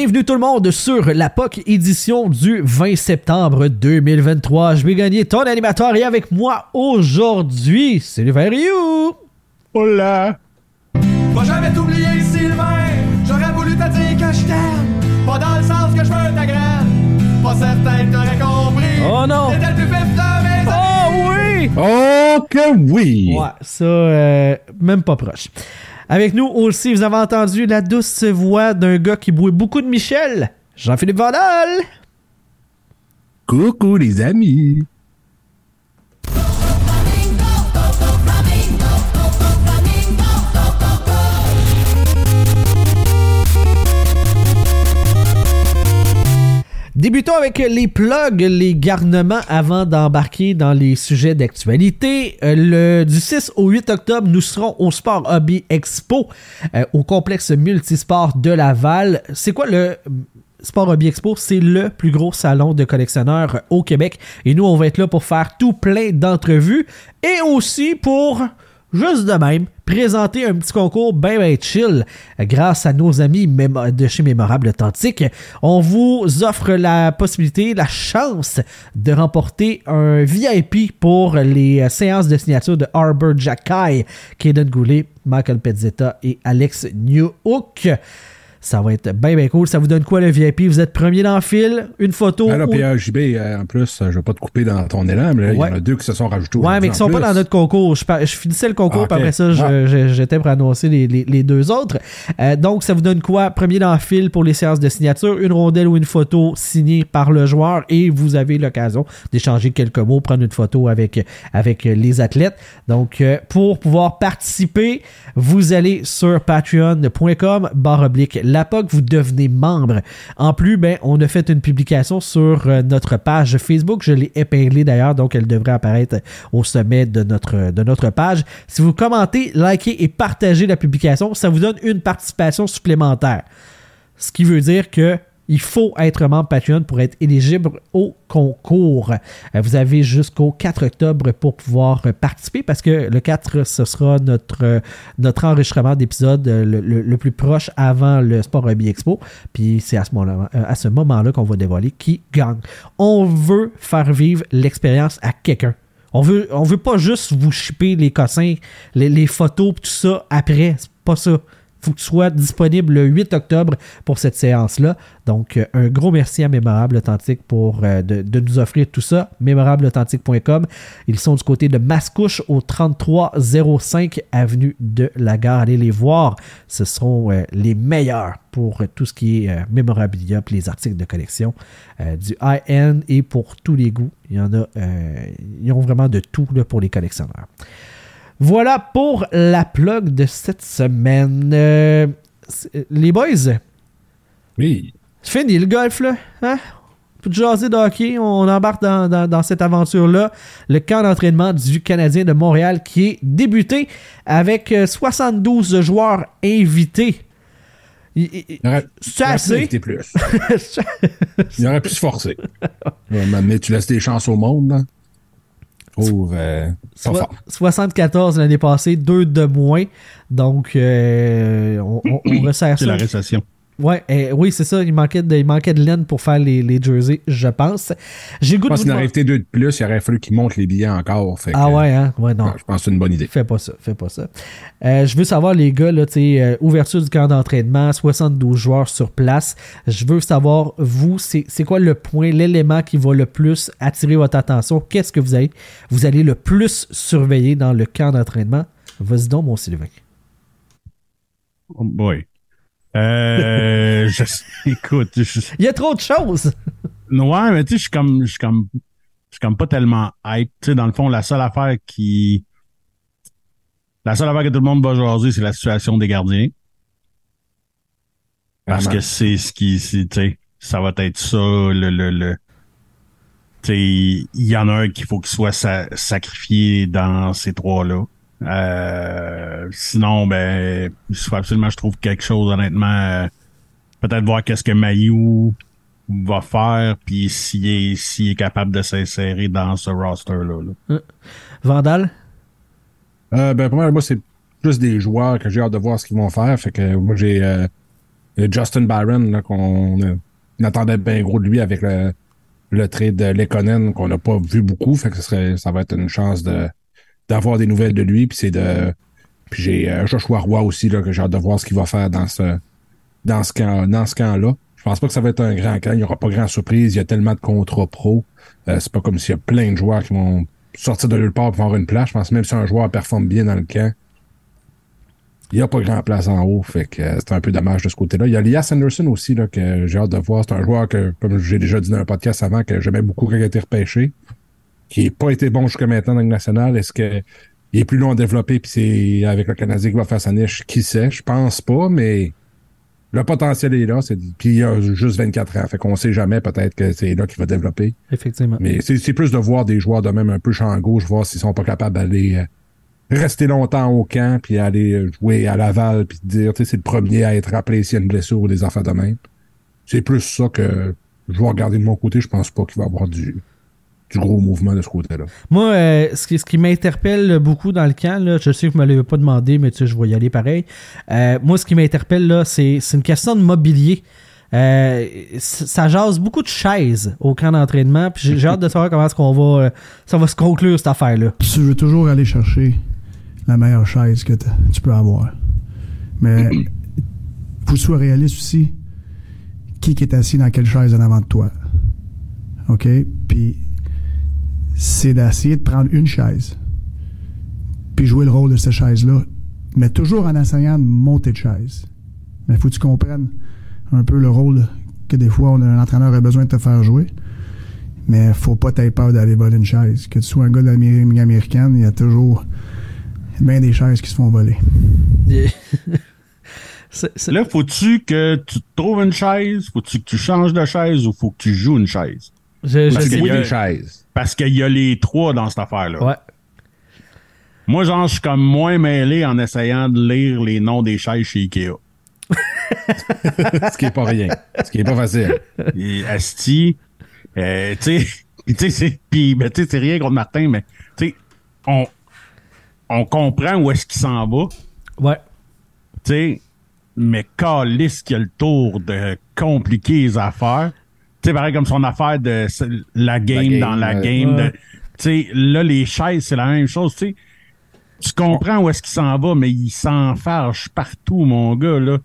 Bienvenue tout le monde sur la POC édition du 20 septembre 2023. Je vais gagner ton animateur et avec moi aujourd'hui, Sylvain Rioux. Hola. Pas jamais t'oublier, Sylvain. J'aurais voulu te dire que je t'aime. Pas dans le sens que je veux ta graine. Pas certain que t'aurais compris. Oh non. T'étais le plus vif de mes Oh oui! Oh que oui. Ouais, ça, euh, même pas proche. Avec nous aussi, vous avez entendu la douce voix d'un gars qui bouait beaucoup de Michel, Jean-Philippe Vandal. Coucou les amis. Débutons avec les plugs, les garnements avant d'embarquer dans les sujets d'actualité. Euh, le, du 6 au 8 octobre, nous serons au Sport Hobby Expo euh, au complexe multisport de Laval. C'est quoi le Sport Hobby Expo? C'est le plus gros salon de collectionneurs au Québec. Et nous, on va être là pour faire tout plein d'entrevues et aussi pour juste de même, présenter un petit concours bien ben chill grâce à nos amis de chez Mémorable Authentique. On vous offre la possibilité, la chance de remporter un VIP pour les séances de signature de Arbor Jacky, Kaden Goulet, Michael Pezzetta et Alex Newhook. Ça va être bien, bien cool. Ça vous donne quoi le VIP? Vous êtes premier dans le fil, une photo. Alors, ou- puis, JB, euh, en plus, euh, je vais pas te couper dans ton élan, mais là, il y en a deux qui se sont rajoutés. Ouais, mais qui sont pas dans notre concours. Je, finissais le concours, Ah, puis après ça, j'étais pour annoncer les, les- les deux autres. Euh, donc, ça vous donne quoi? Premier dans le fil pour les séances de signature, une rondelle ou une photo signée par le joueur et vous avez l'occasion d'échanger quelques mots, prendre une photo avec, avec les athlètes. Donc, euh, pour pouvoir participer, vous allez sur patreon.com barre oblique LAPOC, vous devenez membre. En plus, ben, on a fait une publication sur euh, notre page Facebook. Je l'ai épinglée d'ailleurs, donc elle devrait apparaître au sommet de notre, de notre page. Si vous commentez, likez et partagez la publication, ça vous donne une participation supplémentaire. Ce qui veut dire que il faut être membre Patreon pour être éligible au concours. Euh, Vous avez jusqu'au 4 octobre pour pouvoir euh, participer parce que le 4, ce sera notre, euh, notre enregistrement d'épisode le, plus proche avant le Sport Hobby Expo. Puis c'est à ce moment-là moment-là qu'on va dévoiler qui gagne. On veut faire vivre l'expérience à quelqu'un. On veut, veut pas juste vous chipper les cossins, les, les photos, tout ça après. C'est pas ça faut que tu sois disponible le 8 octobre pour cette séance-là. Donc, euh, un gros merci à Mémorable Authentique pour euh, de, nous offrir tout ça. Mémorableauthentique.com. Ils sont du côté de Mascouche au 3305 avenue de la Gare. Allez les voir. Ce seront euh, les meilleurs pour tout ce qui est euh, mémorabilia les articles de collection du high-end et pour tous les goûts. Il y en a, ils ont vraiment de tout là, pour les collectionneurs. Voilà pour la plug de cette semaine. Euh, les boys, Oui. c'est fini le golf, là. Hein? De jaser de hockey, on embarque dans, dans- dans cette aventure-là. Le camp d'entraînement du Canadien de Montréal qui est débuté avec euh, 72 joueurs invités. Il- aurait, C'est pu assez. plus. Il aurait pu se forcer. Mais tu laisses des chances au monde, là. Trouve euh, Soi- fort. 74 l'année passée, deux de moins. Donc, euh, on, on- on resserre C'est ça. la récession. Ouais, eh, oui, c'est ça. Il manquait, de, il manquait de laine pour faire les, les jerseys, je pense. J'ai goût Je pense qu'il aurait demander- été deux de plus, il aurait fallu qu'ils montent les billets encore. Fait que, Ah ouais, hein? Ouais, non. je pense que c'est une bonne idée. Fais pas ça, fais pas ça. Euh, je veux savoir, les gars, là, tu sais, euh, ouverture du camp d'entraînement, 72 joueurs sur place. Je veux savoir, vous, c'est c'est quoi le point, l'élément qui va le plus attirer votre attention? Qu'est-ce que vous allez, vous allez le plus surveiller dans le camp d'entraînement? Vas-y donc, mon Sylvain. Oh boy. Euh, je, écoute, je, Il y a trop de choses! ouais, mais tu sais, je suis comme, je suis comme, je suis comme pas tellement hype. Tu sais, dans le fond, la seule affaire qui, la seule affaire que tout le monde va jaser, c'est la situation des gardiens. Parce Vraiment. que c'est ce qui, tu sais, ça va être ça, le, le, le, tu sais, il y en a un qu'il faut qu'il soit sa- sacrifié dans ces trois-là. Euh, sinon, ben, il faut absolument, je trouve quelque chose, honnêtement, euh, peut-être voir qu'est-ce que Mayu va faire, puis s'il est, s'il est capable de s'insérer dans ce roster-là. là. Vandal? Euh, ben, pour moi, moi, c'est plus des joueurs que j'ai hâte de voir ce qu'ils vont faire. Fait que moi, j'ai euh, Justin Byron, là, qu'on euh, on attendait bien gros de lui avec le, le trade de Lekonen qu'on n'a pas vu beaucoup. Fait que ce serait, ça va être une chance de d'avoir des nouvelles de lui. Puis c'est de. Puis j'ai euh, Joshua Roy aussi, là, que j'ai hâte de voir ce qu'il va faire dans ce dans ce camp, dans ce camp-là. Je pense pas que ça va être un grand camp. Il n'y aura pas grand surprise. Il y a tellement de contrats pro. Euh, c'est pas comme s'il y a plein de joueurs qui vont sortir de nulle part pour avoir une place. Je pense même si un joueur performe bien dans le camp, il n'y a pas grand place en haut. Fait que euh, c'est un peu dommage de ce côté-là. Il y a Elias Anderson aussi, là, que j'ai hâte de voir. C'est un joueur que, comme j'ai déjà dit dans un podcast avant, que j'aimais beaucoup quand il a été repêché, qui n'a pas été bon jusqu'à maintenant dans le national. Est-ce que il est plus long à développer puis c'est avec le Canadien qui va faire sa niche? Qui sait? Je pense pas, mais le potentiel est là. C'est, puis il a juste 24 ans. Fait qu'on sait jamais. Peut-être que c'est là qu'il va développer. Effectivement. Mais c'est, c'est plus de voir des joueurs de même un peu champ gauche, voir s'ils sont pas capables d'aller euh, rester longtemps au camp, puis aller jouer à Laval, puis dire, tu sais, c'est le premier à être appelé s'il y a une blessure ou des enfants de même. C'est plus ça que je vais regarder de mon côté. Je pense pas qu'il va y avoir du, du gros mouvement de ce côté-là. Moi, euh, ce qui, ce qui m'interpelle beaucoup dans le camp, là, je sais que vous ne me l'avez pas demandé, mais tu sais, je vais y aller pareil. Euh, moi, ce qui m'interpelle, là, c'est, c'est une question de mobilier. Euh, ça jase beaucoup de chaises au camp d'entraînement, puis j'ai, hâte de savoir comment est-ce qu'on va, euh, ça va se conclure cette affaire-là. Tu veux toujours aller chercher la meilleure chaise que tu peux avoir. Mais faut que tu sois réaliste aussi. Qui qui est assis dans quelle chaise en avant de toi? OK? Puis c'est d'essayer de prendre une chaise puis jouer le rôle de cette chaise-là, mais toujours en essayant de monter de chaise. Mais faut que tu comprennes un peu le rôle que des fois on a, un entraîneur a besoin de te faire jouer. Mais faut pas t'avoir peur d'aller voler une chaise. Que tu sois un gars de la Ligue américaine, il y a toujours bien des chaises qui se font voler. C'est- c'est- Là, faut-tu que tu trouves une chaise, faut-tu que tu changes de chaise ou faut que tu joues une chaise? Je- Parce qu'il y a que- des chaises. Parce qu'il y a les trois dans cette affaire-là. ouais. Moi, genre, je suis comme moins mêlé en essayant de lire les noms des chaises chez Ikea. ce qui est pas rien. Ce qui est pas facile. Et Asti, euh, tu sais, puis tu sais, c'est, puis, ben, c'est rien contre Martin, mais, tu sais, on, on comprend où est-ce qu'il s'en va, Ouais. tu sais, mais calisse qu'il y a le tour de compliquer les affaires. Tu sais, pareil comme son affaire de la game, game, dans la euh, game. de-. Tu sais, là, les chaises, c'est la même chose, tu sais. Tu comprends où est-ce qu'il s'en va, mais il s'enfarge partout, mon gars, là.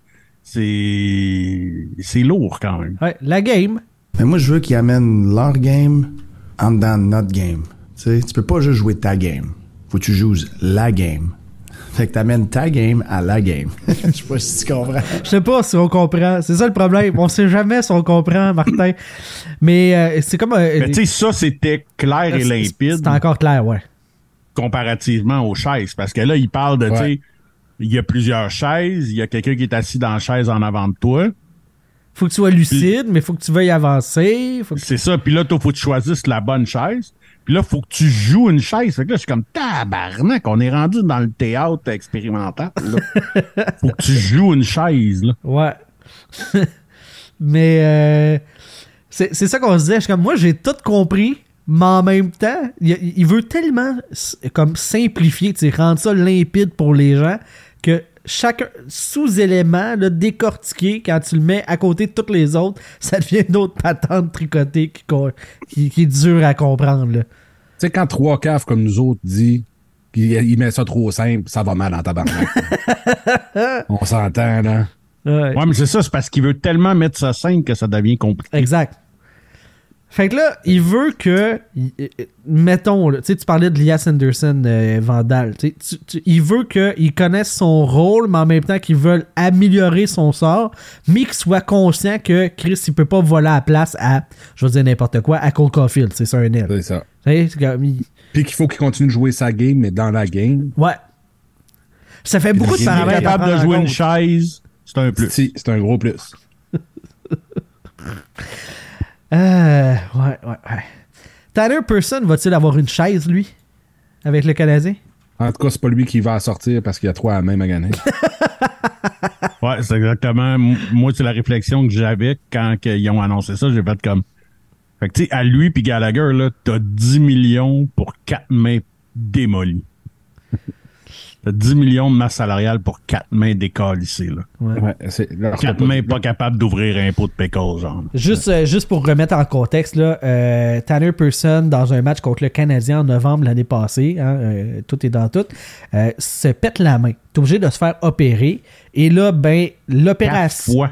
C'est, c'est lourd quand même. Ouais. La game. Mais moi, je veux qu'ils amènent leur game en dedans de notre game. Tu sais, tu peux pas juste jouer ta game. Faut que tu joues la game. Fait que t'amènes ta game à la game. Je sais pas si tu comprends. Je sais pas si on comprend. C'est ça le problème. On sait jamais si on comprend, Martin. Mais euh, c'est comme. euh, Mais tu sais, ça, c'était clair et c'est- limpide C'est encore clair, ouais. comparativement aux chaises. Parce que là, il parle de, tu sais, il y a plusieurs chaises, il y a quelqu'un qui est assis dans la chaise en avant de toi. Faut que tu sois lucide, mais faut que tu veuilles avancer. C'est ça. Puis là, il faut que tu choisisses la bonne chaise. Puis là, faut que tu joues une chaise. Fait que là, je suis comme tabarnak, on est rendu dans le théâtre expérimental. Là. faut que tu joues une chaise. Là. Ouais. mais euh, c'est ça qu'on se disait. Je suis comme, moi, j'ai tout compris, mais en même temps, il, il veut tellement comme simplifier, tu sais, rendre ça limpide pour les gens que chaque sous-élément là, décortiqué, quand tu le mets à côté de toutes les autres, ça devient une autre patente tricotée qui, qui, qui est dure à comprendre. Tu sais, quand trois caves comme nous autres dit qu'il il met ça trop simple, ça va mal en tabarnak. On s'entend, là. Ouais. Ouais, mais c'est ça, c'est parce qu'il veut tellement mettre ça simple que ça devient compliqué. Exact. Fait que là, il veut que, mettons, là, tu sais, tu parlais de Lias Anderson, euh, Vandal, tu sais, tu- il veut qu'il connaisse son rôle, mais en même temps qu'il veut améliorer son sort, mais qu'il soit conscient que Chris, il peut pas voler à la place à, je veux dire n'importe quoi, à Cole Caulfield, c'est ça un L. C'est ça. Comme, il- Puis qu'il faut qu'il continue de jouer sa game, mais dans la game, Ouais. Ça fait beaucoup de paramètres. capable de jouer une chaise, c'est un plus. si, c'est un gros plus. Euh, ouais, ouais, ouais. Tyler Person va-t-il avoir une chaise, lui, avec le Canadien? En tout cas, c'est pas lui qui va sortir parce qu'il y a trois à même à gagner. Ouais, c'est exactement. Moi, c'est la réflexion que j'avais quand ils ont annoncé ça. J'ai fait comme. Fait que, tu sais, à lui puis Gallagher, là, t'as 10 millions pour quatre mains démolies. T'as 10 millions de masse salariale pour quatre mains là. Ouais, c'est- leur- Quatre mains pas capables d'ouvrir un pot de pickles, genre. Juste, euh, juste pour remettre en contexte, là, euh, Tanner Person, dans un match contre le Canadien en novembre l'année passée, hein, euh, tout est dans tout, euh, se pète la main. T'es obligé de se faire opérer. Et là, ben, Quatre l'opération.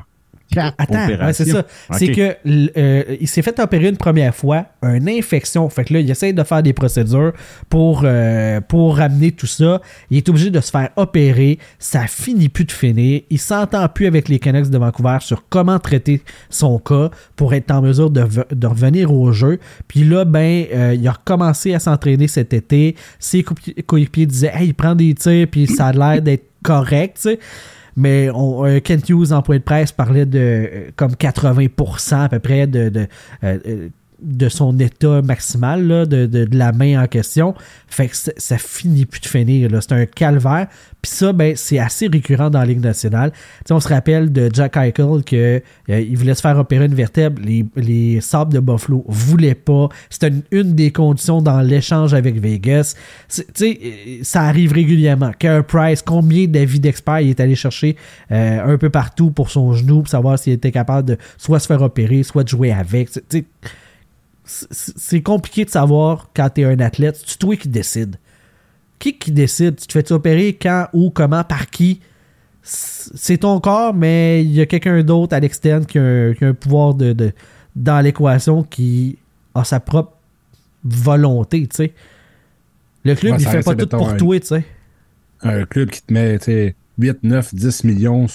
Quatre Attends, ouais, c'est ça. C'est que euh, il s'est fait opérer une première fois, une infection. Fait que là, il essaie de faire des procédures pour, euh, pour ramener tout ça. Il est obligé de se faire opérer. Ça finit plus de finir. Il s'entend plus avec les Canucks de Vancouver sur comment traiter son cas pour être en mesure de, de revenir au jeu. Puis là, ben, euh, il a recommencé à s'entraîner cet été. Ses coéquipiers coéquipiers disaient, hey, il prend des tirs, puis ça a l'air d'être correct, tu sais. Mais on, euh, Kent Hughes, en point de presse, parlait de euh, comme 80% à peu près de, de, euh, de son état maximal, là, de, de, de la main en question. Fait que ça, finit plus de finir. C'est un calvaire. Puis ça, ben, c'est assez récurrent dans la Ligue nationale. Tu sais, on se rappelle de Jack Eichel que euh, il voulait se faire opérer une vertèbre. Les, les Sabres de Buffalo voulaient pas. C'était une, une des conditions dans l'échange avec Vegas. Ça arrive régulièrement. Carey Price, combien d'avis d'experts il est allé chercher euh, un peu partout pour son genou pour savoir s'il était capable de soit se faire opérer, soit de jouer avec. C'est compliqué de savoir quand tu es un athlète. C'est toi qui décide. Qui qui décide? Tu te fais opérer? Quand, où, comment, par qui? C'est ton corps, mais il y a quelqu'un d'autre à l'externe qui, a un- qui a un pouvoir de, de- dans l'équation qui a sa propre volonté, tu sais. Le club, Ouais, il fait pas tout pour un- toi, tu sais. un club qui te met tu sais, 8, 9, 10 millions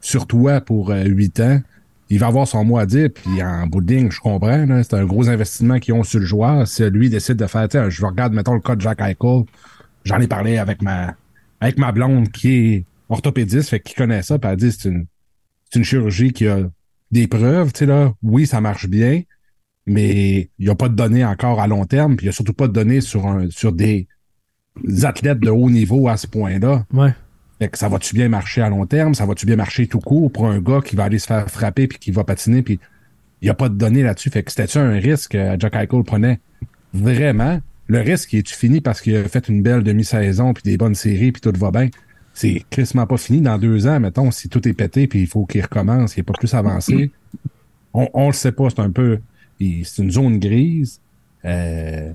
sur toi pour euh, 8 ans, il va avoir son mot à dire. Puis en bout je comprends, c'est un gros investissement qu'ils ont sur le joueur. Si lui décide de faire, je regarde, mettons, le cas de Jack Eichel, j'en ai parlé avec ma, avec ma blonde qui est orthopédiste, fait qu'il connaît ça, puis elle dit c'est une, c'est une chirurgie qui a des preuves, tu sais, là, oui, ça marche bien, mais il n'y a pas de données encore à long terme, puis il n'y a surtout pas de données sur, un, sur des athlètes de haut niveau à ce point-là. Ouais. Fait que ça va-tu bien marcher à long terme? Ça va-tu bien marcher tout court pour un gars qui va aller se faire frapper puis qui va patiner puis il n'y a pas de données là-dessus? Fait que c'était-tu un risque que Jack Eichel prenait? Vraiment. Le risque, est-tu fini parce qu'il a fait une belle demi-saison puis des bonnes séries puis tout va bien? C'est crissement pas fini. Dans deux ans, mettons, si tout est pété puis il faut qu'il recommence, il n'est pas plus avancé. On, on le sait pas. C'est un peu... C'est une zone grise. Euh,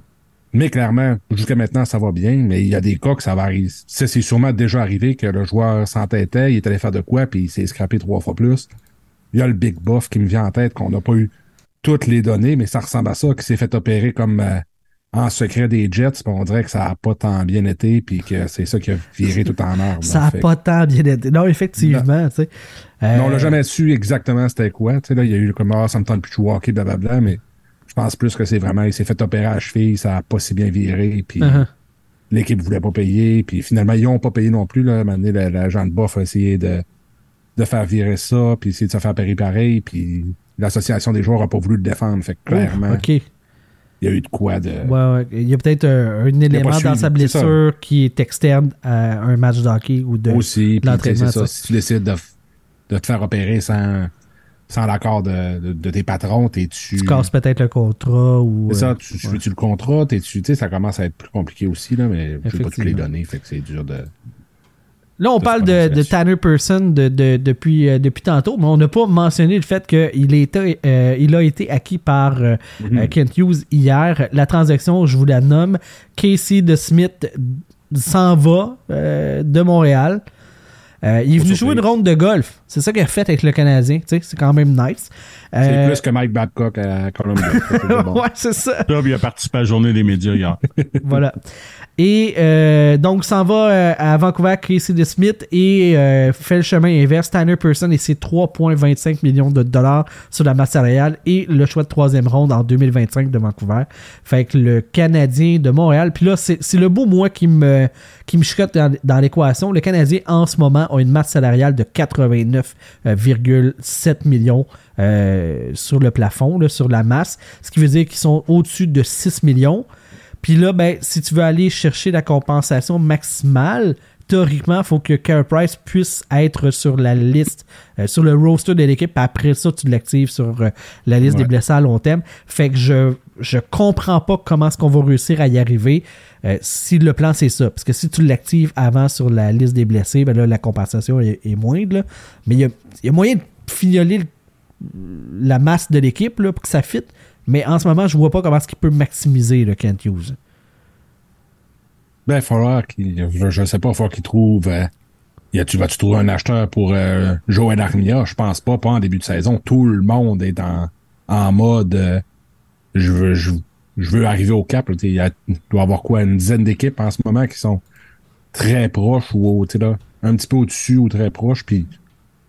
mais clairement, jusqu'à maintenant, ça va bien, mais il y a des cas que ça va arriver. Ça, c'est sûrement déjà arrivé que le joueur s'entêtait, il est allé faire de quoi, puis il s'est scrappé trois fois plus. Il y a le Big Buff qui me vient en tête, qu'on n'a pas eu toutes les données, mais ça ressemble à ça, qui s'est fait opérer comme euh, en secret des Jets, puis on dirait que ça n'a pas tant bien été, puis que c'est ça qui a viré tout en ordre. Ça n'a pas tant bien été. Non, effectivement, tu sais. Euh, on l'a jamais su exactement c'était quoi. Tu sais, là, il y a eu comme Ah, ça me tente plus de hockey, blablabla, mais je pense plus que c'est vraiment, il s'est fait opérer à la cheville, ça a pas si bien viré, puis uh-huh. l'équipe voulait pas payer, puis finalement, ils ont pas payé non plus. Là. L'agent de Boff a essayé de, de faire virer ça, puis essayer de se faire payer pareil, puis l'association des joueurs a pas voulu le défendre. Fait que clairement, il y a eu de quoi de. Ouais, ouais. Il y a peut-être un, un élément dans sa blessure qui est externe à un match de hockey ou de Aussi, puis c'est ça. ça. Si tu décides de, de te faire opérer sans, sans l'accord de, de, de tes patrons, t'es-tu. Tu casses peut-être le contrat ou. C'est euh, ça, tu suis-tu le contrat, t'es-tu, tu sais, ça commence à être plus compliqué aussi, là, mais j'ai pas toutes les données, fait que c'est dur de. Là, on de parle de, de. Tanner Person de, de- depuis, euh, depuis tantôt, mais on n'a pas mentionné le fait qu'il était, euh, il a été acquis par euh, Mhm. Kent Hughes hier. La transaction, je vous la nomme. Casey de Smith s'en va de Montréal. Euh, il est venu jouer une ronde de golf. C'est ça qu'il a fait avec le Canadien. tu sais, C'est quand même nice. C'est Euh, plus que Mike Babcock à Columbia. C'est bon. ouais, c'est ça. Puis il a participé à la journée des médias hier. voilà. Et euh, donc, s'en va à Vancouver, Casey de Smith et euh, fait le chemin inverse. Tanner Person et ses 3,25 millions de dollars sur la masse salariale et le choix de troisième ronde en 2025 de Vancouver. Fait que le Canadien de Montréal. Puis là, c'est c'est le beau moi qui me, qui me chicote dans, dans l'équation. Le Canadien, en ce moment, a une masse salariale de 89,7 millions euh, sur le plafond, sur la masse. Ce qui veut dire qu'ils sont au-dessus de 6 millions. Puis là, ben, si tu veux aller chercher la compensation maximale, théoriquement, il faut que Carey Price puisse être sur la liste, euh, sur le roster de l'équipe. puis Après ça, tu l'actives sur euh, la liste des blessés à long terme. Fait que je je comprends pas comment est-ce qu'on va réussir à y arriver euh, si le plan c'est ça. Parce que si tu l'actives avant sur la liste des blessés, ben là, la compensation est, est moindre. là. Mais il y a, il y a moyen de fignoler le- la masse de l'équipe pour que ça fitte. Mais en ce moment, je vois pas comment est-ce qu'il peut maximiser le Kent Hughes. Ben, il faudra qu'il. Je, sais pas, il faudra qu'il trouve. euh, y a, tu vas-tu trouver un acheteur pour euh, Joël Armia? Je pense pas, pas en début de saison. Tout le monde est en, en mode euh, je veux je, je veux arriver au cap. Il il doit y avoir quoi, une dizaine d'équipes en ce moment qui sont très proches ou là, un petit peu au-dessus ou très proches, puis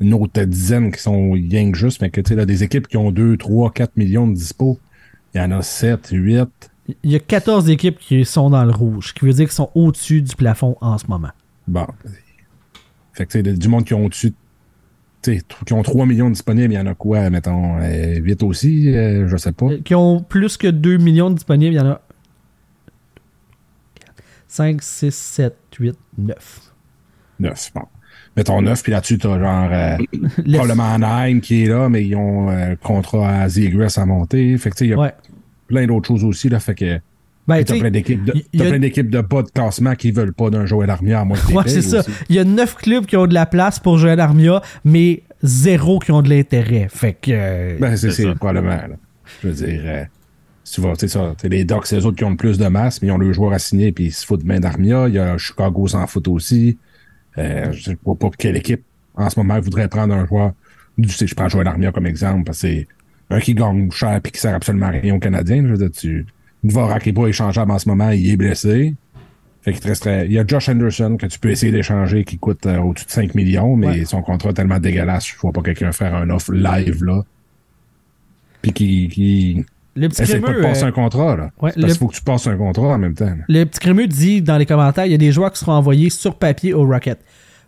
une autre dizaine qui sont rien que juste, mais que tu sais, des équipes qui ont 2, 3, 4 millions de dispo. Il y en a 7, 8. Il y a 14 équipes qui sont dans le rouge, ce qui veut dire qu'ils sont au-dessus du plafond en ce moment. Bon. Fait que, tu sais, du monde qui ont au-dessus, tu sais, qui ont 3 millions disponibles, il y en a quoi, mettons, euh, 8 aussi, euh, je sais pas. Euh, Qui ont plus que 2 millions disponibles, il y en a 5, 6, 7, 8, 9. 9, bon. Mettons 9, puis là-dessus, t'as genre, euh, probablement Anaheim qui est là, mais ils ont un contrat à Zegras à monter. Fait que, tu sais, il y a Ouais. Plein d'autres choses aussi, là. Fait que, Ben, tu t'as sais, plein d'équipes de, il y a- plein d'équipes de bas de classement qui veulent pas d'un Joël Armia à moins que t'es Ouais, payes c'est ça. Il y a 9 clubs qui ont de la place pour Joël Armia, mais zéro qui ont de l'intérêt. Fait que. euh, Ben, c'est, probablement, là. Je veux dire, euh, tu vas, c'est ça. les Ducks, c'est les autres qui ont le plus de masse, mais ils ont le joueur à signer, puis ils se foutent bien d'Armia. Il y a Chicago s'en fout aussi. Euh, je ne vois pas quelle équipe, en ce moment, voudrait prendre un joueur. Du, tu sais, je prends Joël Armia comme exemple, parce que c'est un qui gagne cher puis qui sert absolument à rien aux Canadiens. Je veux dire, tu. Dvorak est pas échangeable en ce moment, il est blessé. Fait qu'il te resterait. Il y a Josh Anderson que tu peux essayer d'échanger qui coûte euh, au-dessus de 5 millions, mais Ouais. son contrat est tellement dégueulasse, je vois pas quelqu'un faire un offre live là. Puis qui, qui le petit pas de crémeux, passer euh, un contrat là. ouais, parce qu'il faut que tu passes un contrat en même temps. là. Le petit crémeux dit dans les commentaires, il y a des joueurs qui seront envoyés sur papier au Rocket.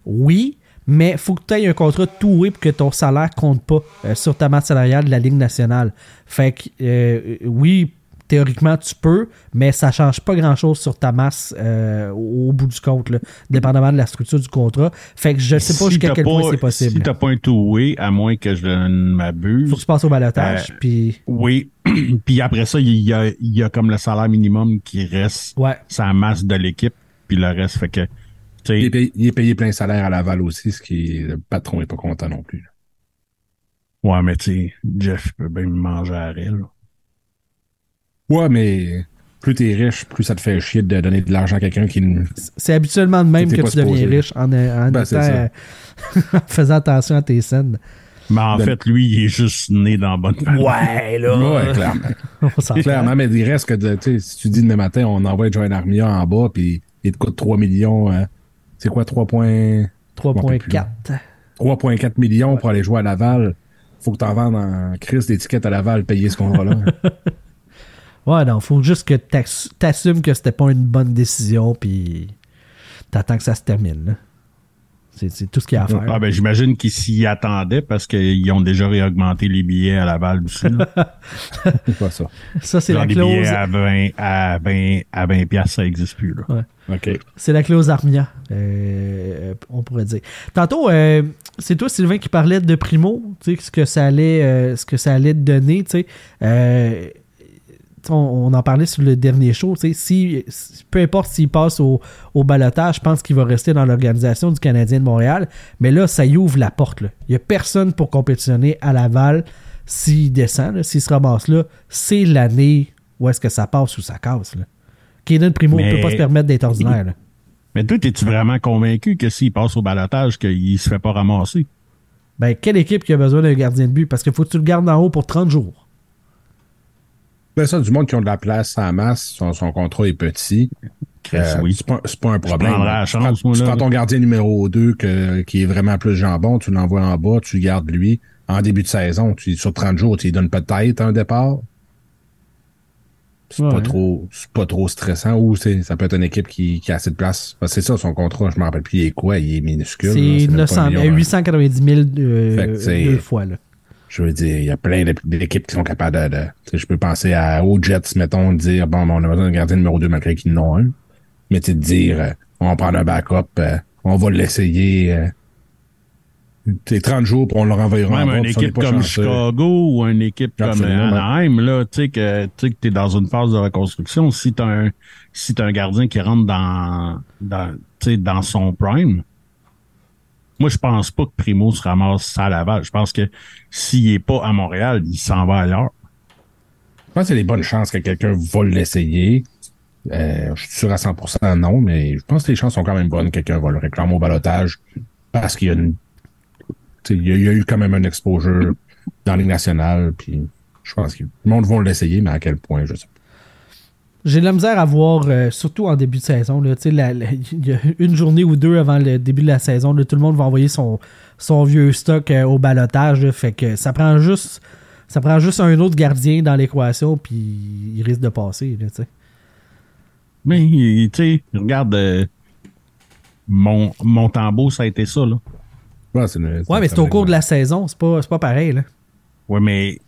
Oui, mais faut que tu aies un contrat tout pour que ton salaire compte pas euh, sur ta masse salariale de la Ligue nationale. Fait que euh, oui, théoriquement tu peux, mais ça change pas grand chose sur ta masse euh, au, bout du compte, là, dépendamment de la structure du contrat. Fait que je sais pas Si jusqu'à quel point c'est possible. Si t'as pas un two-way, à moins que je ne m'abuse. faut que tu passes au balotage, Euh, puis Oui. puis après ça, il y a, il y a comme le salaire minimum qui reste ouais. sa masse de l'équipe, puis le reste fait que. Il est, payé, il est payé plein salaire à Laval aussi, ce qui le patron est pas content non plus. là. Ouais, mais tu sais, Jeff peut bien me manger à rire. là. Ouais, mais plus t'es riche, plus ça te fait chier de donner de l'argent à quelqu'un qui ne- C'est habituellement de même que tu deviens riche en, en Ben, étant, euh, en faisant attention à tes scènes. Mais en De- fait, lui, il est juste né dans la bonne famille. Ouais, là. Ouais, clairement. Clairement, mais il reste que de, tu sais, si tu dis demain matin, on envoie Joanne Armia en bas, puis il te coûte 3 millions, hein, c'est quoi, 3 points, 3.4. 3,4 millions pour aller jouer à Laval. Faut que t'en vendes en crise d'étiquette à Laval, payer ce contrat-là. Ouais, non, faut juste que t'ass- t'assumes que c'était pas une bonne décision, puis t'attends que ça se termine. là. C'est tout ce qu'il y a à faire. Ah ben j'imagine qu'ils s'y attendaient parce qu'ils ont déjà réaugmenté les billets à Laval aussi. là. c'est pas ça? ça, c'est la les clause. billets à 20, à 20, à 20 piastres, ça n'existe plus. Là. OK. C'est la clause Armia, euh, on pourrait dire. Tantôt, euh, c'est toi, Sylvain, qui parlait de Primo, tu sais, ce que ça allait, euh, ce que ça allait te donner, tu sais. On, en parlait sur le dernier show, si, peu importe s'il passe au, au balotage, je pense qu'il va rester dans l'organisation du Canadien de Montréal. Mais là, ça y ouvre la porte. là. Il n'y a personne pour compétitionner à Laval s'il descend, s'il se ramasse là. C'est l'année où est-ce que ça passe ou ça casse. Là. Kaden Primo ne peut pas se permettre d'être ordinaire. là. Mais toi, es-tu vraiment convaincu que s'il passe au balotage, qu'il se fait pas ramasser? Ben, quelle équipe qui a besoin d'un gardien de but? Parce qu'il faut que tu le gardes en haut pour 30 jours. Ben ça, du monde qui ont de la place en masse, son, son contrat est petit. Euh, oui. C'est pas, un problème. la Tu chance, prends- tu ton gardien numéro 2 que, qui est vraiment plus jambon, tu l'envoies en bas, tu gardes lui. En début de saison, tu, sur 30 jours, tu lui donnes peut-être un départ. C'est Ouais. pas trop pas trop stressant ou ça peut être une équipe qui, qui a assez de place. C'est ça son contrat, je me rappelle plus il est quoi, il est minuscule. C'est même pas 900 un million, euh, hein. 890 000 euh, c'est- deux fois. Là. Je veux dire, il y a plein d'équipes qui sont capables de. tu je peux penser à, aux Jets, mettons, de dire bon, on a besoin d'un gardien numéro 2 malgré qu'ils n'ont un. Mais tu de dire euh, on va prendre un backup, euh, on va l'essayer. Euh, c'est 30 jours, puis on le renvoyera Même en une équipe comme chanceux- Chicago ou une équipe comme. Anaheim, là, tu sais que tu t'es dans une phase de reconstruction. Si t'as un si un gardien qui rentre dans tu dans son prime, moi je pense pas que Primo se ramasse à Laval. Je pense que s'il est pas à Montréal, il s'en va ailleurs. Je pense qu'il y a des bonnes chances que quelqu'un va l'essayer. Euh, je suis sûr à 100% non, mais je pense que les chances sont quand même bonnes que quelqu'un va le réclamer au balotage parce qu'il y a une. Il y, a, il y a eu quand même un exposure dans la Ligue nationale, puis je pense que le monde va l'essayer, mais à quel point, je sais pas. J'ai de la misère à voir, euh, surtout en début de saison. là, tu sais, la- la- Il y a une journée ou deux avant le début de la saison, là, tout le monde va envoyer son, son vieux stock euh, au balotage. là, fait que ça prend juste ça prend juste un autre gardien dans l'équation, puis il risque de passer. là. Mais tu sais, regarde euh, mon mon tambour, ça a été ça là. Ouais, c'est une- Ouais, mais c'est au cours de la saison, c'est pas, c'est pas pareil. Là. Ouais, mais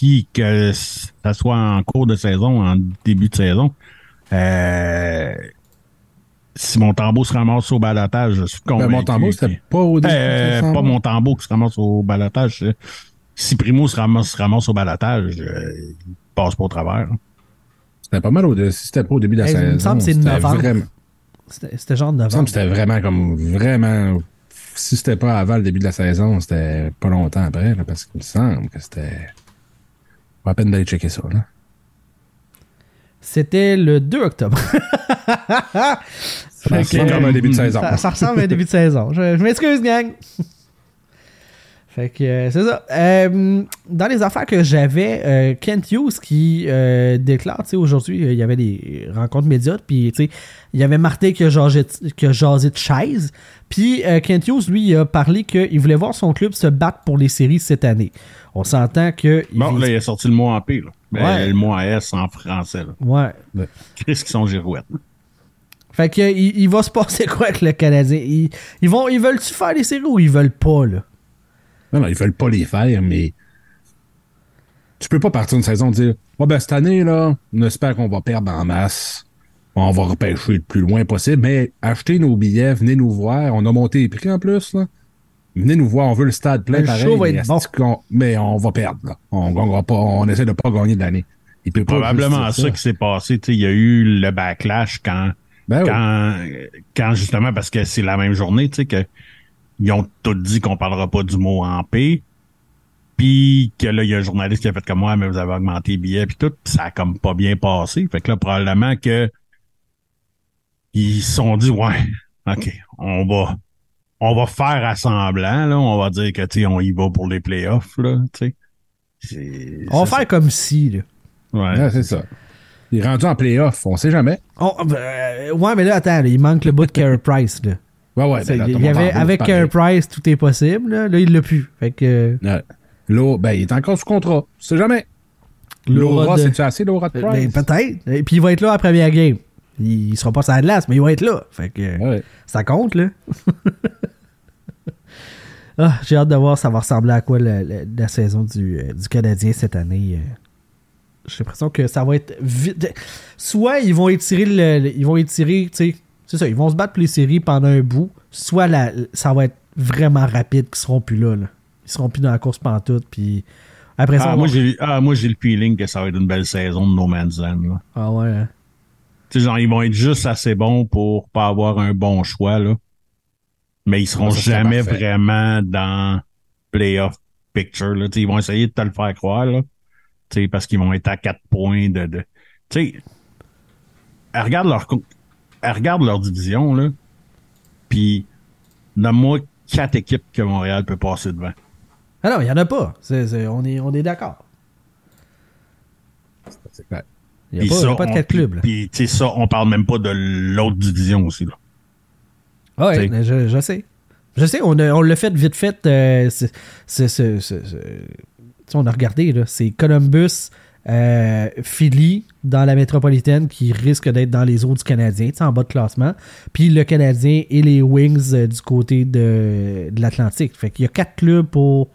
puis que ça soit en cours de saison, en début de saison, euh, si mon tambour se ramasse au balotage, je suis Ben, convaincu. mon tambour, c'était pas au début. Euh, pas mon tambour qui se ramasse au balotage. euh, Si Primo se ramasse, se ramasse au balotage, euh, il passe pas au travers. C'était pas mal au c'était pas au début de la Hey, il saison. me semble que c'est c'était novembre. Vraiment, C'était c'était genre de il me semble novembre. que c'était vraiment comme vraiment. Si c'était pas avant le début de la saison, c'était pas longtemps après, là, parce qu'il me semble que c'était. Pas la peine d'aller checker ça, là. C'était le 2 octobre. Ça ressemble comme un début de saison. Ça, ça ressemble à un début de saison. Je, je m'excuse, gang. Fait que euh, c'est ça. Euh, dans les affaires que j'avais, euh, Kent Hughes qui euh, déclare, tu sais, aujourd'hui, euh, il y avait des rencontres médias, puis tu sais, il y avait Martin qui a jasé, qui a jasé de chaise. Puis euh, Kent Hughes, lui, il a parlé qu'il voulait voir son club se battre pour les séries cette année. On s'entend que. il Bon, vise- là, il a sorti le mot en P, là. Ben, Ouais. Le mot en S en français, là. Ouais. Chris qui sont girouettes? Fait que il, il va se passer quoi avec le Canadien? Ils, ils vont, ils veulent-tu faire les séries ou ils veulent pas, là? Non, non, ils veulent pas les faire, mais. Tu peux pas partir une saison et dire Ouais, ben, cette année, là, on espère qu'on va perdre en masse. On va repêcher le plus loin possible, mais achetez nos billets, venez nous voir. On a monté les prix en plus, là. Venez nous voir, on veut le stade plein Le pareil. show va mais, être est-ce qu'on- mais on va perdre, là. On gagnera pas, on essaie de pas gagner de l'année. Il peut pas Probablement dire ça qui s'est passé. Tu sais, Il y a eu le backlash quand, Ben oui. quand, quand justement, parce que c'est la même journée, tu sais, que ils ont tout dit qu'on parlera pas du mot en P. Puis que là, il y a un journaliste qui a fait comme moi, mais vous avez augmenté les billets puis tout, puis ça a comme pas bien passé. Fait que là, probablement que ils se sont dit Ouais, OK, on va on va faire à semblant, là, on va dire que tu sais, on y va pour les playoffs, là, tu sais. On va ça, faire comme si, là. c'est- ouais. Ouais, c'est ça. Il est rendu en playoff, on sait jamais. On- euh, ouais, mais là, attends, là, il manque le bout de Carey Price, là. Ouais, ouais. Ben là, il y avait, avec. Carey Price, tout est possible. Là, Là, il l'a plus. Fait que. Ouais. Là, ben, il est encore sous contrat. Tu sais jamais. L'aura de- c'est-tu assez, Laura de Ben, Price? peut-être. Et puis il va être là à la première game. Il, il sera pas sur la glace, mais il va être là. Fait que Ouais. ça compte, là. Ah, J'ai hâte de voir ça va ressembler à quoi la, la- la saison du, euh, du Canadien cette année. euh. J'ai l'impression que ça va être vite. Soit ils vont étirer le, le- ils vont étirer, tu sais, c'est ça, ils vont se battre pour les séries pendant un bout. Soit la, ça va être vraiment rapide qu'ils seront plus là, là. Ils seront plus dans la course pantoute, puis après ça. Ah, moi, va- j'ai, ah, moi, j'ai le feeling que ça va être une belle saison de No Man's Land. Là. Ah ouais. hein. Tu sais, genre, ils vont être juste assez bons pour pas avoir un bon choix, là. Mais ils seront Ah, ça serait jamais vraiment dans playoff picture, là. Tu sais, ils vont essayer de te le faire croire, là. Tu sais, parce qu'ils vont être à quatre points de, de... tu sais, regarde leur, elle regarde leur division, là. Puis, donne-moi quatre équipes que Montréal peut passer devant. Ah non, il n'y en a pas. C'est- c'est- on est, on est d'accord. C'est clair. Il n'y a, pas- il y a ça, pas de on- quatre clubs. Puis, tu sais, ça, on parle même pas de l'autre division aussi, là. Ah ouais, je, je sais. Je sais, on, a- on l'a fait vite fait. euh, c'est- c'est- c'est- c'est- c'est- t'sais, on a regardé, là. C'est Columbus, euh, Philly dans la métropolitaine qui risque d'être dans les eaux du Canadien, en bas de classement. Puis le Canadien et les Wings euh, du côté de, l'Atlantique. Fait qu'il y a quatre clubs pour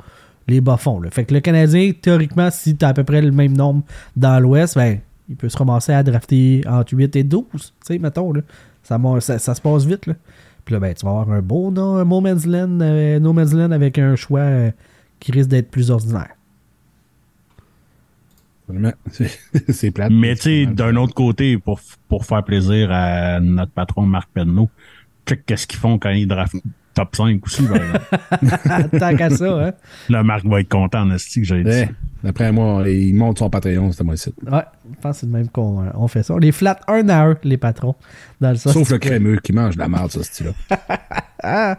les bas-fonds. Fait que le Canadien, théoriquement, si t'as à peu près le même nombre dans l'Ouest, ben, il peut se ramasser à drafter entre 8 et 12, tu sais, mettons, là. Ça, se passe vite. Puis là, ben, tu vas avoir un beau no, un No Man's euh, No Man's Land avec un choix qui risque d'être plus ordinaire. Vraiment, C'est c'est plate. Mais tu sais, C'est d'un autre côté, pour, pour faire plaisir à notre patron Marc Penneau, check qu'est-ce qu'ils font quand ils draftent top 5 aussi. exemple. Tant qu'à ça, hein? Là, Marc va être content en esti que j'ai dit. D'après moi, il monte son Patreon, c'était moi ici. Ouais, je pense que c'est de même qu'on euh, on fait ça. On les flatte un à un, les patrons. Dans le Sauf le crémeux qui mange de la merde, ce style-là.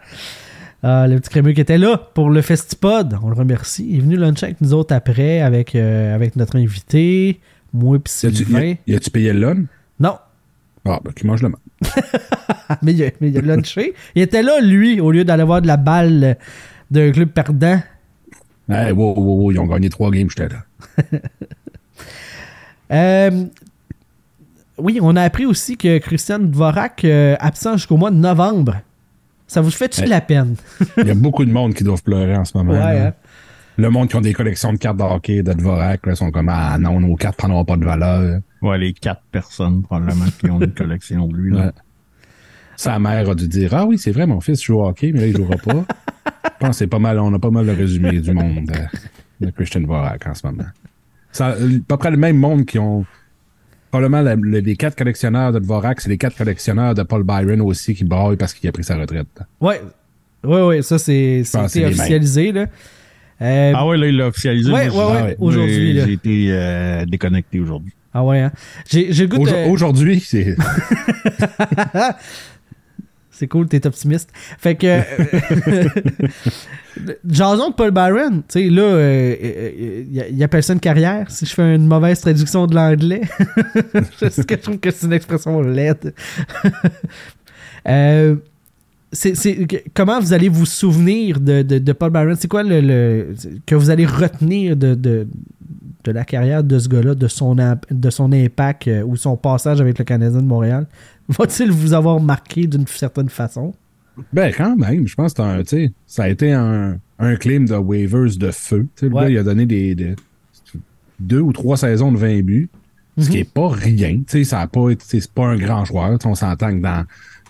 Ah, le petit crémeux qui était là pour le Festipod, on le remercie. Il est venu luncher avec nous autres après, avec, euh, avec notre invité, moi et Sylvain. y a-tu payé le lun? Non, Ah, ben, qui mange le merde. mais il, a, mais il a lunché. Il était là, lui, au lieu d'aller voir de la balle d'un club perdant. Eh, wow, wow, wow, ils ont gagné trois games, j'étais là. Euh, oui, on a appris aussi que Christian Dvorak euh, absent jusqu'au mois de novembre. Ça vous fait-tu de Ouais. la peine? Il y a beaucoup de monde qui doivent pleurer en ce moment. Ouais, hein. Le monde qui ont des collections de cartes de hockey de Dvorak, là, sont comme Ah non, nos cartes prendront pas de valeur. Ouais, les quatre personnes, probablement, qui ont une collection de lui. là. Ouais. Sa mère a dû dire Ah oui, c'est vrai, mon fils joue au hockey, mais là, il jouera pas. Je pense que c'est pas mal, on a pas mal le résumé du monde euh, de Christian Dvorak en ce moment. Ça, euh, à peu près le même monde qui ont. Probablement la- les quatre collectionneurs de Dvorak, c'est les quatre collectionneurs de Paul Byron aussi qui braillent parce qu'il a pris sa retraite. Ouais, ouais, ouais, ça c'est officialisé. Là. Euh, Ah ouais, là, il l'a officialisé. Ouais, Moi, ouais, j'ai- ouais, aujourd'hui, J'ai été euh, déconnecté aujourd'hui. Ah ouais, hein. J'ai le goût de- Aujourd'hui, c'est. C'est cool, t'es optimiste. Fait que. euh, Jason de Paul Byron, tu sais, là, il appelle ça une carrière, si je fais une mauvaise traduction de l'anglais. Je trouve que c'est une expression laide. Euh, comment vous allez vous souvenir de, Paul Byron? C'est quoi le, que vous allez retenir de, la carrière de ce gars-là, de son, de son impact euh, ou son passage avec le Canadien de Montréal? Va-t-il vous avoir marqué d'une certaine façon? Ben, quand même, je pense que c'est un, tu sais, ça a été un, un claim de waivers de feu. Ouais. gars, il a donné des, des- deux ou trois saisons de 20 buts, ce qui est pas rien. Tu sais, ça a pas c'est pas un grand joueur. On s'entend que dans,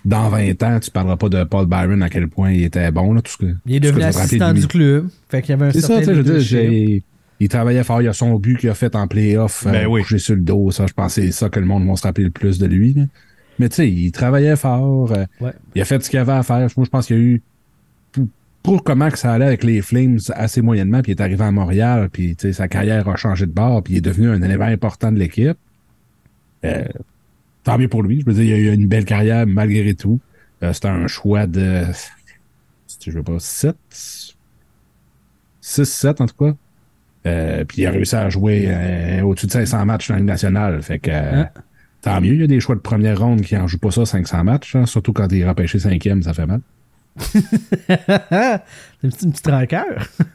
dans 20 ans, tu parleras pas de Paul Byron à quel point il était bon, là, tout ce que. Il est devenu assistant du club. Fait qu'il y avait un C'est ça, certain sais, je veux dire, il travaillait fort, il a son but qu'il a fait en playoff, Ben euh, oui. couché sur le dos, ça, je pense que c'est ça que le monde va se rappeler le plus de lui. là. Mais tu sais, il travaillait fort, euh, Ouais. il a fait ce qu'il avait à faire. Moi, je pense qu'il y a eu, pour, comment que ça allait avec les Flames assez moyennement, puis il est arrivé à Montréal, puis tu sais, sa carrière a changé de bord, puis il est devenu un élément important de l'équipe. Euh, tant mieux pour lui. Je veux dire, il a eu une belle carrière malgré tout. Euh, C'était un choix de, je veux pas, 7, 6-7 en tout cas. Euh, puis il a réussi à jouer euh, au-dessus de 500 matchs dans la Ligue nationale. Fait que euh, Hein? Tant mieux, il y a des choix de première ronde qui en jouent pas ça 500 matchs. hein, surtout quand il est repêché cinquième, ça fait mal. c'est une petite, une petite rancœur.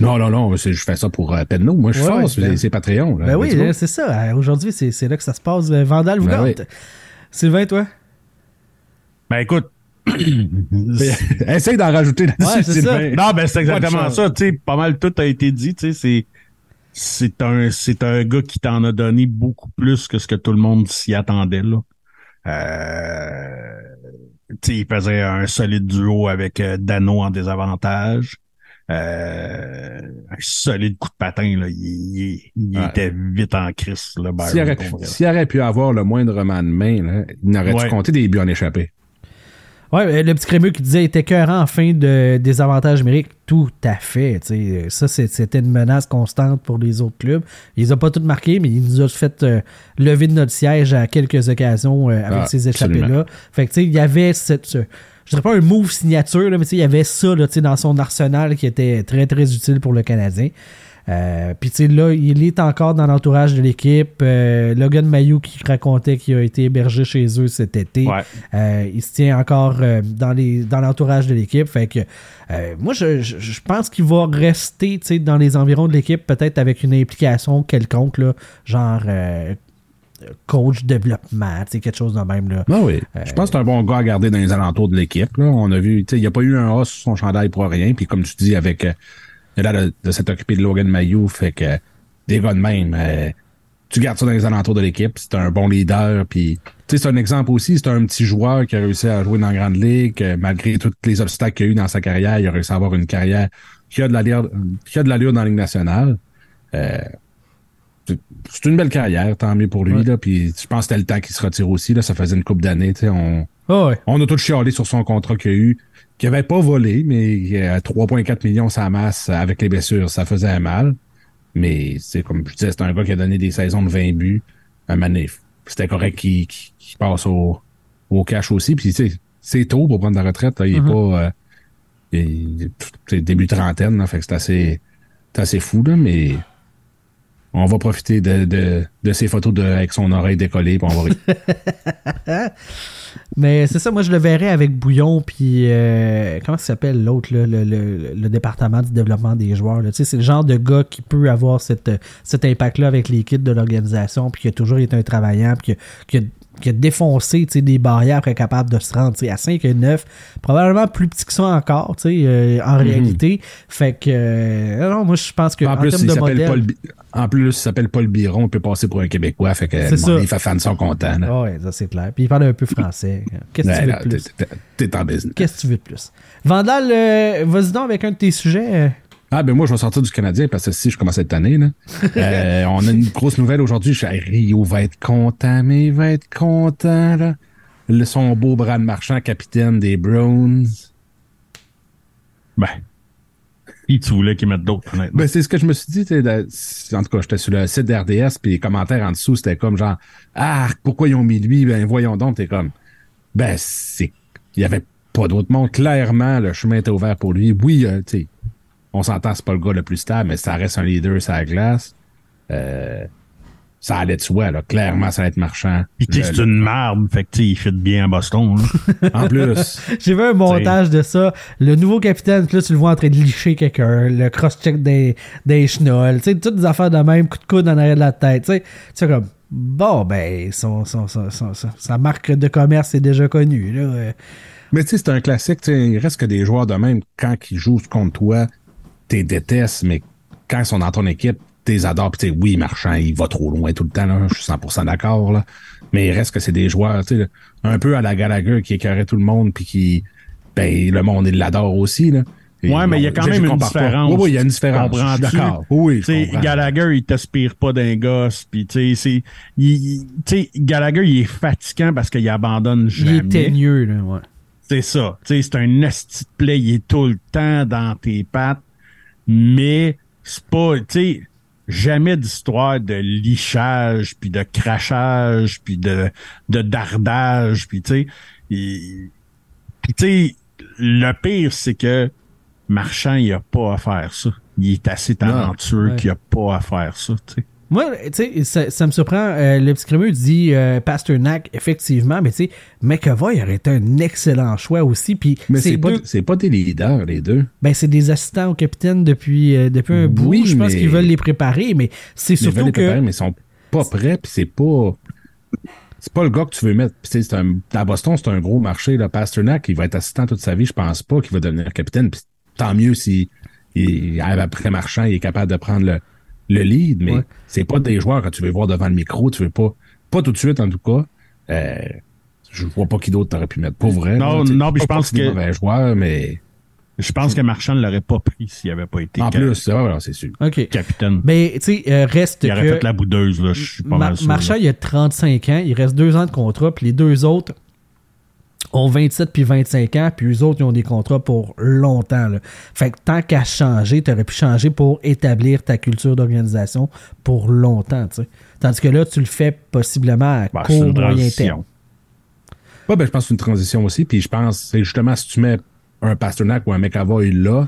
Non, non, non, je fais ça pour euh, Penno. Moi, je suis Ouais, fort, ouais, c'est ben- c'est Patreon. là. Ben oui, c'est ça. Euh, Aujourd'hui, c'est là que ça se passe. Euh, Vandal vous Ben oui. Sylvain, toi? Ben écoute. Essaye d'en rajouter là-dessus. Ouais. Non, ben c'est exactement ça. Tu sais, pas mal tout a été dit. Tu sais, c'est c'est un c'est un gars qui t'en a donné beaucoup plus que ce que tout le monde s'y attendait là. Euh, tu sais, il faisait un solide duo avec euh, Dano en désavantage. Euh, un solide coup de patin là. Il, il- il Ouais. était vite en crise S'il aurait, pu avoir le moindrement de main, là, il n'aurait-tu Ouais. compté des buts en échappé? Ouais, le petit crémeux qui disait était écœurant en fin de désavantage numérique. Tout à fait. tu sais. Ça, c'était une menace constante pour les autres clubs. Il les a pas toutes marquées, mais il nous a fait euh, lever de notre siège à quelques occasions euh, avec Ah, ces échappées-là. Fait que, tu sais, il y avait cette. ce- je dirais pas un move signature, là, mais tu sais, il y avait ça là, tu sais, dans son arsenal qui était très, très utile pour le Canadien. Euh, Puis tu sais, là, il est encore dans l'entourage de l'équipe. Euh, Logan Mayou qui racontait qu'il a été hébergé chez eux cet été. Ouais. Euh, il se tient encore euh, dans les dans l'entourage de l'équipe. Fait que euh, moi, je, je- je pense qu'il va rester tu sais, dans les environs de l'équipe, peut-être avec une implication quelconque, là, genre euh, coach développement, tu sais, quelque chose de même. Là. Ah oui. Euh, Je pense que c'est un bon gars à garder dans les alentours de l'équipe. là. On a vu, tu sais, il n'y a pas eu un A sur son chandail pour rien. Puis comme tu dis, avec a l'air de, de s'être occupé de Logan Mayou, fait que des gars de même, euh, tu gardes ça dans les alentours de l'équipe. C'est un bon leader. Puis c'est un exemple aussi. C'est un petit joueur qui a réussi à jouer dans la Grande Ligue, euh, malgré tous les obstacles qu'il a eu dans sa carrière, il a réussi à avoir une carrière qui a de l'allure, qui a de l'allure dans la Ligue nationale. Euh, c'est- c'est une belle carrière, tant mieux pour lui. Ouais. Là, puis je pense que c'était le temps qu'il se retire aussi. Là, ça faisait une couple d'années. On, Ah ouais. on a tous chialé sur son contrat qu'il a eu, qu'il avait pas volé, mais à 3,4 millions sa masse avec les blessures, ça faisait mal. Mais c'est comme je disais, c'est un gars qui a donné des saisons de 20 buts. Un manif. C'était correct qu'il qu'il passe au, au cash aussi. Puis tu sais, c'est tôt pour prendre la retraite. là. Il est Mhm. pas. euh, il est- début trentaine, là, fait que c'est assez, c'est assez fou, là, mais on va profiter de, de, ces photos avec son oreille décollée, puis on va rire. Mais c'est ça, moi je le verrais avec Bouillon, puis euh, comment ça s'appelle l'autre, le, département du développement des joueurs. C'est le genre de gars qui peut avoir cet impact-là avec l'équipe de l'organisation, puis qui a toujours été un travaillant, puis qui a- qui a défoncé des barrières pour être capable de se rendre à 5 et 9, probablement plus petit que ça encore, euh, en réalité. Fait que, euh, non, moi je pense que En en plus, il de s'appelle. Paul, en plus, il s'appelle Paul Biron, il peut passer pour un Québécois, fait que les fans sont contents. ouais, ça c'est clair. Puis il parle un peu français. Qu'est-ce que tu veux là, de plus? T'es en business. Qu'est-ce que tu veux de plus? Vandal, euh, vas-y donc avec un de tes sujets. Ah, ben moi, je vais sortir du Canadien parce que si je commence cette année, là, euh, on a une grosse nouvelle aujourd'hui. Rio va être content, mais il va être content, là. Le, son beau Brad Marchand, capitaine des Browns. Ben. Qui tu voulais qu'ils mettent d'autres, honnêtement? Ben, c'est ce que je me suis dit. En tout cas, j'étais sur le site d'RDS, puis les commentaires en dessous, c'était comme genre, ah, pourquoi ils ont mis lui? Ben, voyons donc, t'es comme, ben, c'est, il y avait pas d'autre monde. Clairement, le chemin était ouvert pour lui. Oui, euh, tu sais, on s'entend, c'est pas le gars le plus stable, mais ça reste un leader sur la glace. Euh, ça allait de soi, là. Clairement, ça allait être marchand. Puis c'est une marde, fait que tu sais, il fit bien à Boston. là. En plus, J'ai vu un montage de ça. Le nouveau capitaine, puis là, tu le vois en train de licher quelqu'un. Le cross-check des, des chenolles. Tu sais, toutes des affaires de même, coup de coude en arrière de la tête. Tu sais, tu sais comme, bon, ben, son, son, son- son- son- sa marque de commerce est déjà connue. Là. Mais tu sais, c'est un classique. tu sais, Il reste que des joueurs de même, quand ils jouent contre toi, t'es détestes, mais quand ils sont dans ton équipe, t'es adores. Puis tu sais, oui, Marchand, il va trop loin tout le temps. Là, je suis 100% d'accord. Là. Mais il reste que c'est des joueurs, tu sais, un peu à la Gallagher qui écœurait tout le monde, puis qui, ben, le monde, il l'adore aussi. Là. Et Ouais, mais il y a quand même une différence. Oui, oui, il y a une différence. Je suis Comprends-tu? d'accord. Oui, je Tu sais, comprends. Gallagher, il t'aspire pas d'un gosse. Puis, tu sais, c'est- il- il- tu sais, Gallagher, il est fatigant parce qu'il abandonne il jamais. est teigneux, là, ouais. C'est ça. Tu sais, c'est un esti de play. Il est tout le temps dans tes pattes. Mais c'est pas, tu sais, jamais d'histoire de lichage, puis de crachage, puis de, de dardage, puis tu sais. le pire, c'est que Marchand, il a pas à faire ça. Il est assez talentueux Ouais. qu'il a pas à faire ça, tu sais. Moi, tu sais, ça, ça me surprend. euh, le petit crémeux dit euh, Pasternak, effectivement, mais tu sais, McAvoy aurait été un excellent choix aussi. Puis Mais c'est pas, deux- c'est pas des leaders, les deux. Ben, c'est des assistants au capitaine depuis, euh, depuis un bout. Oui, Je pense mais- qu'ils veulent les préparer, mais c'est Ils veulent surtout les que. préparer, mais ils sont pas prêts, puis c'est pas. C'est pas le gars que tu veux mettre. Puis, tu sais, c'est un, à Boston, c'est un gros marché. Là. Pasternak, il va être assistant toute sa vie. Je pense pas qu'il va devenir capitaine. Puis, tant mieux si il, après marchand, il est capable de prendre le, le lead. Mais Ouais. c'est pas des joueurs que tu veux voir devant le micro. Tu veux pas. Pas tout de suite, en tout cas. Euh, je vois pas qui d'autre t'aurais pu mettre. Pour vrai. Non, là, non, puis je pense c'est des que- mauvais joueurs, mais Je pense que Marchand ne l'aurait pas pris s'il avait pas été en plus, ouais, c'est sûr. OK. capitaine. Mais, tu sais, euh, reste il aurait que. fait la boudeuse, là. Je suis pas mal sûr. Marchand, là. il a 35 ans. Il reste deux ans de contrat. Puis les deux autres ont 27 puis 25 ans. Puis eux autres, ils ont des contrats pour longtemps. là. Fait que tant qu'à changer, tu aurais pu changer pour établir ta culture d'organisation pour longtemps. tu sais. Tandis que là, tu le fais possiblement à Ben, c'est court, moyen terme. Ouais, ben, je pense que c'est une transition aussi. Puis je pense, c'est justement si tu mets un Pasternak ou un McAvoy là,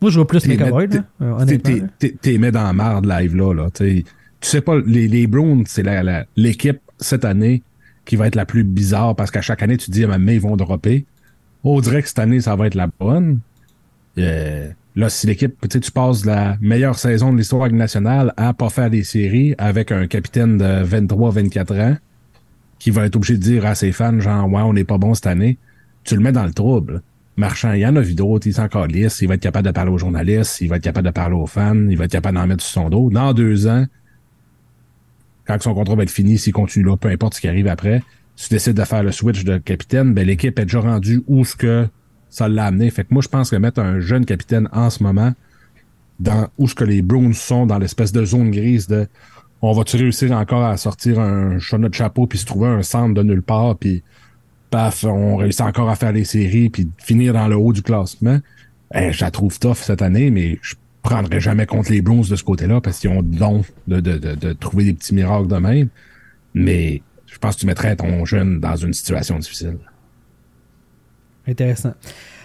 Moi, je vois plus t'es McAvoy, là, euh, t'es- honnêtement. t'es- là. t'es- t'es mets dans la marde live là. tu sais pas, les, les Browns, c'est l'équipe cette année qui va être la plus bizarre parce qu'à chaque année, tu dis, mais ils vont dropper. On dirait que cette année, ça va être la bonne. Euh, là, si l'équipe, tu sais, tu passes la meilleure saison de l'histoire nationale à pas faire des séries avec un capitaine de 23-24 ans qui va être obligé de dire à ses fans, genre, ouais, on n'est pas bon cette année, tu le mets dans le trouble. Marchand, il y en a vu d'autres, il s'en calisse, il va être capable de parler aux journalistes, il va être capable de parler aux fans, il va être capable d'en mettre sur son dos. Dans deux ans, quand son contrat va être fini, s'il continue là, peu importe ce qui arrive après, tu décides de faire le switch de capitaine, ben l'équipe est déjà rendue où ce que ça l'a amené. Fait que moi, je pense que mettre un jeune capitaine en ce moment, dans où ce que les Bruins sont, dans l'espèce de zone grise de on va-tu réussir encore à sortir un chat de chapeau puis se trouver un centre de nulle part puis paf, on réussit encore à faire les séries puis finir dans le haut du classement. Eh, je la trouve tough cette année, mais je prendrai jamais contre les Bruins de ce côté-là parce qu'ils ont le don de, de, de, de trouver des petits miracles de même. Mais je pense que tu mettrais ton jeune dans une situation difficile. Intéressant.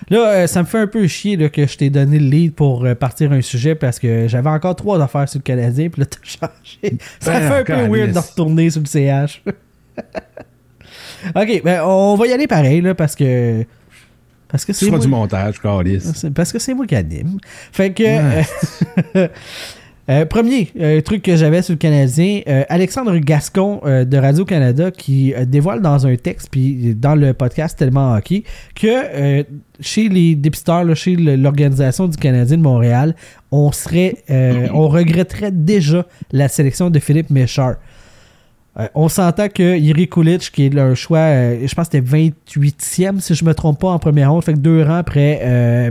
Là, euh, ça me fait un peu chier là, que je t'ai donné le lead pour euh, partir un sujet parce que j'avais encore trois affaires sur le Canadien, puis là, t'as changé. Ça Ben, fait un peu weird de retourner sur le CH. ok, ben, on va y aller pareil, là, parce que. Parce que c'est. moi- du montage, Carlis. c'est parce que c'est moi qui anime. Fait que. euh, euh, premier euh, truc que j'avais sur le Canadien, Alexandre Gascon de Radio-Canada qui dévoile dans un texte, puis dans le podcast Tellement Hockey, que chez les dépisteurs, là, chez l'organisation du Canadien de Montréal, on serait, on regretterait déjà la sélection de Philippe Méchard. On s'entend que Yuri Kulich, qui est leur choix, euh, je pense que c'était 28e, si je me trompe pas, en première ronde, fait que deux rangs après euh,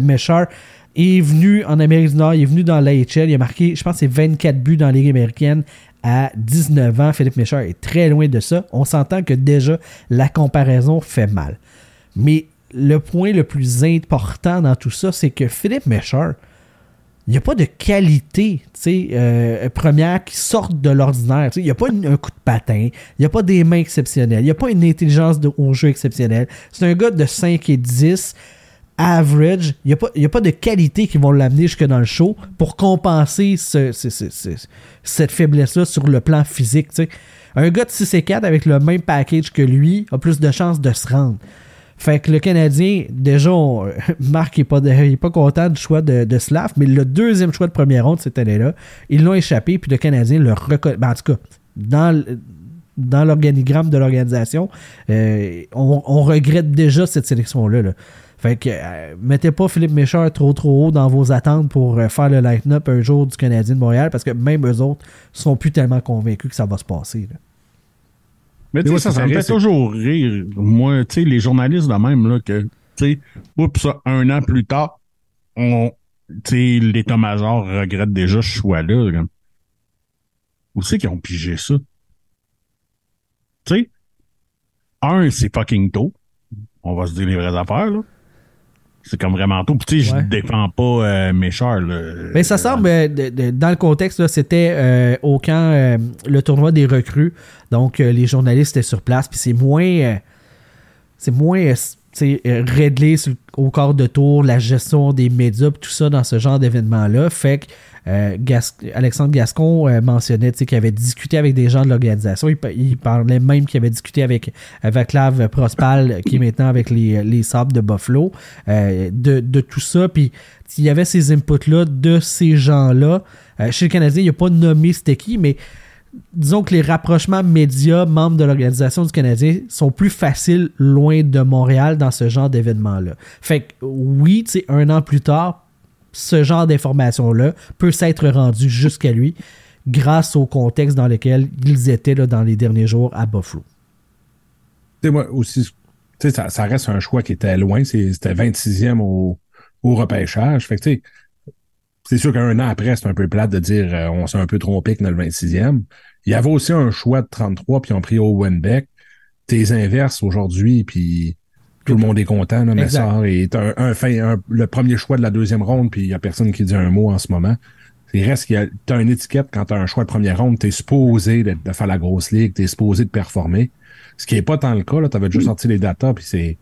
est venu en Amérique du Nord, il est venu dans l'AHL, il a marqué, je pense, c'est 24 buts dans la Ligue américaine à 19 ans. Philippe Méchard est très loin de ça. On s'entend que déjà, la comparaison fait mal. Mais le point le plus important dans tout ça, c'est que Philippe Méchard, il n'y a pas de qualité euh, première qui sortent de l'ordinaire. Il n'y a pas un coup de patin, il n'y a pas des mains exceptionnelles, il n'y a pas une intelligence de, au jeu exceptionnelle. C'est un gars de 5 et 10, average. Il n'y a, pas- a pas de qualité qui vont l'amener jusque dans le show pour compenser ce- ce- ce- ce- cette faiblesse-là sur le plan physique. Un gars de 6 et 4 avec le même package que lui a plus de chances de se rendre. Fait que le Canadien, déjà, on- Marc n'est pas, pas content du choix de, de Slav, mais le deuxième choix de première ronde cette année-là, ils l'ont échappé, puis le Canadien le reconnaît. Ben, en tout cas, dans, dans l'organigramme de l'organisation, euh, on, regrette déjà cette sélection-là. là. Fait que euh, mettez pas Philippe Méchard trop trop haut dans vos attentes pour euh, faire le line-up un jour du Canadien de Montréal, parce que même eux autres sont plus tellement convaincus que ça va se passer. Mais tu sais, ça, ça me fait toujours rire. Moi, tu sais, les journalistes de même, là, que, tu sais, oups, ça, un an plus tard, on, tu sais, l'état-major regrette déjà ce choix-là. comme. Où c'est qu'ils ont pigé ça? Tu sais, un, c'est fucking tôt. On va se dire les vraies affaires, là. C'est comme vraiment tôt. Puis, tu sais, Ouais. je défends pas euh, Méchard, là. Mais ça semble, euh, de- de- dans le contexte, là, c'était euh, au camp, euh, le tournoi des recrues. Donc, les journalistes étaient sur place. Puis c'est moins. c'est moins. réglé sur au quart de tour, la gestion des médias, tout ça dans ce genre d'événement-là. Fait que euh, Alexandre Gascon euh, mentionnait qu'il avait discuté avec des gens de l'organisation. Il, pa- il parlait même qu'il avait discuté avec Vaclav Prospal, qui est maintenant avec les, les Sables de Buffalo, euh, de, tout ça. Puis il y avait ces inputs-là de ces gens-là. Euh, chez le Canadien, il n'a pas nommé c'était mais disons que les rapprochements médias, membres de l'organisation du Canadien, sont plus faciles loin de Montréal dans ce genre d'événement-là. Fait que oui, un an plus tard, ce genre d'information-là peut s'être rendu jusqu'à lui grâce au contexte dans lequel ils étaient là, dans les derniers jours à Buffalo. Tu moi aussi, ça, ça reste un choix qui était loin. C'était 26e au, au repêchage. Fait que, c'est sûr qu'un an après, c'est un peu plate de dire euh, on s'est un peu trompé que le 26e. Il y avait aussi un choix de 33, puis ils ont pris Owen Beck. Tes inverses aujourd'hui, puis tout le monde est content. Là, Exact. Messard est un, un, fin- un- le premier choix de la deuxième ronde, puis il y a personne qui dit un mot en ce moment. Il reste qu'il y a, t'as une étiquette quand t'as un choix de première ronde, t'es supposé de, de faire la grosse ligue, t'es supposé de performer. Ce qui est pas tant le cas, là. T'avais déjà sorti les datas, puis c'est,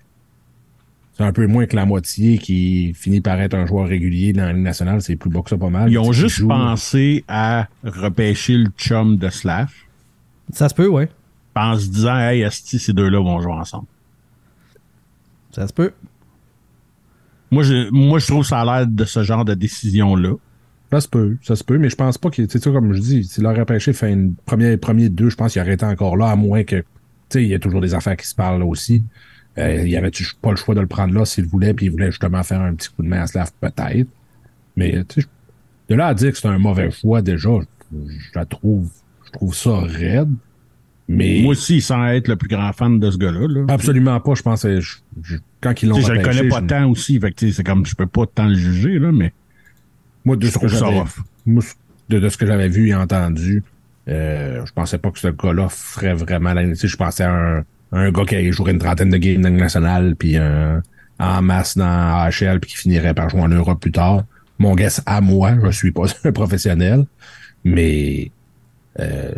c'est un peu moins que la moitié qui finit par être un joueur régulier dans la Ligue nationale. C'est plus bas que ça pas mal. Ils ont juste joue- pensé à repêcher le chum de Slav. Ça se peut, ouais. En se disant, hey, esti, ces deux-là vont jouer ensemble. Ça se peut. Moi, je, moi, je trouve que ça a l'air de ce genre de décision-là. Ça se peut, ça se peut, mais je pense pas qu'il, c'est ça, comme je dis, s'il aurait repêché fait une première, premier deux, je pense qu'il aurait été encore là, à moins que, tu sais, il y a toujours des affaires qui se parlent là aussi. Euh, il avait pas le choix de le prendre là s'il voulait, puis il voulait justement faire un petit coup de main à Slav, peut-être. Mais, tu sais, de là à dire que c'est un mauvais choix, déjà, je, je la trouve, je trouve ça raide. Mais Moi aussi, sans être le plus grand fan de ce gars-là. Là. absolument pas, je pensais. je- je- quand ils l'ont je le connais pas je- tant aussi, fait que c'est comme je peux pas tant le juger, là, mais Moi, de ce que j'avais moi, de, de ce que j'avais vu et entendu, euh, je pensais pas que ce gars-là ferait vraiment la. Je pensais à un, un gars qui jouerait une trentaine de games nationale, puis un- en masse dans AHL, puis qui finirait par jouer en Europe plus tard. Mon guess à moi, je suis pas un professionnel, mais euh,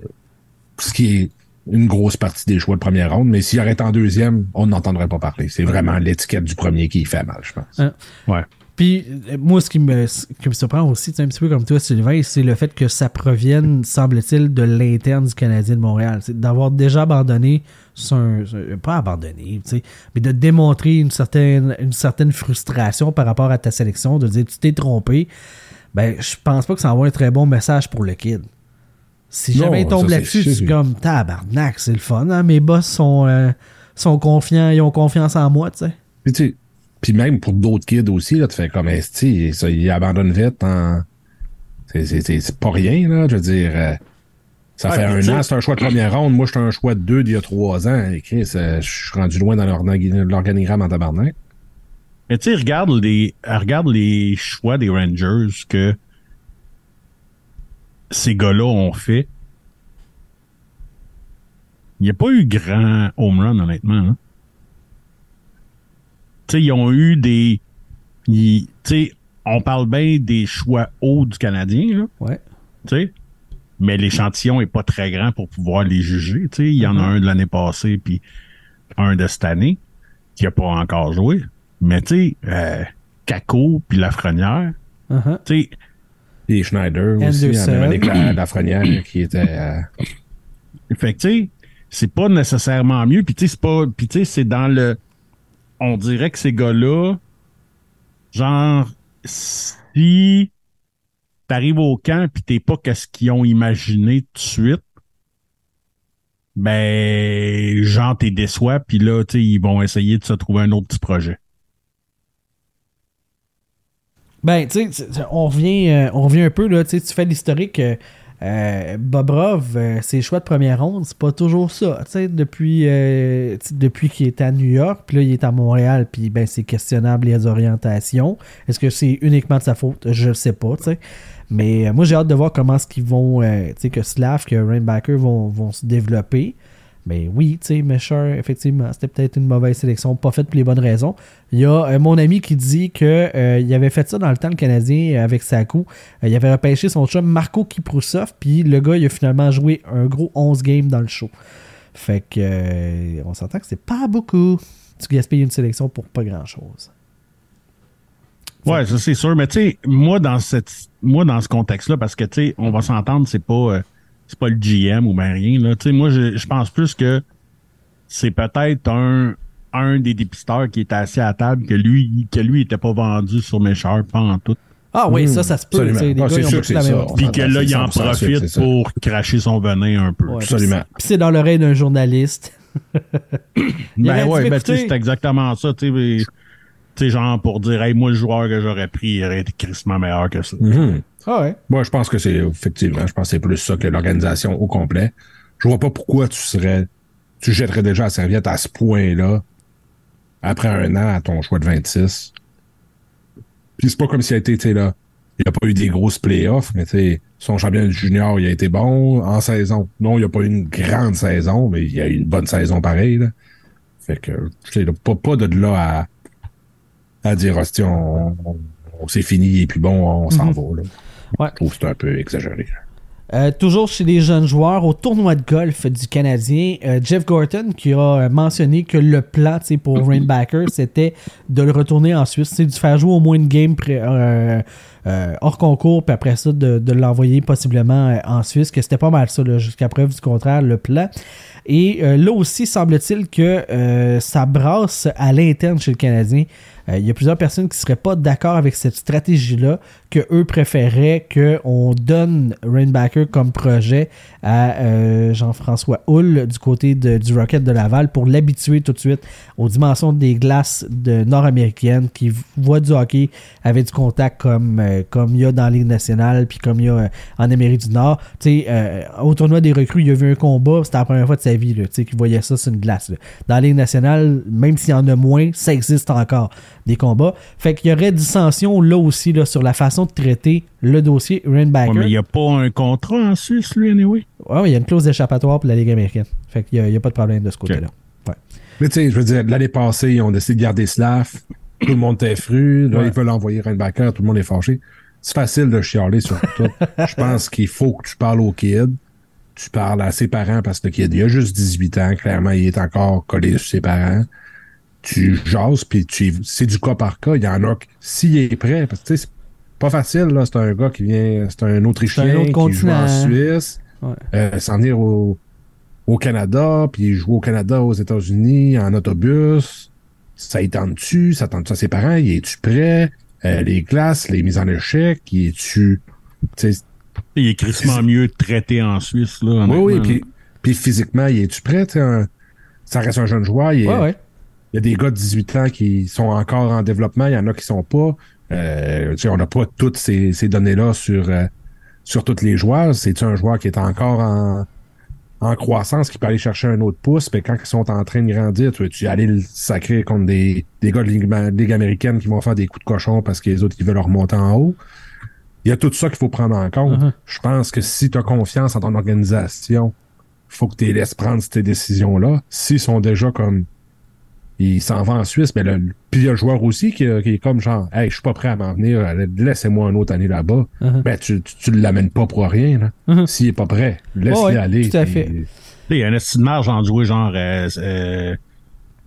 ce qui est une grosse partie des choix de première ronde, mais s'il arrête en deuxième, on n'entendrait pas parler. C'est vraiment l'étiquette du premier qui fait mal, je pense. Hein? ouais. Puis, moi, ce qui me, ce qui me surprend aussi, un petit peu comme toi, Sylvain, c'est le fait que ça provienne, semble-t-il, de l'interne du Canadien de Montréal. C'est d'avoir déjà abandonné, son, son- pas abandonné, tu sais, mais de démontrer une certaine, une certaine frustration par rapport à ta sélection, de dire tu t'es trompé. Ben, je pense pas que ça envoie un très bon message pour le kid. Si Non, jamais il tombe ça, c'est là-dessus, sûr. c'est comme tabarnak, c'est le fun. Hein? Mes boss sont, euh, sont confiants, ils ont confiance en moi, tu sais. Puis, tu même pour d'autres kids aussi, là, tu fais comme Esti, ça, ils abandonnent vite en. C'est- pas rien, là. Je veux dire, euh, ça Ouais, fait un tu an, c'est un choix de première ronde. Moi, j'étais un choix de deux d'il y a trois ans. Et Chris, euh, je suis rendu loin dans l'organi- l'organigramme en tabarnak. Mais tu sais, regarde les, regarde les choix des Rangers que ces gars-là ont fait. Il n'y a pas eu grand home run, honnêtement. hein. Tu sais, ils ont eu des. Tu sais, on parle bien des choix hauts du Canadien, là. Ouais. tu sais. Mais l'échantillon est pas très grand pour pouvoir les juger. Tu sais, il y en a un de l'année passée, puis un de cette année, qui a pas encore joué. Mais tu sais, euh, Kako puis Lafrenière, Uh-huh. tu sais, Et Schneider aussi, Anderson. même année que la, Lafrenière, qui était. euh, fait que tu sais, c'est pas nécessairement mieux. Puis tu sais, c'est pas, puis tu sais, c'est dans le, on dirait que ces gars-là, genre, si t'arrives au camp puis t'es pas qu'est-ce qu'ils ont imaginé tout de suite, ben, genre, t'es déçois, puis là, tu sais, ils vont essayer de se trouver un autre petit projet. Ben, tu sais, on revient, euh, on revient un peu, là, tu fais l'historique. euh, euh, Bobrov, euh, ses choix de première ronde, c'est pas toujours ça. Depuis, euh, depuis qu'il est à New York, puis là, il est à Montréal, puis ben, c'est questionnable les orientations. Est-ce que c'est uniquement de sa faute? Je le sais pas. Mais moi, j'ai hâte de voir comment est-ce qu'ils vont, que Slav, que Rainbacker vont, vont se développer. Mais oui, tu sais, Mesher, effectivement, c'était peut-être une mauvaise sélection, pas faite pour les bonnes raisons. Il y a euh, mon ami qui dit que euh, il avait fait ça dans le temps, le Canadien, avec Sakou. Euh, il avait repêché son chum Marco Kiprusov, puis le gars, il a finalement joué un gros 11 games dans le show. Fait que, euh, on s'entend que c'est pas beaucoup. Tu gaspilles une sélection pour pas grand-chose. Ouais, ça c'est sûr. Mais tu sais, moi dans cette, moi dans ce contexte-là, parce que tu sais, on va s'entendre, c'est pas, c'est pas le GM ou ben rien là. Tu sais, moi je, je pense plus que c'est peut-être un, un des dépisteurs qui était assis à la table que lui, que lui était pas vendu sur mes chars, pas en tout. Ah oui, Mmh, ça, ça se peut. Les Ah, gars, ils ont la même. Puis que là, il en 100% sûr que c'est profite pour cracher son venin un peu. Ouais, Absolument. Puis c'est dans l'oreille d'un journaliste. Ben ouais, ben m'écouter. tu sais, c'est exactement ça, tu sais. mais- Tu sais, genre pour dire, hey, moi, le joueur que j'aurais pris, il aurait été crissement meilleur que ça. mhm. Ah ouais? Moi, je pense que c'est effectivement, je pense que c'est plus ça que l'organisation au complet. Je vois pas pourquoi tu serais, tu jetterais déjà la serviette à ce point-là après un an à ton choix de 26. Puis c'est pas comme s'il a été, tu là, il a pas eu des grosses playoffs, mais tu son champion junior, il a été bon en saison. Non, il a pas eu une grande saison, mais il a eu une bonne saison pareil, là. Fait que, tu sais, pas, pas de là à, à dire, hostie, on, on, on- c'est fini et puis bon, on s'en Mhm. va, là. Ouais. Je trouve que c'est un peu exagéré. Euh, toujours chez les jeunes joueurs, au tournoi de golf du Canadien, euh, Jeff Gorton qui a euh, mentionné que le plan pour Rainbacker, c'était de le retourner en Suisse, c'est de faire jouer au moins une game pré- euh, euh, hors concours, puis après ça, de, l'envoyer possiblement euh, en Suisse, que c'était pas mal ça, jusqu'à preuve du contraire, le plan. Et euh, là aussi, semble-t-il que ça brasse à l'interne chez le Canadien. Il y a plusieurs personnes qui seraient pas d'accord avec cette stratégie-là, que eux préféraient qu'on donne Rainbacker comme projet à Jean-François Hull du côté de- du Rocket de Laval pour l'habituer tout de suite aux dimensions des glaces de nord-américaines qui voient du hockey avec du contact comme euh, comme il y a dans la Ligue nationale, puis comme il y a euh, en Amérique du Nord. Tu sais, euh, au tournoi des recrues, il y a vu un combat, c'était la première fois de sa vie, là, tu sais, qu'il voyait ça sur une glace. là. Dans la Ligue nationale, même s'il y en a moins, ça existe encore, des combats. Fait qu'il y aurait dissension là aussi, là, sur la façon de traiter le dossier Rainbacker. Ouais, mais il n'y a pas un contrat en Suisse, lui, anyway. Ouais, il y a une clause d'échappatoire pour la Ligue américaine. Fait qu'il n'y a, a pas de problème de ce côté-là. Ouais. Mais tu sais, je veux dire, l'année passée, ils ont décidé de garder Slav. Tout le monde était fru. Là, Ouais. ils veulent envoyer Rainbacker. Tout le monde est fâché. C'est facile de chialer sur tout. je pense qu'il faut que tu parles au kid. Tu parles à ses parents parce que le kid, il a juste 18 ans. Clairement, il est encore collé sur ses parents. Tu jases, puis tu, c'est du cas par cas. Il y en a que, s'il est prêt, parce que tu sais, c'est pas facile, là. C'est un gars qui vient, c'est un Autrichien C'est un autre qui joue en continent. Suisse. Ouais. Euh, s'en venir au, au Canada, puis il joue au Canada, aux États-Unis, en autobus. Ça y tente-tu? Ça tente-tu à ses parents? Y es-tu prêt? Euh, les classes, les mises en échec, y es-tu... tu sais, Il est crissement mieux traité en Suisse, là. Oui, oui, puis, puis physiquement, y es-tu prêt? tu sais, un- ça reste un jeune joueur. Il y, a- Ouais, ouais. il y a des gars de 18 ans qui sont encore en développement, il y en a qui sont pas. Euh, tu sais, on n'a pas toutes ces, ces données-là sur, euh, sur tous les joueurs. C'est un joueur qui est encore en, en croissance, qui peut aller chercher un autre pouce, mais quand ils sont en train de grandir, tu veux-tu aller le sacrer contre des, des gars de Ligue, Ligue américaine qui vont faire des coups de cochon parce que les autres, ils veulent leur monter en haut? Il y a tout ça qu'il faut prendre en compte. Mhm. Je pense que si tu as confiance en ton organisation, faut que tu les laisses prendre ces décisions-là. S'ils sont déjà comme il s'en va en Suisse, mais le, puis il y a le joueur aussi qui, qui est comme genre Hey, je suis pas prêt à m'en venir, laissez-moi une autre année là-bas. Mhm. Ben tu, tu, tu l'amènes pas pour rien, là. Mhm. S'il est pas prêt, laisse-le ouais, aller. tout à fait. Tu sais, Il y a un estime de marge en jouer genre, euh, euh,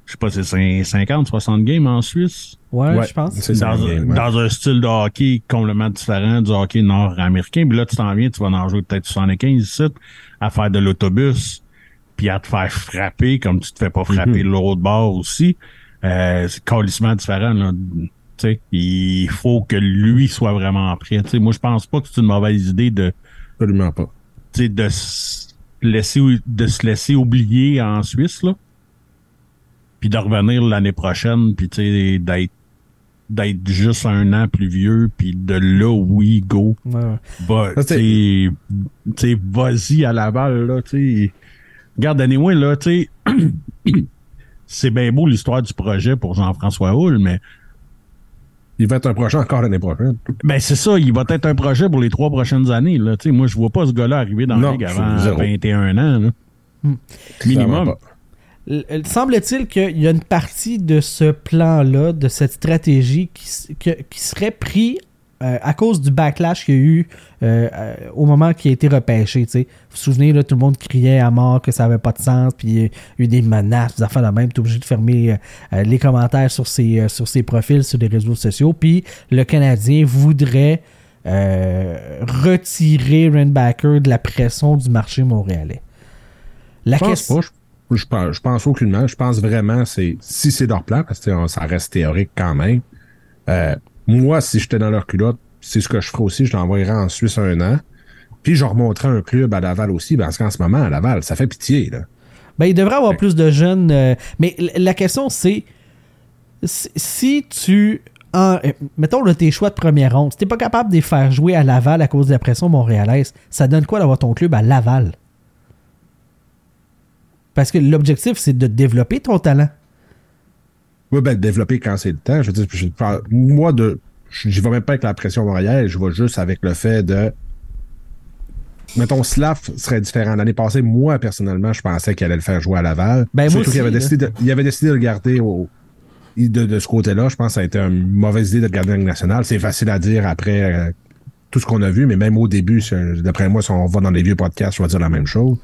je sais pas, c'est cin- 50, 60 games en Suisse? Ouais, Ouais, je pense. c'est ça. Dans, game, ouais. dans un style de hockey complètement différent du hockey nord-américain. Puis là, tu t'en viens, tu vas en jouer peut-être 75 ici, à faire de l'autobus, puis à te faire frapper comme tu te fais pas frapper de l'autre bord aussi. Euh, c'est calissement différent. Là. Tu sais, il faut que lui soit vraiment prêt. Tu sais, moi, je pense pas que c'est une mauvaise idée de Absolument pas. tu sais, de se laisser de se laisser oublier en Suisse là puis de revenir l'année prochaine puis tu sais d'être d'être juste un an plus vieux puis de là oui go Ouais, vas-y à Laval là tu sais regarde anyway là tu sais c'est bien beau l'histoire du projet pour Jean-François Houle mais Il va être un projet encore l'année prochaine. ben c'est ça, il va être un projet pour les trois prochaines années. Là. Tu sais, moi, je vois pas ce gars-là arriver dans la Non, ligue avant zéro. 21 ans. Là. Hmm. Minimum. Semble-t-il qu'il y a une partie de ce plan-là, de cette stratégie qui, que- qui serait pris euh, à cause du backlash qu'il y a eu euh, euh, au moment qu'il a été repêché. Vous vous souvenez, là, tout le monde criait à mort que ça avait pas de sens, puis il y a eu des menaces, des affaires de même. Tu obligé de fermer les commentaires sur ses, sur ses profils, sur les réseaux sociaux. Puis le Canadien voudrait retirer Rainbacker de la pression du marché montréalais. La Je pense question- pas. Je, je pense, je pense aucunement. Je pense vraiment, c'est si c'est leur plan, parce que ça reste théorique quand même. Moi, si j'étais dans leur culotte, c'est ce que je ferais aussi. Je l'envoyerais en Suisse un an. Puis je remonterais un club à Laval aussi, parce qu'en ce moment, à Laval, ça fait pitié. Là. Ben, il devrait avoir plus de jeunes. euh, mais la question, c'est si- tu. en- euh, mettons là, tes choix de première ronde, si t'es pas capable de les faire jouer à Laval à cause de la pression montréalaise, ça donne quoi d'avoir ton club à Laval? Parce que l'objectif, c'est de développer ton talent. Oui, ben, développer quand c'est le temps. Je veux dire, je moi, de, j'y vais même pas avec la pression montréalaise, je vais juste avec le fait de. Mettons, Slav serait différent. L'année passée, moi, personnellement, je pensais qu'il allait le faire jouer à Laval. Ben, Surtout qu'il avait décidé de, il avait décidé de le garder au, de, de ce côté-là. Je pense que ça a été une mauvaise idée de le garder en Ligue nationale. C'est facile à dire après euh, tout ce qu'on a vu, mais même au début, d'après moi, si on va dans les vieux podcasts, je vais dire la même chose.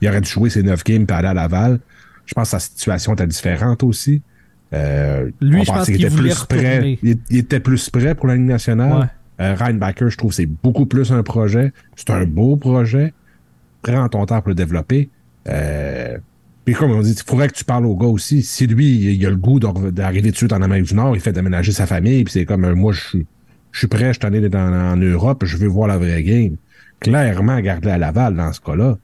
Il aurait dû jouer ses neuf games et aller à Laval. Je pense que sa situation était différente aussi. Euh, Lui, on je pense qu'il était plus prêt. Il, il était plus prêt pour la Ligue nationale. Ouais. Euh, je trouve que c'est beaucoup plus un projet. C'est un beau projet. Prends ton temps pour le développer. Euh, puis comme on dit, il faudrait que tu parles au gars aussi. Si lui, il a le goût d'ar- d'arriver tout de suite en Amérique du Nord, il fait déménager sa famille, puis c'est comme moi, je suis je suis prêt, je dans, en Europe, je veux voir la vraie game. Clairement, garder à Laval dans ce cas-là.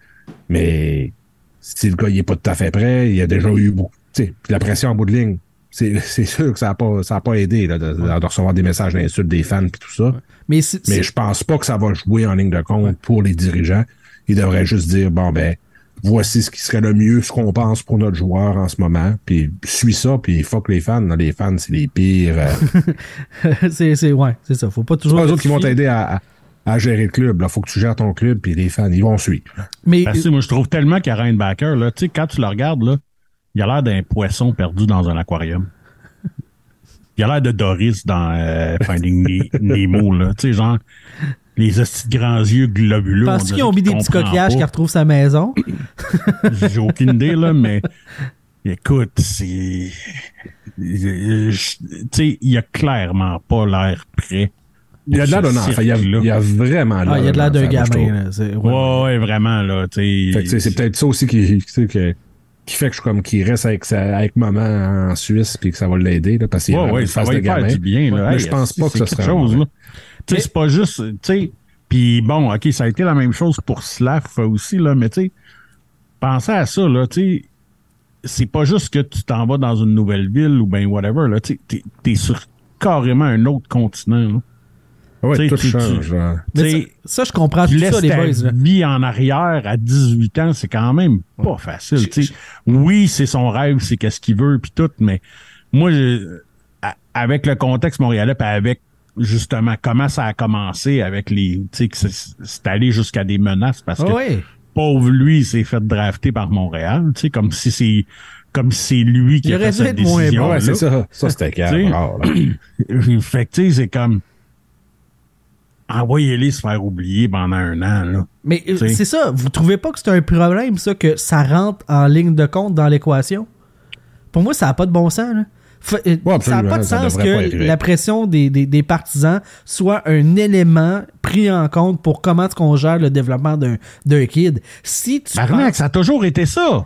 Mais si le gars il est pas tout à fait prêt, il a déjà eu beaucoup. tu sais, puis la pression en bout de ligne. C'est c'est sûr que ça n'a pas, ça a pas aidé là, de, de recevoir des messages d'insultes des fans puis tout ça. Mais, c'est- Mais c'est- je pense pas que ça va jouer en ligne de compte pour les dirigeants. Ils devraient juste dire bon ben voici ce qui serait le mieux, ce qu'on pense pour notre joueur en ce moment. Puis suis ça, puis fuck les fans. là. Les fans, c'est les pires. euh, c'est, c'est, ouais, c'est ça. Faut pas c'est toujours. pas eux autres qui vont t'aider à, à, à gérer le club. Là. Faut que tu gères ton club, puis les fans, ils vont suivre. Mais Parce que moi, je trouve tellement qu'Aaron Backer, là, tu sais, quand tu le regardes, là, il a l'air d'un poisson perdu dans un aquarium. Il a l'air de Doris dans euh, Finding Ne- Nemo, là. Tu sais, genre, les grands yeux globuleux. penses-tu qu'ils ont mis des petits coquillages qui retrouvent sa maison? J'ai aucune idée, là, mais écoute, c'est. Tu sais, il a clairement pas l'air prêt. Il y a de l'air d'un enfant. Il y a, cirque-là. il y a vraiment Ah, il y a de l'air d'un gamin. Là. Ouais. Ouais, ouais, vraiment, là. tu sais. Fait que, tu sais, c'est peut-être ça aussi qui, tu sais, que- qui fait que je suis comme qu'il reste avec, sa, avec maman en Suisse puis que ça va l'aider là, parce qu'il y a Ouais, ouais, ça va de lui faire gamin. du bien. Là. Mais Hey, je pense pas que ce serait chose. Là. Tu sais, c'est pas juste, tu sais, puis bon, ok, ça a été la même chose pour Slav aussi, là, mais tu sais, pensez à ça, là, tu sais, c'est pas juste que tu t'en vas dans une nouvelle ville ou ben whatever, là, tu t'es sur carrément un autre continent, là. Ouais, Tu sais, tout change. Mais ça, je comprends tu tout laisses ça, les ta boys. là. vie en arrière à 18 ans, c'est quand même pas facile. Oui, c'est son rêve, c'est qu'est-ce qu'il veut, puis tout, mais moi, avec le contexte montréalais, puis avec justement comment ça a commencé avec les, tu sais, que c'est allé jusqu'à des menaces parce Ah que pauvre lui, il s'est fait drafter par Montréal, tu sais, comme si c'est comme si c'est lui qui Il a aurait fait cette être moins bon. décision. Ouais, c'est ça. Ça, c'était Tu sais, calme. fait que tu sais, c'est comme envoyez-les se faire oublier pendant un an, là. Mais euh, c'est ça. Vous trouvez pas que c'est un problème, ça, que ça rentre en ligne de compte dans l'équation? Pour moi, ça n'a pas de bon sens. Là. Euh, Ouais, ça n'a pas de ça sens que la pression des, des- des partisans soit un élément pris en compte pour comment est-ce qu'on gère le développement d'un d'un kid. Si tu Barnac, penses- ça a toujours été ça.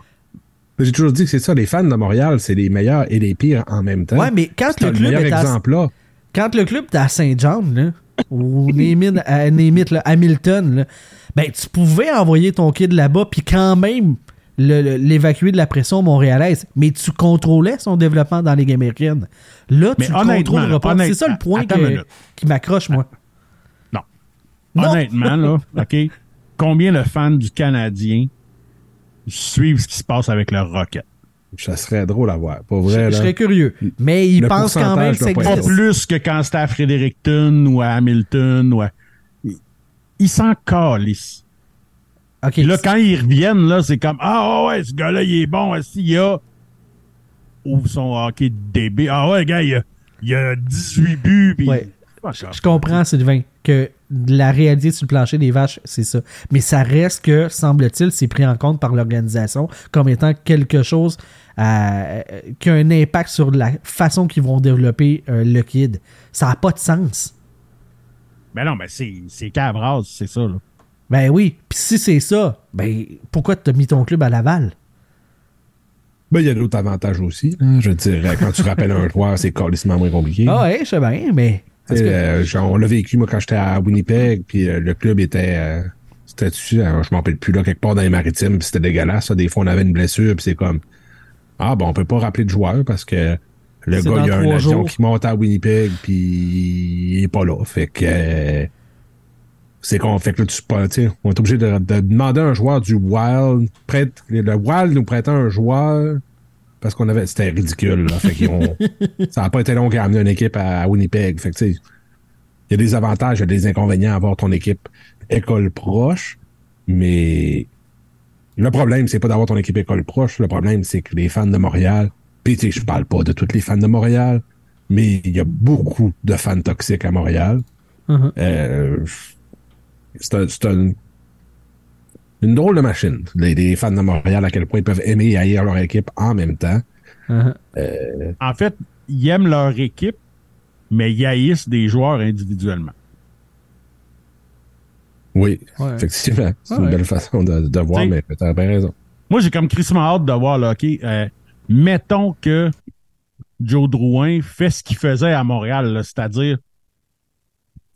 J'ai toujours dit que c'est ça. Les fans de Montréal, c'est les meilleurs et les pires en même temps. Ouais, mais quand le le club meilleur est à, exemple là. quand le club est à Saint-John, là, ou Name it, à- name it, là, Hamilton, là, ben, tu pouvais envoyer ton kid là-bas, puis quand même l'évacuer de la pression montréalaise, mais tu contrôlais son développement dans les Ligue américaine. Là, tu Mais honnêtement, contrôleras pas. C'est ça le point que- qui m'accroche, moi. Non. Non. Honnêtement, là, OK, combien de fans du Canadien suivent ce qui se passe avec leur Rocket? Ça serait drôle à voir. Je, vrai, je là. serais curieux. Mais ils Le pensent quand même que ça pas existe. Pas plus que quand c'était à Fredericton ou à Hamilton ou à... Ils s'en calissent. Ok, Puis là, quand ils reviennent, là, c'est comme Ah ouais, ce gars-là, il est bon, s'il y a. Ouvre son hockey de DB. Ah ouais, gars, il y a, il y a 18 buts. Puis... Ouais. Je comprends, Sylvain, que la réalité sur le plancher des vaches, c'est ça. Mais ça reste que, semble-t-il, c'est pris en compte par l'organisation comme étant quelque chose euh, qui a un impact sur la façon qu'ils vont développer euh, le kid. Ça n'a pas de sens. Ben non, ben c'est, c'est cabras, c'est ça, là. Ben oui. Puis si c'est ça, ben pourquoi tu as mis ton club à Laval? Ben, il y a d'autres avantages aussi. là. Je veux dire, quand tu rappelles un joueur, c'est carrément moins compliqué. Ah ouais, je sais bien, mais. Euh, genre, on l'a vécu, moi, quand j'étais à Winnipeg, puis euh, le club était... euh, c'était dessus, je m'en rappelle plus, là, quelque part dans les maritimes, puis c'était dégueulasse. là. Des fois, on avait une blessure, puis c'est comme... Ah, bon, on peut pas rappeler de joueur parce que le gars, il y a un avion qui monte à Winnipeg, puis il est pas là. Fait que... euh, c'est qu'on fait que là, tu pas, on est obligé de, de demander à un joueur du Wild, prête, le Wild nous prêtait un joueur parce qu'on avait, c'était ridicule, là. Fait qu'ils ont- ça n'a pas été long qu'à amener une équipe à, Winnipeg. Fait que, tu sais, il y a des avantages, il y a des inconvénients à avoir ton équipe école proche, mais le problème, c'est pas d'avoir ton équipe école proche. Le problème, c'est que les fans de Montréal, puis tu sais, je parle pas de tous les fans de Montréal, mais il y a beaucoup de fans toxiques à Montréal. Mhm. Euh, c'est un- c'est un- une drôle de machine, les, les fans de Montréal, à quel point ils peuvent aimer et haïr leur équipe en même temps. Uh-huh. En fait, ils aiment leur équipe, mais ils haïssent des joueurs individuellement. Oui, Ouais. effectivement. C'est Ouais, une belle façon de, de voir, T'sais- mais tu as bien raison. Moi, j'ai comme crissement hâte de voir, là, OK, euh, mettons que Joe Drouin fait ce qu'il faisait à Montréal, là, c'est-à-dire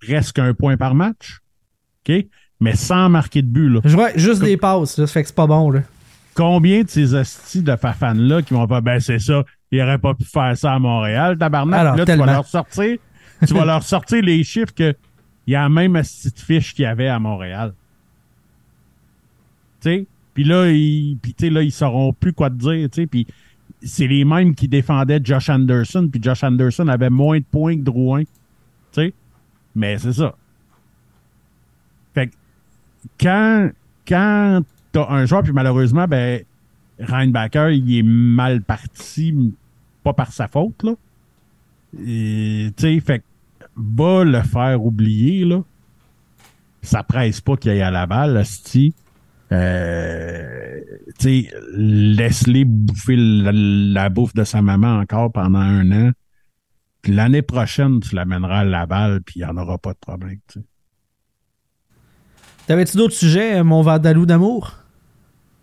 presque un point par match, OK, mais sans marquer de but, là. Je vois juste des passes, là, ça fait que c'est pas bon, là. Combien de ces hosties de fafans-là qui vont faire, ben c'est ça, il aurait pas pu faire ça à Montréal, tabarnak. Alors, là, tellement. tu vas leur sortir, tu vas leur sortir les chiffres que il y a la même petite fiche qu'il y avait à Montréal. Tu sais? Puis là, ils, sais, là, ils sauront plus quoi te dire, tu sais. Puis c'est les mêmes qui défendaient Josh Anderson, puis Josh Anderson avait moins de points que Drouin. Tu sais? Mais c'est ça. Quand, quand t'as un joueur, puis malheureusement, ben, Reinbacker, il est mal parti, pas par sa faute, là. Tu sais, fait va le faire oublier, là. Ça presse pas qu'il aille à la balle, là, c'ti. Euh, tu sais, laisse-les bouffer la, bouffe de sa maman encore pendant un an. L'année prochaine, tu l'amèneras à la balle, puis il n'y en aura pas de problème, tu sais. T'avais-tu d'autres sujets, euh, mon Vandalou d'amour?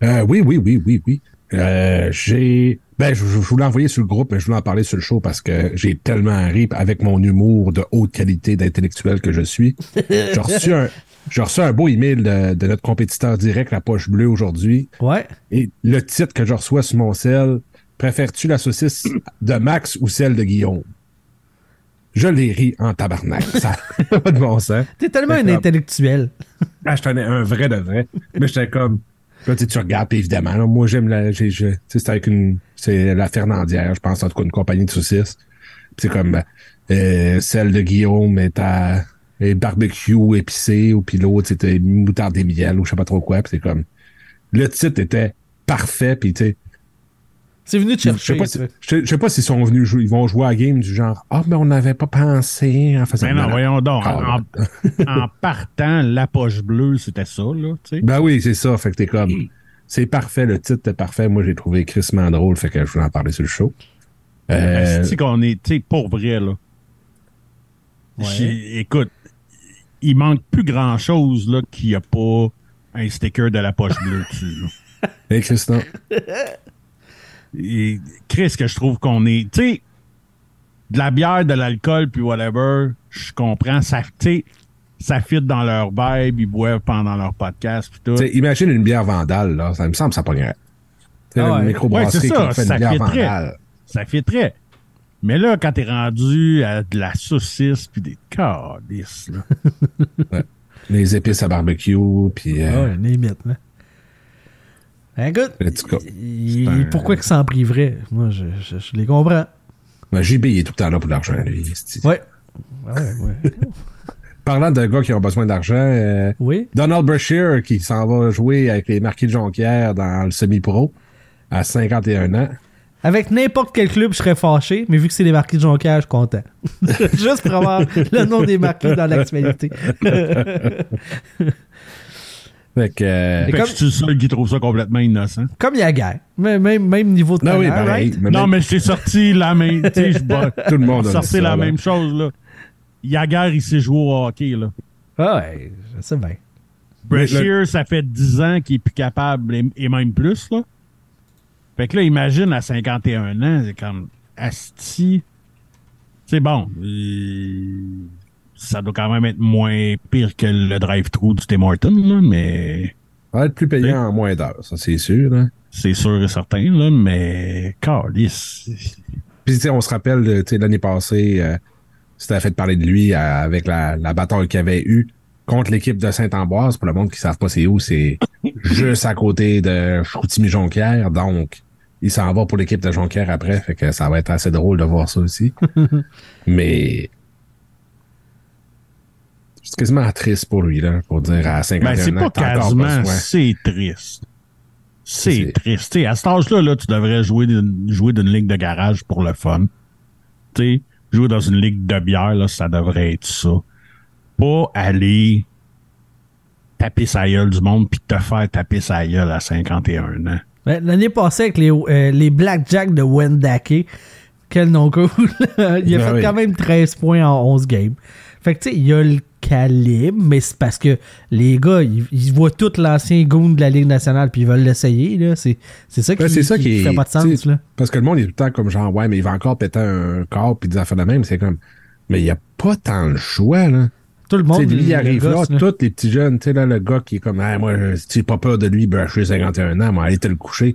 Euh, oui, oui, oui, oui, oui. Euh, j'ai. Ben, je, je voulais envoyer sur le groupe, mais je voulais en parler sur le show parce que j'ai tellement ri avec mon humour de haute qualité d'intellectuel que je suis. J'ai reçu un. J'ai reçu un beau email de, de notre compétiteur direct, la poche bleue, aujourd'hui. Ouais. Et le titre que je reçois sur mon sel, préfères-tu la saucisse de Max ou celle de Guillaume? Je l'ai ri en tabarnak. Ça n'a pas de bon sens. T'es tellement un intellectuel. Ah, je tenais un vrai de vrai. Mais j'étais comme. Là, tu sais, tu regardes, puis évidemment, là, moi, j'aime la. j'ai- je- Tu sais, c'est avec une. C'est la Fernandière, je pense, en tout cas, une compagnie de saucisses. Puis c'est comme. euh, celle de Guillaume est à. est barbecue épicé, ou puis l'autre, c'était moutarde et miel, ou je sais pas trop quoi. Puis c'est comme. Le titre était parfait, puis tu sais. C'est venu te Je sais chercher. pas, si, je, sais pas s'ils sont venus jouer, ils vont jouer à la game du genre Ah, mais on n'avait pas pensé en faisant Mais non, voyons donc. Ah, En, en partant, la poche bleue, c'était ça, là, tu sais. Ben oui, c'est ça. Fait que t'es comme. C'est parfait, le titre était parfait. Moi, j'ai trouvé crissement drôle, fait que je voulais en parler sur le show. Euh, C'est qu'on est, tu sais, pour vrai, là. Écoute, il manque plus grand chose, là, qu'il n'y a pas un sticker de la poche bleue dessus, là. hey, Christian. Et Chris, que je trouve qu'on est, tu sais, de la bière, de l'alcool, puis whatever, je comprends, ça, tu ça fit dans leur vibe, ils boivent pendant leur podcast, puis tout. T'sais, imagine une bière vandale, là. Ça me semble que ça pognerait. Ah ouais. une microbrasserie Ouais, c'est ça, qui fait ça une bière fitterait. vandale. Ça fitterait. Mais là, quand t'es rendu à de la saucisse, puis des calices, là. Les épices à barbecue, puis Ah euh, ouais, limite, là. Écoute, cas. il- un- pourquoi qu'il s'en priverait? Moi, je, je- je les comprends. Ben, JB, il est tout le temps là pour l'argent, lui. Ouais. Ouais, ouais. Parlant de gars qui ont besoin d'argent, euh, Oui. Donald Brashear qui s'en va jouer avec les Marquis de Jonquière dans le semi-pro à 51 ans. Avec n'importe quel club, je serais fâché, mais vu que c'est les marquis de Jonquière, je suis content. Juste pour avoir le nom des marquis dans l'actualité. Fait que, euh, Fait que comme- je suis le seul qui trouve ça complètement innocent. Comme il y a guerre. Même, même, même niveau de non, oui, pareil. right? mais non, même- mais je t'ai sorti la même. Tu sais, je vais Tout le monde a dit sortir ça, la là. même chose, là. Yaguer, il s'est joué au hockey, là. Ah ouais, je sais bien. Brashear, ça fait 10 ans qu'il est plus capable, et, et même plus, là. Fait que là, imagine à 51 ans, c'est comme Asti. C'est bon. Ça doit quand même être moins pire que le drive-thru du Tim Hortons, là, mais Ça va être plus payant en moins d'heures, ça, c'est sûr. Hein. c'est sûr et certain, là, mais calice. Puis, tu sais, on se rappelle, tu sais, l'année passée, euh, c'était fait parler de lui euh, avec la, la bataille qu'il avait eue contre l'équipe de Saint-Ambroise. Pour le monde qui ne savent pas c'est où, c'est juste à côté de Chicoutimi-Jonquière. Donc, il s'en va pour l'équipe de Jonquière après. Fait que ça va être assez drôle de voir ça aussi. Mais... C'est quasiment triste pour lui, là, pour dire à 51 Ben, c'est ans pas quasiment, c'est triste. C'est triste. T'sais, à cet âge-là, là, tu devrais jouer d'une, jouer d'une ligue de garage pour le fun. T'sais, jouer dans une ligue de bière, là, ça devrait être ça. Pas aller taper sa gueule du monde puis te faire taper sa gueule à 51 ans. Ben, L'année passée, avec les, euh, les Blackjack de Wendake, quel nom cool. il a Ben fait oui. quand même 13 points en 11 games. Fait que, tu sais, il y a le calibre, mais c'est parce que les gars, ils, ils voient tout l'ancien goon de la Ligue nationale puis ils veulent l'essayer. là. C'est c'est ça qui, Ben, c'est ça qui, fait pas de sens. Là. Parce que le monde est tout le temps comme genre, ouais, mais il va encore péter un corps puis des affaires de même. C'est comme, mais il n'y a pas tant le choix, là. Tout le monde lui, il arrive là, là. tous les petits jeunes, tu sais, là, le gars qui est comme, ah, moi, sais, pas peur de lui, ben, je suis 51 ans, moi, allez te le coucher.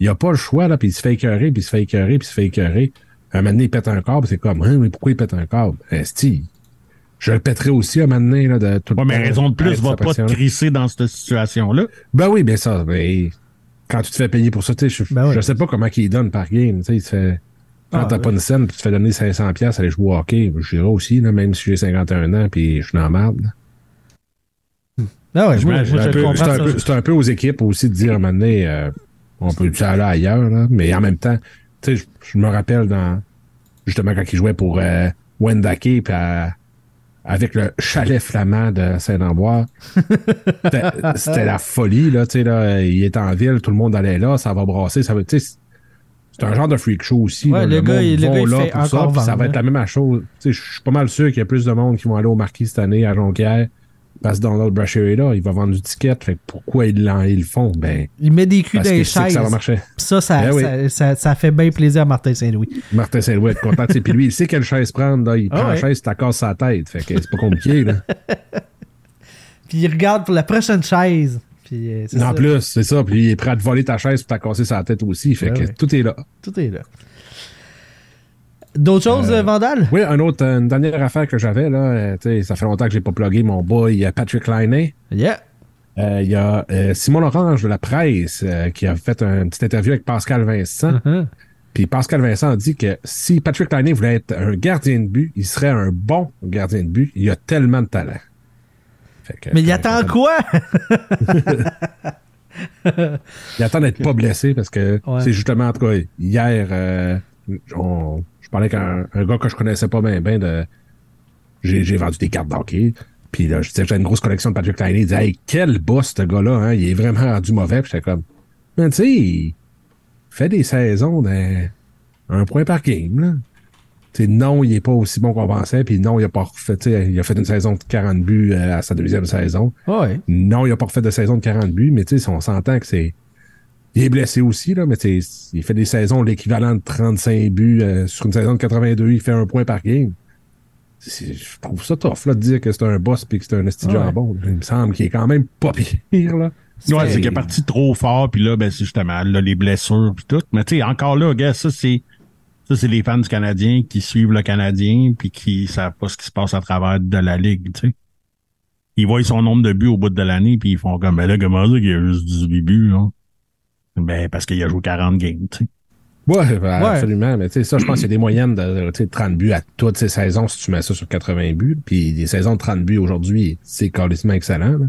il a pas le choix, là, puis il se fait écœurer, puis il se fait écœurer, puis il se fait écœurer. Un moment donné, il pète un câble, c'est comme, hein, mais pourquoi il pète un câble? Esti, je le pèterais aussi un moment donné, là, de tout le Ouais, mais temps, raison de plus, va pas te crisser dans cette situation-là. Ben oui, bien ça, mais quand tu te fais payer pour ça, tu sais, je, Ben oui. je sais pas comment qu'il donne par game, tu sais, il te fait, quand Ah, t'as oui. pas une scène, puis tu te fais donner 500 pièces aller jouer au hockey, je dirais aussi, là, même si j'ai 51 ans, puis je suis dans la merde. là. Ah ouais, C'est je un, peu- un aux équipes aussi de dire à un moment donné, euh, on peut aller ailleurs, là, mais en même temps, tu sais, je, je me rappelle dans justement quand il jouait pour euh, Wendake puis à- avec le chalet flamand de Saint-Amboise. C'était la folie, là, tu sais, là, il est en ville, tout le monde allait là, ça va brasser, ça va, tu sais, c'est un genre de freak show aussi. Ouais, là, le gars, monde il- le gars, il là fait pour ça, encore puis ça vendre, va être la même chose. Tu sais, Je suis pas mal sûr qu'il y a plus de monde qui vont aller au Marquis cette année à Jonquière parce que Donald Brashear est là, il va vendre du ticket. Fait pourquoi ils, ils le font? Ben, Il met des culs dans les chaises. ça va marcher. Ça, ça, Ben oui. ça, ça, ça fait bien plaisir à Martin Saint-Louis. Martin Saint-Louis est content. Puis lui, il sait quelle chaise prendre. Là. Il Ah prend la chaise, tu casse sa tête. Fait que c'est pas compliqué. Là. Puis il regarde pour la prochaine chaise. Puis euh, en ça. plus, c'est ça. Puis il est prêt à te voler ta chaise pour t'as cassé sa tête aussi. Fait Ben que tout est là. Tout est là. D'autres choses, euh, Vandal? Oui, un autre, une dernière affaire que j'avais, là, euh, ça fait longtemps que j'ai pas plugué mon boy, a Patrick Liney. Yeah. Euh, Il y a euh, Simon Lorange de la presse euh, qui a fait un petit interview avec Pascal Vincent. Uh-huh. Puis Pascal Vincent a dit que si Patrick Liney voulait être un gardien de but, il serait un bon gardien de but. Il a tellement de talent. Que, Mais il attend quoi? Il attend d'être pas blessé parce que Ouais. c'est justement, en tout cas, hier, euh, on- parlais avec un, un gars que je connaissais pas bien, ben de. J'ai j'ai vendu des cartes d'hockey. Puis là, je disais que j'ai une grosse collection de Patrick Liney. Il disait, hey, quel boss, ce gars-là, hein? Il est vraiment rendu mauvais. Puis j'étais comme, mais tu sais, il fait des saisons d'un un point par game, là. Tu sais, non, il est pas aussi bon qu'on pensait. Puis non, il a pas refait, tu sais, il a fait une saison de 40 buts euh, à sa deuxième saison. Ouais. Non, il a pas refait de saison de 40 buts, mais tu sais, on s'entend que c'est. Il est blessé aussi, là, mais il fait des saisons l'équivalent de 35 buts euh, sur une saison de 82, il fait un point par game. Je trouve ça tough, là, de dire que c'est un boss puis que c'est un esti Ouais. jambon. Il me semble qu'il est quand même pas pire, là. Ouais, c'est qu'il est parti trop fort, puis là, ben, c'est justement, là, les blessures, puis tout. Mais tu sais, encore là, gars, ça, c'est, ça, c'est les fans du Canadien qui suivent le Canadien, puis qui savent pas ce qui se passe à travers de la Ligue, tu sais. Ils voient son nombre de buts au bout de l'année, puis ils font comme, ben là, comment ça qu'il y a juste 18 buts, là? Ben, parce qu'il a joué 40 games, tu sais. Ouais, ben, absolument. Mais tu sais, ça, je pense qu'il y a des moyennes de tu sais, 30 buts à toutes ces saisons si tu mets ça sur 80 buts. Puis des saisons de 30 buts aujourd'hui, c'est carrément excellent. Là.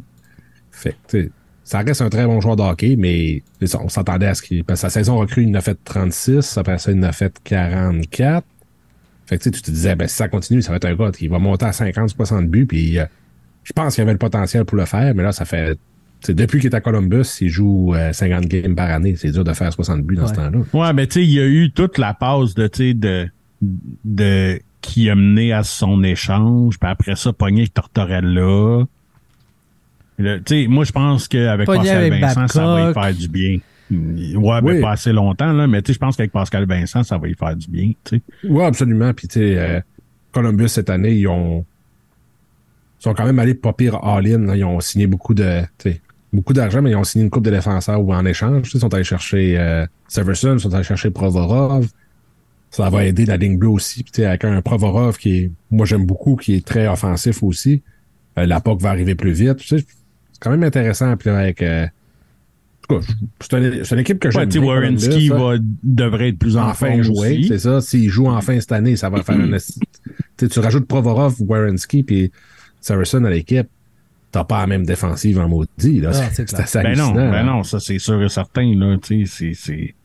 Fait que, tu sais, ça reste un très bon joueur de hockey, mais on s'attendait à ce qu'il. Parce que sa saison recrue, il en a fait 36, après ça, il en a fait 44. Fait que tu te disais, ben, si ça continue, ça va être un gars qui va monter à 50, 60 buts. Puis euh, je pense qu'il avait le potentiel pour le faire, mais là, ça fait. Depuis qu'il est à Columbus, il joue euh, 50 games par année. C'est dur de faire 60 buts dans ce temps-là. Ouais, mais tu sais, il y a eu toute la passe de, tu sais, de, de, qui a mené à son échange, puis après ça, pogné Tortorella. Sais, moi, je pense qu'avec Pascal avec Vincent, ça va y Babcock. faire du bien. Ouais, mais Oui. pas assez longtemps, là, mais tu sais, je pense qu'avec Pascal Vincent, ça va y faire du bien, tu sais. Oui, absolument. Puis, tu sais, euh, Columbus, cette année, ils ont. Ils sont quand même allés pas pire all-in. là. Ils ont signé beaucoup de. Beaucoup d'argent, mais ils ont signé une coupe de défenseurs ou en échange. Ils sont allés chercher euh, Severson, ils sont allés chercher Provorov. Ça va aider la ligne bleue aussi. Puis, avec un Provorov qui est. Moi, j'aime beaucoup, qui est très offensif aussi. Euh, la POC va arriver plus vite. C'est quand même intéressant. Puis, avec. euh, c'est une, c'est une équipe que Ouais, j'aime. Werenski Columbus, hein va, devrait être plus en enfin jouer, c'est ça. S'il joue enfin cette année, ça va faire un Tu rajoutes Provorov, Werenski puis Saracen à l'équipe, t'as pas la même défensive en maudit. Là. Ah, c'est assez Ben non, ben non, ça c'est sûr et certain, là, c'est, c'est,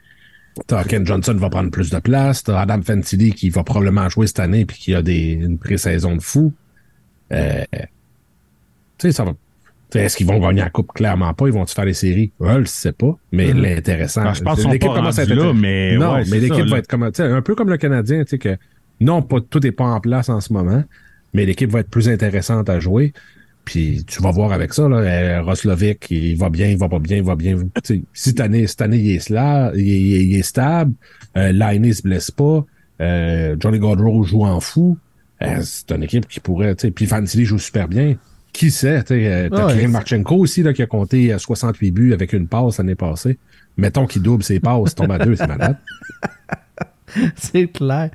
T'as Ken Johnson va prendre plus de place. T'as Adam Fantilli qui va probablement jouer cette année puis qui a des, une pré-saison de fou. Euh, tu sais, ça va. Est-ce qu'ils vont gagner la coupe? Clairement pas. Ils vont-tu faire les séries? Ouais, je le sais pas. Mais Mhm. l'intéressant. Ben, je pense qu'ils sont l'équipe pas commence à rendus être là, mais Non, ouais, mais l'équipe ça, va là. être comme. Un peu comme le Canadien, tu sais, que non, pas, tout n'est pas en place en ce moment, mais l'équipe va être plus intéressante à jouer. Puis tu vas voir avec ça, là, euh, Roslovic, il va bien, il va pas bien, il va bien. Tu sais, si cette année, cette année, il est, sla- il est, il est- il est stable, euh, Liney se blesse pas, euh, Johnny Gaudreau joue en fou. Euh, c'est une équipe qui pourrait, puis Fantilli joue super bien. Qui sait, t'as Ouais, c'est- Marchenko aussi, là, qui a compté euh, 68 buts avec une passe l'année passée. Mettons qu'il double ses passes, tombe à deux, c'est malade. c'est clair.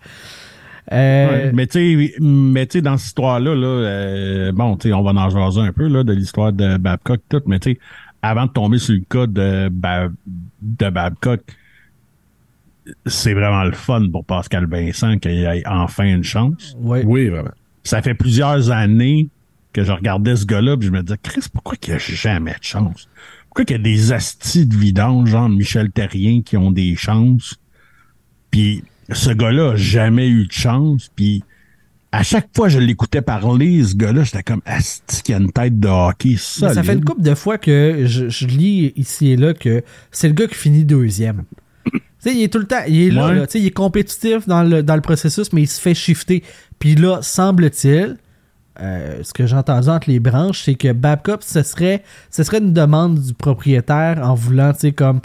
Euh, Ouais, mais tu sais, mais tu sais, dans cette histoire-là, là, euh, bon, tu sais, on va en jaser un peu là, de l'histoire de Babcock, tout, mais tu sais, avant de tomber sur le cas de, Ba- de Babcock, c'est vraiment le fun pour Pascal Vincent qu'il ait enfin une chance. ouais. Oui, vraiment. Ça fait plusieurs années que je regardais ce gars-là, puis je me disais, Chris, pourquoi qu'il a jamais de chance? Pourquoi qu'il y a des astis de vidange, genre Michel Terrien, qui ont des chances? Puis ce gars-là a jamais eu de chance, puis à chaque fois que je l'écoutais parler, ce gars-là, j'étais comme, asti qu'il a une tête de hockey, Mais ça. ça fait une couple de fois que je, je lis ici et là que c'est le gars qui finit deuxième. Tu sais, il est tout le temps, il est là, Ouais. là, tu sais, il est compétitif dans le, dans le processus, mais il se fait shifter. Puis là, semble-t-il, euh, ce que j'ai entendu entre les branches, c'est que Babcock, ce serait, ce serait une demande du propriétaire en voulant, tu sais, comme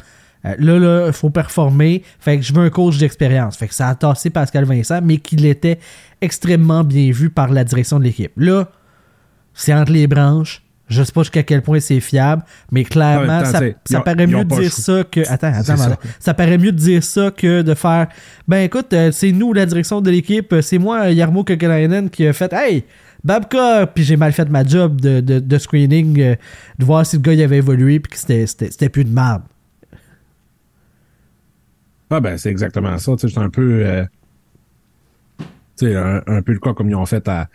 là, là, il faut performer, fait que je veux un coach d'expérience. Fait que ça a tassé Pascal Vincent, mais qu'il était extrêmement bien vu par la direction de l'équipe. Là, c'est entre les branches. Je sais pas jusqu'à quel point c'est fiable, mais En clairement, ça, ont- paraît mieux de dire ça que. Attends, attends, ça. ça. paraît mieux de dire ça que de faire. Ben écoute, euh, c'est nous, la direction de l'équipe, euh, c'est moi, Yarmo Kekalainen, qui a fait Hey, Babka, puis j'ai mal fait ma job de, de, de screening, euh, de voir si le gars il avait évolué, puis que c'était plus de merde. Ah ben c'est exactement ça. C'est un peu euh, un, un peu le cas comme ils ont fait à,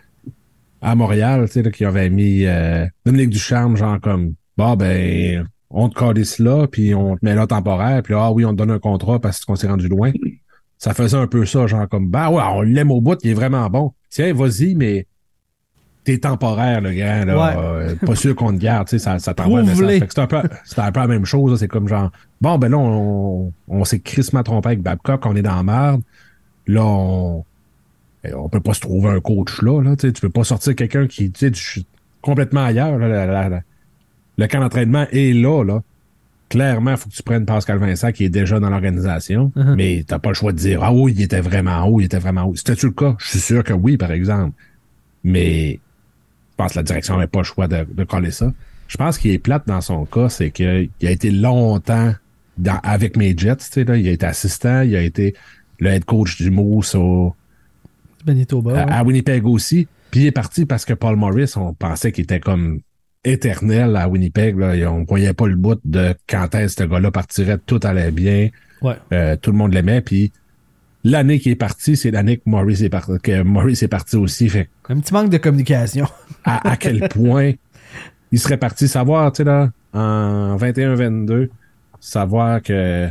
à Montréal, là, qui avaient mis euh, Dominique Ducharme, genre comme Bah ben on te calisse là, puis on te met là temporaire, puis ah oui, on te donne un contrat parce qu'on s'est rendu loin. Ça faisait un peu ça, genre comme Bah ouais, on l'aime au bout, il est vraiment bon. Tiens, vas-y, mais t'es temporaire, le gars, là. Ouais. euh, pas sûr qu'on te garde, tu sais, ça, ça t'envoie un message. C'est un, peu, un peu la même chose, c'est comme genre Bon, ben là, on, on s'est crissement trompé avec Babcock, on est dans la merde. Là, on, eh, on peut pas se trouver un coach là. là tu peux pas sortir quelqu'un qui, tu sais, du- complètement ailleurs. là, la- la- la- le camp d'entraînement est là, là. Clairement, il faut que tu prennes Pascal Vincent qui est déjà dans l'organisation, Mhm. mais t'as pas le choix de dire Ah oui, il était vraiment haut, il était vraiment haut. C'était-tu le cas? Je suis sûr que oui, par exemple. Mais pense que la direction n'avait pas le choix de, de coller ça. Je pense qu'il est plate dans son cas, c'est qu'il a été longtemps dans- avec mes Jets, tu sais, là, il a été assistant, il a été le head coach du Moose au, à, ouais. à Winnipeg aussi. Puis il est parti parce que Paul Morris, on pensait qu'il était comme éternel à Winnipeg. Là, et on voyait pas le bout de quand est-ce que ce gars-là partirait, tout allait bien, Ouais. euh, tout le monde l'aimait. Puis l'année qui est parti, c'est l'année que Morris est parti, que Morris est parti aussi. Fait Un petit manque de communication. à, à quel point il serait parti savoir, tu sais, là, en 21-22, savoir que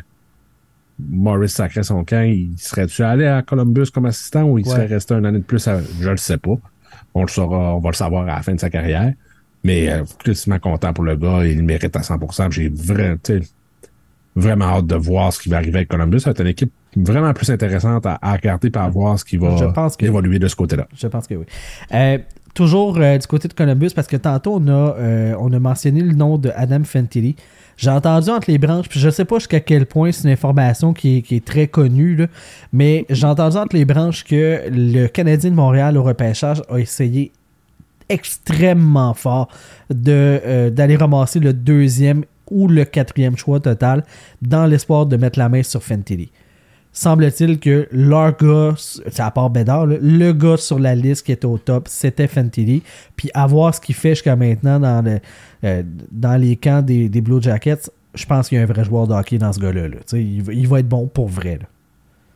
Morris sacrait son camp, il serait-tu allé à Columbus comme assistant ou il Ouais. serait resté une année de plus à, je le sais pas. On le saura, on va le savoir à la fin de sa carrière. Mais euh, tristement content pour le gars, il le mérite à 100%. J'ai vraiment, vraiment hâte de voir ce qui va arriver avec Columbus. Être une équipe vraiment plus intéressante à, à regarder et à voir ce qui va Je pense que- évoluer de ce côté-là. Je pense que oui. Euh, toujours euh, du côté de Columbus, parce que tantôt, on a, euh, on a mentionné le nom de Adam Fantilli. J'ai entendu entre les branches, puis je sais pas jusqu'à quel point c'est une information qui est, qui est très connue, là, mais j'ai entendu entre les branches que le Canadien de Montréal au repêchage a essayé extrêmement fort d'aller ramasser le deuxième ou le quatrième choix total dans l'espoir de mettre la main sur Fantilli semble-t-il que leur gars, c'est à part Bédard, là, le gars sur la liste qui était au top, c'était Fantilli. Puis à voir ce qu'il fait jusqu'à maintenant dans, le, euh, dans les camps des, des Blue Jackets, je pense qu'il y a un vrai joueur de hockey dans ce gars-là. là. Il, va- il va être bon pour vrai. là.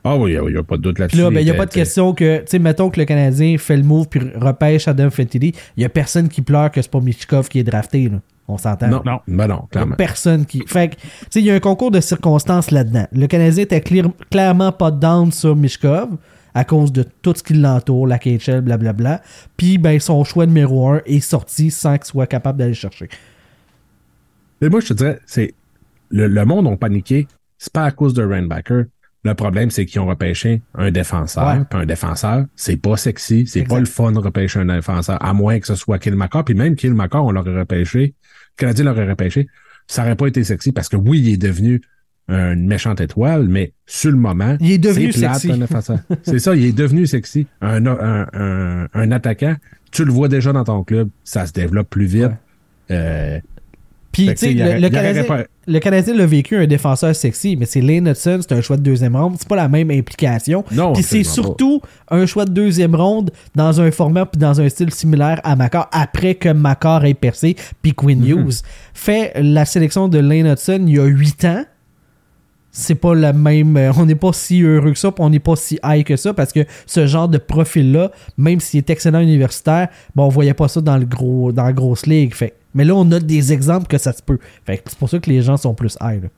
Ah oui, il n'y a, pas de doute là-dessus. Là, ben, il n'y a pas de question que, tu sais, mettons que le Canadien fait le move puis repêche Adam Fantilli, il n'y a personne qui pleure que c'est pas Michkov qui est drafté. Là. On s'entend. Non, Non. Ben non, clairement. personne qui. Fait que, tu sais, il y a un concours de circonstances là-dedans. Le Canadien était clear- clairement pas down sur Mishkov à cause de tout ce qui l'entoure, la KHL, blablabla. Puis, ben, son choix numéro un est sorti sans qu'il soit capable d'aller chercher. Mais moi, je te dirais, c'est le, le monde ont paniqué. C'est pas à cause de Rainbacker. Le problème, c'est qu'ils ont repêché un défenseur. Puis un défenseur, c'est pas sexy. C'est pas le fun de repêcher un défenseur, à moins que ce soit Killmaker. Puis même Killmaker, on l'aurait repêché. Canadien l'aurait repêché. Ça aurait pas été sexy parce que oui, il est devenu une méchante étoile, mais sur le moment, Il est devenu plate, sexy. c'est ça, il est devenu sexy. Un, un, un, un attaquant, tu le vois déjà dans ton club, ça se développe plus vite. Ouais. Euh, Puis, tu sais, le, Canadien, pas- le Canadien l'a vécu un défenseur sexy, mais c'est Lane Hudson, c'est un choix de deuxième ronde. C'est pas la même implication. Non, Puis c'est surtout un choix de deuxième ronde dans un format puis dans un style similaire à Macar après que Macar ait percé puis Quinn Mhm. Hughes. Fait la sélection de Lane Hudson il y a huit ans. C'est pas la même. euh, On n'est pas si heureux que ça, puis on n'est pas si high que ça, parce que ce genre de profil-là, même s'il est excellent universitaire, bon, on voyait pas ça dans le gros dans la grosse ligue. Fait. Mais là, on a des exemples que ça se peut. Fait c'est pour ça que les gens sont plus high. là.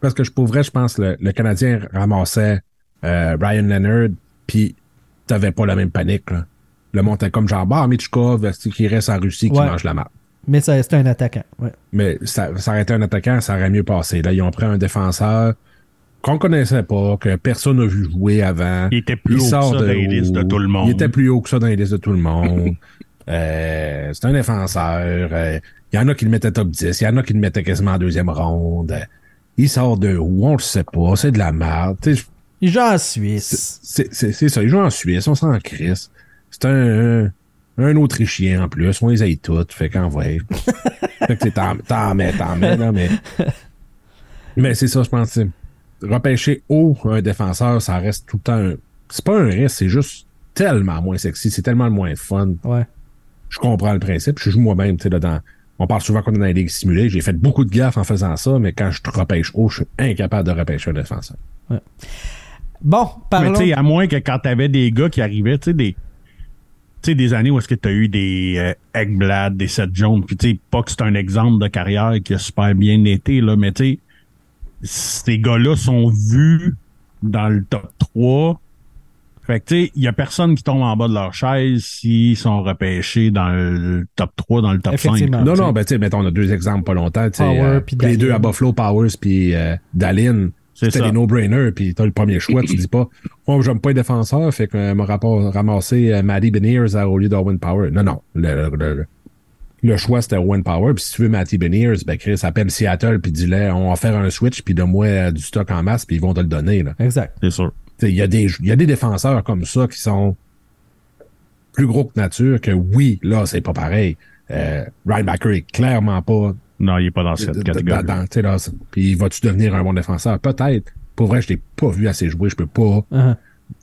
Parce que je pourrais, je pense, le, le Canadien ramassait euh, Ryan Leonard, puis t'avais pas la même panique. Là. Le monde était comme genre, bah, Michkov, qui reste en Russie, qui Ouais. mange la marde. Mais ça, c'est un attaquant. Ouais. Mais ça, ça aurait été un attaquant, ça aurait mieux passé. Là, ils ont pris un défenseur qu'on connaissait pas, que personne n'a vu jouer avant. Il était plus haut que sort ça dans les listes de tout le monde. Il était plus haut que ça dans les listes de tout le monde. Euh, c'est un défenseur. Euh, Il y en a qui le mettaient top 10. Il y en a qui le mettaient quasiment en deuxième ronde. Euh, Il sort de où? On le sait pas. C'est de la merde. Tu sais, Il joue en Suisse. c'est c'est- c'est ça. Il joue en Suisse. On s'en crisse. C'est un, un, Autrichien en plus. On les aille toutes. Fait qu'en vrai. fait que t'en t'en mets, t'en mets, là, mais. Mais c'est ça, je pense. Tu Repêcher haut un défenseur, ça reste tout le temps un. C'est pas un risque, c'est juste tellement moins sexy. C'est tellement moins fun. Ouais. Je comprends le principe. Je joue moi-même, tu sais, là, dans. On parle souvent qu'on est dans les ligues simulées. J'ai fait beaucoup de gaffes en faisant ça, mais quand je te repêche haut, je suis incapable de repêcher un défenseur. Bon, Mais parlons. tu sais, à moins que quand t'avais des gars qui arrivaient, tu sais, des. Tu sais, des années où est-ce que t'as eu des euh, Eggblad, des Seth Jones, puis tu sais, pas que c'est un exemple de carrière qui a super bien été, là, mais tu sais, ces gars-là sont vus dans le top 3. Fait que, tu sais, il y a personne qui tombe en bas de leur chaise s'ils sont repêchés dans le top 3, dans le top 5. Effectivement. Non, non, ben, tu sais, mettons, on a deux exemples pas longtemps. tu sais, Power euh, les deux à Buffalo, Powers puis euh, Dallin. C'est C'était des no-brainers, puis t'as le premier choix, tu dis pas, oh, j'aime pas les défenseurs, fait que euh, m'a rapport- ramassé euh, Matty Beniers à- au lieu d'Owen Power. Non, non. Le, le, le- le choix, c'était Owen Power, puis si tu veux Matty Beniers, ben, Chris, appelle Seattle, puis dis-le, on va faire un switch, puis donne-moi euh, du stock en masse, puis ils vont te le donner, là. Exact. C'est sûr. Il y, a des- il y a des défenseurs comme ça qui sont plus gros que nature, que oui, là, c'est pas pareil. Euh, Ryan Backer est clairement pas Non, il est pas dans cette catégorie. dans- tu sais, là, c'est- Puis vas-tu devenir un bon défenseur? Peut-être. Pour vrai, je l'ai pas vu assez jouer. Je peux pas Uh-huh.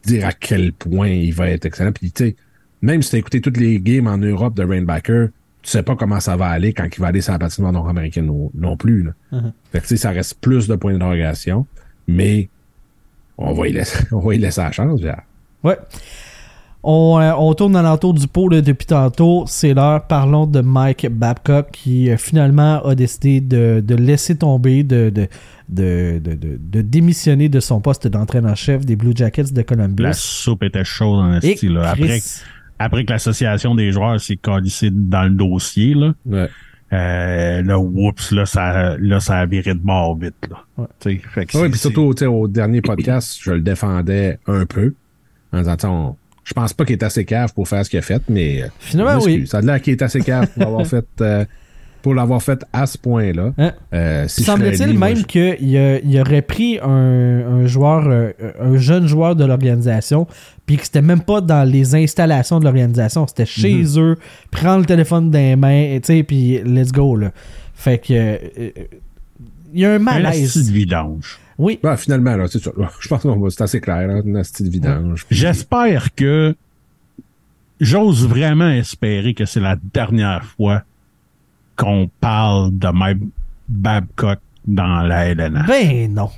dire à quel point il va être excellent. Puis tu sais, même si tu as écouté toutes les games en Europe de Rainbacker, tu sais pas comment ça va aller quand il va aller sur la patinoire nord-américaine non, non plus. Là. Uh-huh. Fait que ça reste plus de points d'interrogation, mais on va y laisser, on va y laisser la chance. Pierre. Ouais. On, euh, on tourne alentour du pot là, depuis tantôt. C'est l'heure. Parlons de Mike Babcock qui euh, finalement a décidé de, de laisser tomber, de, de, de, de, de- de démissionner de son poste d'entraîneur-chef des Blue Jackets de Columbus. La soupe était chaude en là. Après, après que l'association des joueurs s'est calissée dans le dossier, là, Ouais. euh, là, oups, là, ça, là, ça a viré de mort vite, là. Ouais. Que Oui, puis surtout, tu sais, au dernier podcast, je le défendais un peu. En disant, je pense pas qu'il est assez cave pour faire ce qu'il a fait, mais. euh, Finalement, oui. Ça a l'air qu'il est assez cave pour l'avoir fait, euh, pour l'avoir fait à ce point-là. Hein? Euh, si serais Semble-t-il même je- qu'il il aurait pris un, un joueur, euh, un jeune joueur de l'organisation, puis que c'était même pas dans les installations de l'organisation, c'était chez Mhm. eux, prend le téléphone des mains, et tu sais, puis let's go, là. Fait que. euh, euh, il y a un un malaise. de vidange. Oui, Ben, finalement, là, c'est ça. Je pense que c'est assez clair, là, une astuce de vidange. J'espère que j'ose vraiment espérer que c'est la dernière fois qu'on parle de Mike Babcock dans la LNH. ben non.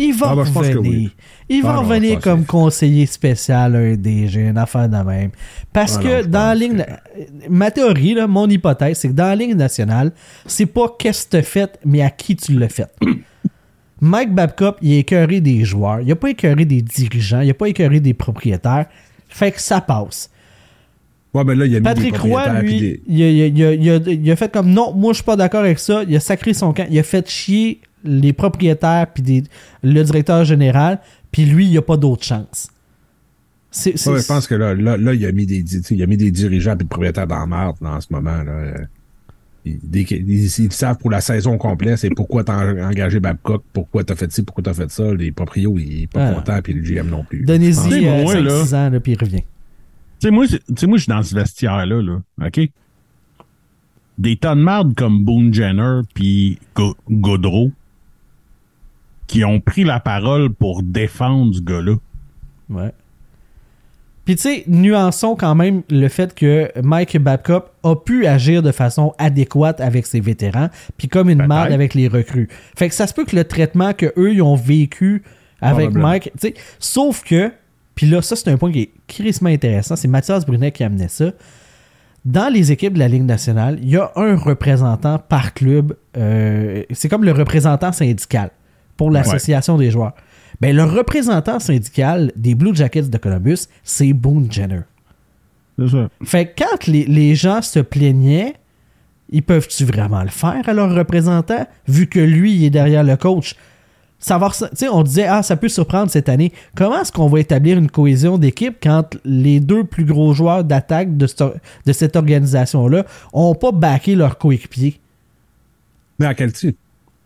Il va Ah, ben, revenir. oui. Il va Ah, revenir comme conseiller spécial à un DG, une affaire de même. Parce Ah, que non, dans la ligne. Ma théorie, là, mon hypothèse, c'est que dans la ligne nationale, c'est pas qu'est-ce que tu fait, mais à qui tu l'as fait. Mike Babcock, il a écœuré des joueurs, il a pas écœuré des dirigeants, il a pas écœuré des propriétaires. Fait que ça passe. Ouais, ben là, il a mis Patrick des Roy, lui, des- il, a, il a- il a- il a- il a fait comme non, moi je suis pas d'accord avec ça. Il a sacré son camp. Il a fait chier les propriétaires puis des- le directeur général. Puis lui, il a pas d'autre chance. C'est, c'est- Ouais, je pense que là, là, là, il a mis des, tu sais, il a mis des dirigeants et des propriétaires dans la merde là, en ce moment. Là. Euh, Ils, savent pour la saison complète, c'est pourquoi t'as engagé Babcock, pourquoi t'as fait ci, pourquoi t'as fait ça. Les proprios, ils sont pas Ah. contents, puis le GM non plus. Donnez-y Je pense- sais, euh, moi, 5-6 là. ans, là, puis il revient. Tu sais, moi, moi, je suis dans ce vestiaire-là, là. OK? des tonnes de marde comme Boone Jenner puis Go- Gaudreau qui ont pris la parole pour défendre ce gars-là. Ouais. Puis tu sais, nuançons quand même le fait que Mike Babcock a pu agir de façon adéquate avec ses vétérans, puis comme une merde avec les recrues. Fait que ça se peut que le traitement que eux ils ont vécu avec. Mike, tu sais, sauf que, puis là ça c'est un point qui est crissement intéressant, c'est Mathias Brunet qui amenait ça. Dans les équipes de la Ligue nationale, il y a un représentant par club. euh, c'est comme le représentant syndical pour l'association des joueurs. Ben, le représentant syndical des Blue Jackets de Columbus, c'est Boone Jenner. C'est ça. Fait que quand les, les gens se plaignaient, ils peuvent-tu vraiment le faire à leur représentant, vu que lui, il est derrière le coach? Ça, sais, on disait, ah, ça peut surprendre cette année. Comment est-ce qu'on va établir une cohésion d'équipe quand les deux plus gros joueurs d'attaque de, cette- organisation-là ont pas backé leur coéquipier? Mais à quel titre?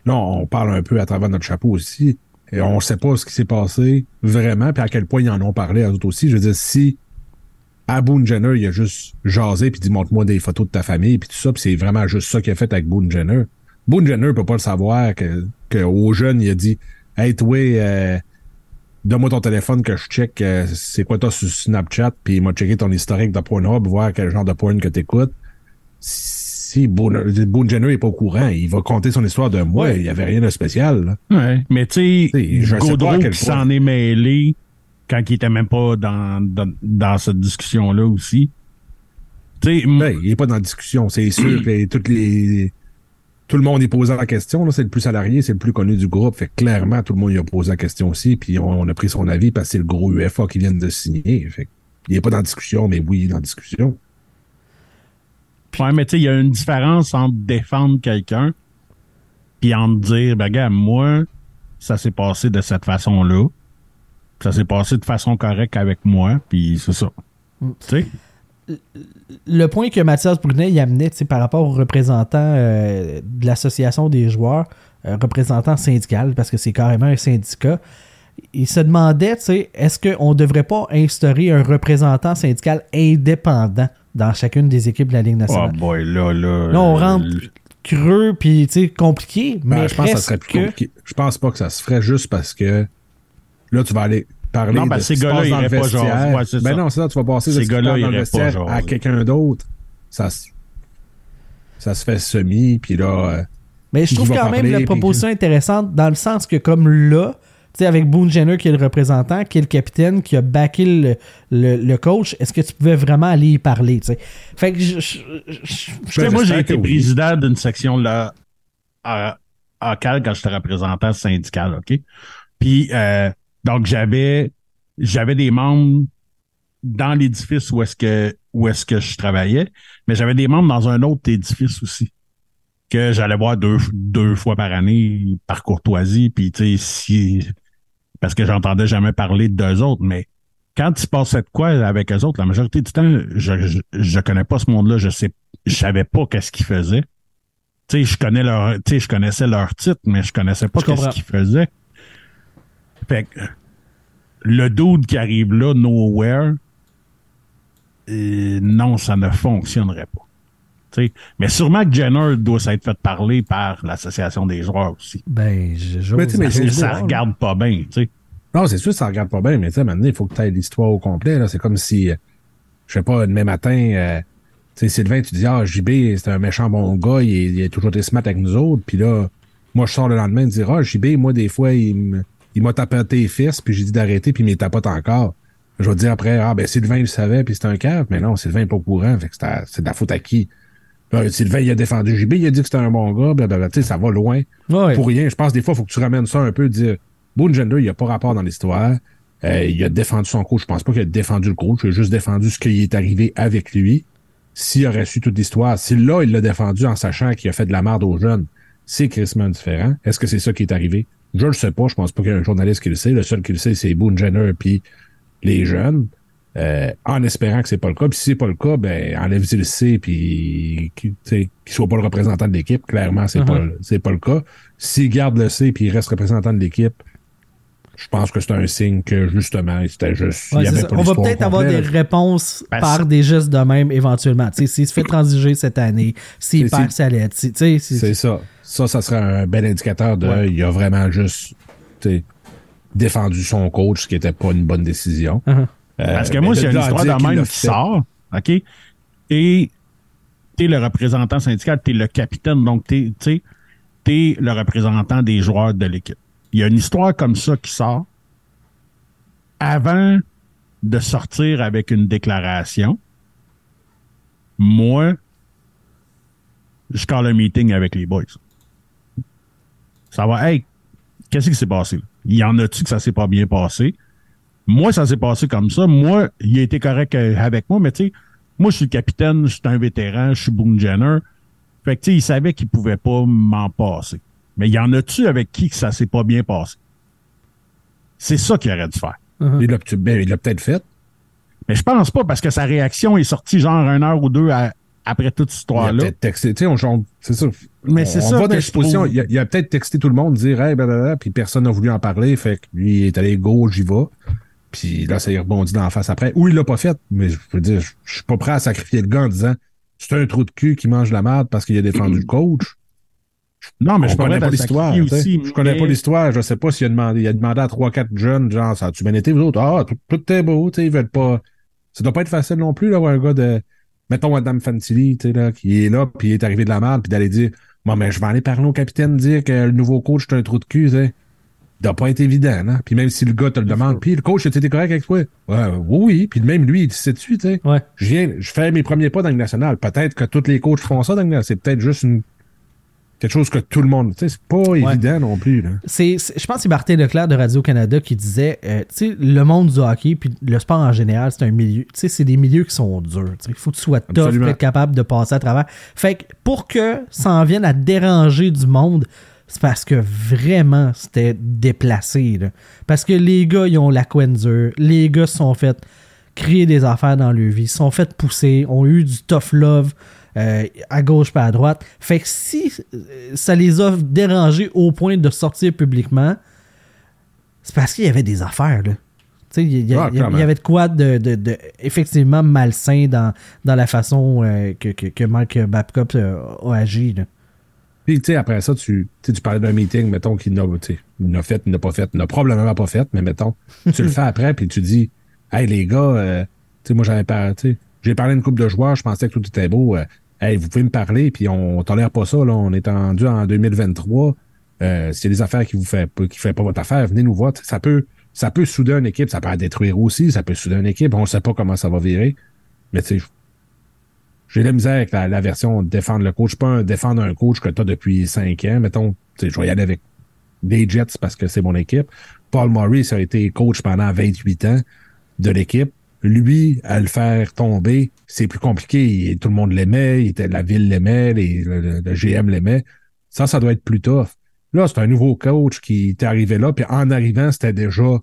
Là, on parle un peu à travers notre chapeau aussi. Et on sait pas ce qui s'est passé vraiment, puis à quel point ils en ont parlé à eux aussi. Je veux dire, si à Boone Jenner, il a juste jasé puis dit montre-moi des photos de ta famille puis tout ça, puis c'est vraiment juste ça qu'il a fait avec Boone Jenner. Boone Jenner peut pas le savoir que aux jeunes, il a dit Hey toi, euh, donne-moi ton téléphone que je check euh, c'est quoi toi sur Snapchat, puis il m'a checké ton historique de Pornhub, voir quel genre de porn que t'écoutes. Si Boone, Jenner est pas au courant, il va compter son histoire d'un mois, il y avait rien de spécial. là. Ouais. Mais tu sais, Gaudreau qui s'en est mêlé quand il était même pas dans, dans, dans cette discussion-là aussi. Ben, il est pas dans la discussion. C'est sûr que toutes les. Tout le monde est posé la question. là. C'est le plus salarié, c'est le plus connu du groupe. Fait que clairement, tout le monde y a posé la question aussi. Puis on, on a pris son avis parce que c'est le gros UFA qui vient de signer. Fait il est pas dans la discussion, mais oui, il est dans la discussion. Ouais, mais tu sais, il y a une différence entre défendre quelqu'un puis entre dire, ben, gars, moi, ça s'est passé de cette façon-là. Ça s'est passé de façon correcte avec moi, puis c'est ça. Mm. Tu sais? Le point que Mathias Brunet y amenait par rapport aux représentants euh, de l'association des joueurs, euh, représentant syndical, parce que c'est carrément un syndicat, il se demandait, est-ce qu'on ne devrait pas instaurer un représentant syndical indépendant dans chacune des équipes de la Ligue Oh nationale? boy, là, là. Là, on euh, rentre creux, puis compliqué, Ben, mais je pense que ça serait presque plus compliqué. Je pense pas que ça se ferait juste parce que là, tu vas aller parler Non, de qui ces se gars-là passe dans le iraient pas. Ouais, ben ça. non, c'est ça, tu vas passer de Ces ce qui se gars-là dans le pas à quelqu'un d'autre. Ça, se- ça se fait semi, puis là... euh, Mais je trouve quand même la puis- proposition intéressante dans le sens que comme là, tu sais, avec Boone Jenner qui est le représentant, qui est le capitaine, qui a backé le, le- le coach, est-ce que tu pouvais vraiment aller y parler, tu sais? Fait que je... je- je- je- Tu sais, Ben, moi, j'ai été oui. président d'une section là à, à Cal quand j'étais représentant syndical, OK? Puis, euh, donc, j'avais j'avais des membres dans l'édifice où est-ce que où est-ce que je travaillais, mais j'avais des membres dans un autre édifice aussi que j'allais voir deux, deux fois par année par courtoisie, puis tu sais, si parce que j'entendais jamais parler d'eux autres, mais quand il se passait de quoi avec eux autres, la majorité du temps, je, je, je connais pas ce monde-là, je sais, je savais pas qu'est-ce qu'ils faisaient. Tu sais, je connais leur, tu sais, je connaissais leur titre, mais je connaissais pas qu'est-ce qu'ils faisaient. Fait que, le dude qui arrive là, nowhere, euh, non, ça ne fonctionnerait pas. Tu sais, mais sûrement que Jenner doit s'être fait parler par l'association des joueurs aussi. Ben, je, je Mais mais Ça là. regarde pas bien, tu sais. Non, c'est sûr que ça regarde pas bien, mais tu sais, maintenant, il faut que tu aies l'histoire au complet. là. C'est comme si, euh, je sais pas, demain matin, euh, tu sais, Sylvain, tu dis, ah, JB, c'est un méchant bon gars, il, a toujours été smart avec nous autres. Puis là, moi, je sors le lendemain et dire, ah, JB, moi, des fois, il me- il m'a tapoté les fesses, puis j'ai dit d'arrêter, puis il me tapote encore. Je vais dire après, ah, ben, Sylvain, il le savait, puis c'est un cave. Mais non, Sylvain n'est pas au courant, fait que c'est de la faute à qui? Là, Sylvain, il a défendu JB, il a dit que c'était un bon gars, blablabla. Tu sais, ça va loin Ouais. pour rien. Je pense des fois, il faut que tu ramènes ça un peu, dire Boone Gender, il a pas rapport dans l'histoire. Euh, il a défendu son coach. Je pense pas qu'il a défendu le coach. Il a juste défendu ce qui est arrivé avec lui. S'il aurait su toute l'histoire, si là, il l'a défendu en sachant qu'il a fait de la merde aux jeunes, c'est crissement différent. Est-ce que c'est ça qui est arrivé? Je le sais pas. Je pense pas qu'il y a un journaliste qui le sait. Le seul qui le sait, c'est Boone Jenner puis les jeunes. Euh, en espérant que c'est pas le cas. Puis si c'est pas le cas, ben enlève-y le C puis qu'il soit pas le représentant de l'équipe. Clairement, c'est Mhm. pas c'est pas le cas. S'il garde le C puis il reste représentant de l'équipe, je pense que c'est un signe que justement, c'était juste. il y avait pas On va peut-être avoir des réponses par des gestes de même éventuellement. Tu S'il se fait transiger cette année, s'il C'est- perd sa lettre, tu c'est- C'est ça. Ça, ça serait un bel indicateur de. Ouais. Il a vraiment juste tu défendu son coach, ce qui n'était pas une bonne décision. Uh-huh. Parce que Euh, moi, mais s'il y a de une histoire de même qui sort, OK, et t'es le représentant syndical, t'es le capitaine, donc t'es, tu t'es le représentant des joueurs de l'équipe. Il y a une histoire comme ça qui sort avant de sortir avec une déclaration. Moi, je call un meeting avec les boys. Ça va, hey, qu'est-ce qui s'est passé? Il y en a-tu que ça s'est pas bien passé? Moi, ça s'est passé comme ça. Moi, il a été correct euh, avec moi, mais tu sais, moi, je suis le capitaine, je suis un vétéran, je suis Boone Jenner. Fait que, tu sais, il savait qu'il pouvait pas m'en passer. Mais il y en a-tu avec qui que ça s'est pas bien passé? C'est ça qu'il aurait dû faire. Il l'a ben, il l'a peut-être fait. Mais je pense pas parce que sa réaction est sortie genre une heure ou deux à- après toute cette Il a histoire-là. peut-être texté. Tu sais, c'est ça. Mais c'est on ça va que dans je l'exposition. trouve. Il a, peut-être texté tout le monde, dire, hey, blablabla, puis personne n'a voulu en parler. Fait que lui, il est allé go, j'y vais. Puis là, ça y rebondit dans la face après. Ou il l'a pas fait, mais je veux dire, je, je suis pas prêt à sacrifier le gars en disant, c'est un trou de cul qui mange la merde parce qu'il a défendu le coach. Non, mais je je connais pas l'histoire. tu. Je connais pas l'histoire. Je sais pas s'il a demandé, il a demandé à trois, quatre jeunes, genre, ça a-tu bien été, vous autres? Ah, tout, tout est beau, tu sais, ils veulent pas. Ça doit pas être facile non plus, d'avoir un gars de, mettons, Adam Fantilli, tu sais, là, qui est là, puis il est arrivé de la merde, puis d'aller dire, bon, mais je vais aller parler au capitaine, dire que le nouveau coach, c'est un trou de cul, tu sais. Ça doit pas être évident, hein. Puis même si le gars te le demande, puis le coach, était correct avec toi? Ouais, oui, oui. Puis même lui, il sait dessus, tu sais? Ouais. Je viens, je fais mes premiers pas dans le national. Peut-être que tous les coachs font ça dans le national. C'est peut-être juste une, quelque chose que tout le monde, tu sais, c'est pas évident non plus, là. C'est, c'est- je pense que c'est Martin Leclerc de Radio-Canada qui disait, euh, tu sais, le monde du hockey puis le sport en général, c'est un milieu, tu sais, c'est des milieux qui sont durs. Il faut que tu sois tough être capable de passer à travers. Fait que pour que ça en vienne à déranger du monde, c'est parce que vraiment c'était déplacé. là. Parce que les gars, ils ont la dure. Les gars se sont fait créer des affaires dans leur vie, se sont fait pousser, ont eu du tough love euh, à gauche pas à droite. Fait que si euh, ça les a dérangés au point de sortir publiquement, c'est parce qu'il y avait des affaires, là. Tu sais, il y, y Ah, avait de quoi de, de- de effectivement malsain dans, dans la façon euh, que, que, que Mark Babcock a agi. Là. Puis, tu sais, après ça, tu, tu d'un meeting, mettons, qu'il n'a, n'a fait, il n'a pas fait, il n'a probablement pas fait, mais mettons, tu le fais après, puis tu dis, hey, les gars, euh, tu sais, moi, j'avais pas, tu sais, j'ai parlé à une couple de joueurs, je pensais que tout était beau, euh, hey, vous pouvez me parler, puis on tolère pas ça, là, on est rendu en 2023, euh, a des affaires qui vous fait, qui fait pas votre affaire, venez nous voir, ça peut, ça peut souder une équipe, ça peut la détruire aussi, ça peut souder une équipe, on sait pas comment ça va virer, mais tu sais, j'ai la misère avec la, la version défendre le coach. Pas un, défendre un coach que tu as depuis cinq ans. Mettons, je vais y aller avec des Jets parce que c'est mon équipe. Paul Maurice a été coach pendant 28 ans de l'équipe. Lui, à le faire tomber, c'est plus compliqué. Il- tout le monde l'aimait, il était, la ville l'aimait, les- le, GM l'aimait. Ça, ça doit être plus tough. Là, c'est un nouveau coach qui était arrivé là, puis en arrivant, c'était déjà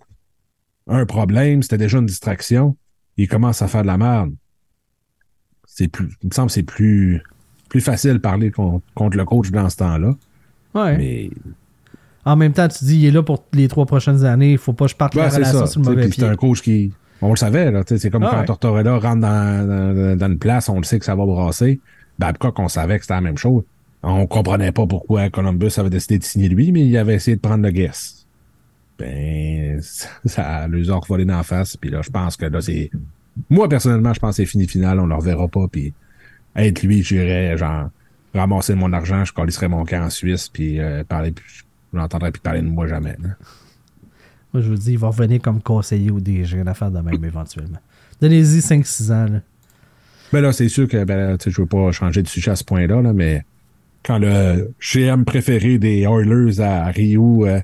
un problème, c'était déjà une distraction. Il commence à faire de la merde c'est plus, il me semble que c'est plus, plus facile de parler con- contre le coach dans ce temps-là. Ouais. Mais En même temps, tu dis, il est là pour les trois prochaines années, il faut pas que je parte ouais, la relation ça. sur le mauvais puis c'est pied. un coach qui. On le savait, là. C'est comme Ah quand ouais. Tortorella rentre dans, dans, dans une place, on le sait que ça va brasser. Babcock, on savait que c'était la même chose. On comprenait pas pourquoi Columbus avait décidé de signer lui, mais il avait essayé de prendre le guess. Ben, ça les a revolé dans la face. Puis là, je pense que là, c'est. Moi, personnellement, je pense que c'est fini final, on ne le reverra pas. Puis être lui, j'irais, genre, ramasser mon argent, je collisserais mon camp en Suisse, puis euh, parler. Je n'entendrai plus parler de moi jamais. là. Moi, je vous dis, il va revenir comme conseiller au DG, une affaire de même éventuellement. Donnez-y 5-6 ans. Là. Ben là, c'est sûr que ben, je veux pas changer de sujet à ce point-là, là, mais quand le GM préféré des Oilers à Rio euh,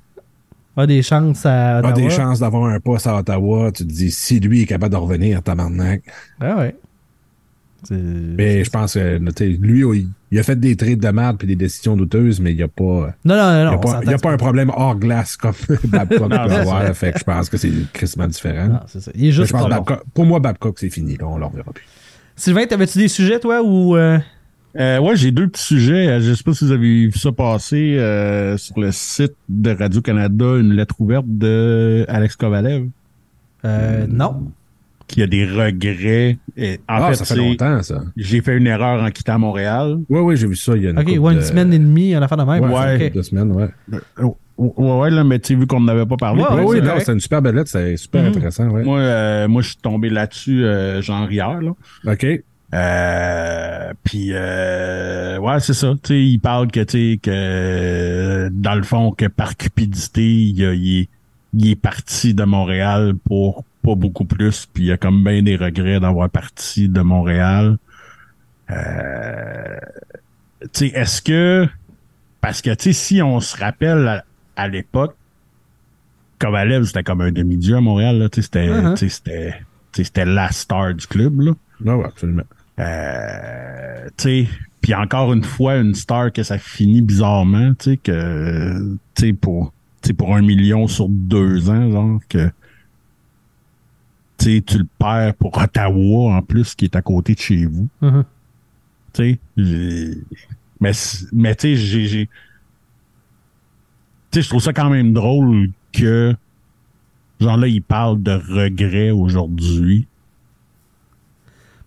A des chances à. a des chances d'avoir un poste à Ottawa, tu te dis si lui est capable de revenir, tabarnak. Ah ouais. Mais je pense que lui, il, il a fait des trades de merde puis des décisions douteuses, mais il n'y a pas. Non, non, non, Il n'y non. a, on pas, s'entend il y a que pas un problème hors glace comme Babcock peut avoir. Fait que je pense que c'est crissement différent. Non, c'est ça. Il est juste je pense. Babcock- pour moi, Babcock, c'est fini. Là, on ne le reverra plus. Sylvain, t'avais-tu des sujets, toi, ou. euh, Euh, ouais, j'ai deux petits sujets. Euh, Je sais pas si vous avez vu ça passer euh, sur le site de Radio-Canada, une lettre ouverte de Alex Kovalev, Euh, non. Qui a des regrets. Et, en Ah, fait, ça fait longtemps, ça. j'ai fait une erreur en quittant Montréal. Oui, oui, j'ai vu ça il y a une Ok, ouais, une de- semaine et demie, en affaire de même. Ouais, Ok. deux semaines, ouais. Oh, Ouais, ouais, là, mais tu sais, vu qu'on n'avait pas parlé. Ouais, oui, ouais, oui, c'est non, correct. c'était une super belle lettre, c'est super Mhm. intéressant, ouais. Moi, euh, moi, je suis tombé là-dessus, euh, genre hier, là. OK. Euh, puis euh, ouais, c'est ça. Tu sais, il parle que tu sais que euh, dans le fond que par cupidité, il, a- il est, il est parti de Montréal pour pas beaucoup plus. Puis il a comme bien des regrets d'avoir parti de Montréal. Euh, tu sais, est-ce que parce que tu sais, si on se rappelle à, à l'époque, Kovalev c'était comme un demi-dieu à Montréal. Là, tu sais, c'était, Uh-huh. tu sais, c'était, la star du club là. Non, ouais, absolument. Euh, tu sais, puis encore une fois, une star que ça finit bizarrement, tu sais, que, tu sais, pour, tu sais, pour un million sur deux ans, genre, que, tu le perds pour Ottawa, en plus, qui est à côté de chez vous, tu sais. j'ai- Mais, mais tu sais, je trouve ça quand même drôle que, genre là, il parle de regrets aujourd'hui.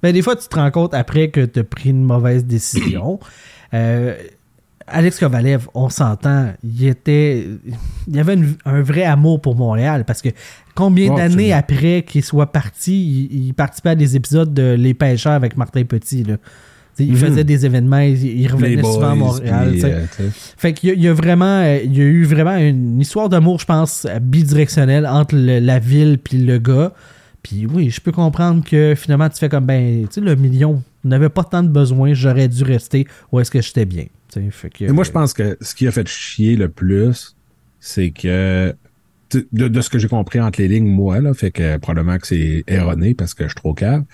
Ben, des fois, tu te rends compte après que tu as pris une mauvaise décision. Euh, Alex Kovalev, on s'entend, il était. Il y avait une- un vrai amour pour Montréal parce que combien Ouais, d'années après qu'il soit parti, il, il participait à des épisodes de Les Pêcheurs avec Martin Petit. Là. Il Mhm. faisait des événements, il, revenait Les souvent à Montréal. puis, euh. Fait qu'il y, y a vraiment, il y a eu vraiment une histoire d'amour, je pense, bidirectionnelle entre le- la ville puis le gars. Puis oui, je peux comprendre que finalement tu fais comme ben, tu sais, le million n'avait pas tant de besoin, j'aurais dû rester où est-ce que j'étais bien. Fait que, moi, je pense que ce qui a fait chier le plus, c'est que de, de ce que j'ai compris entre les lignes, moi, là, fait que probablement que c'est erroné parce que je suis trop calme,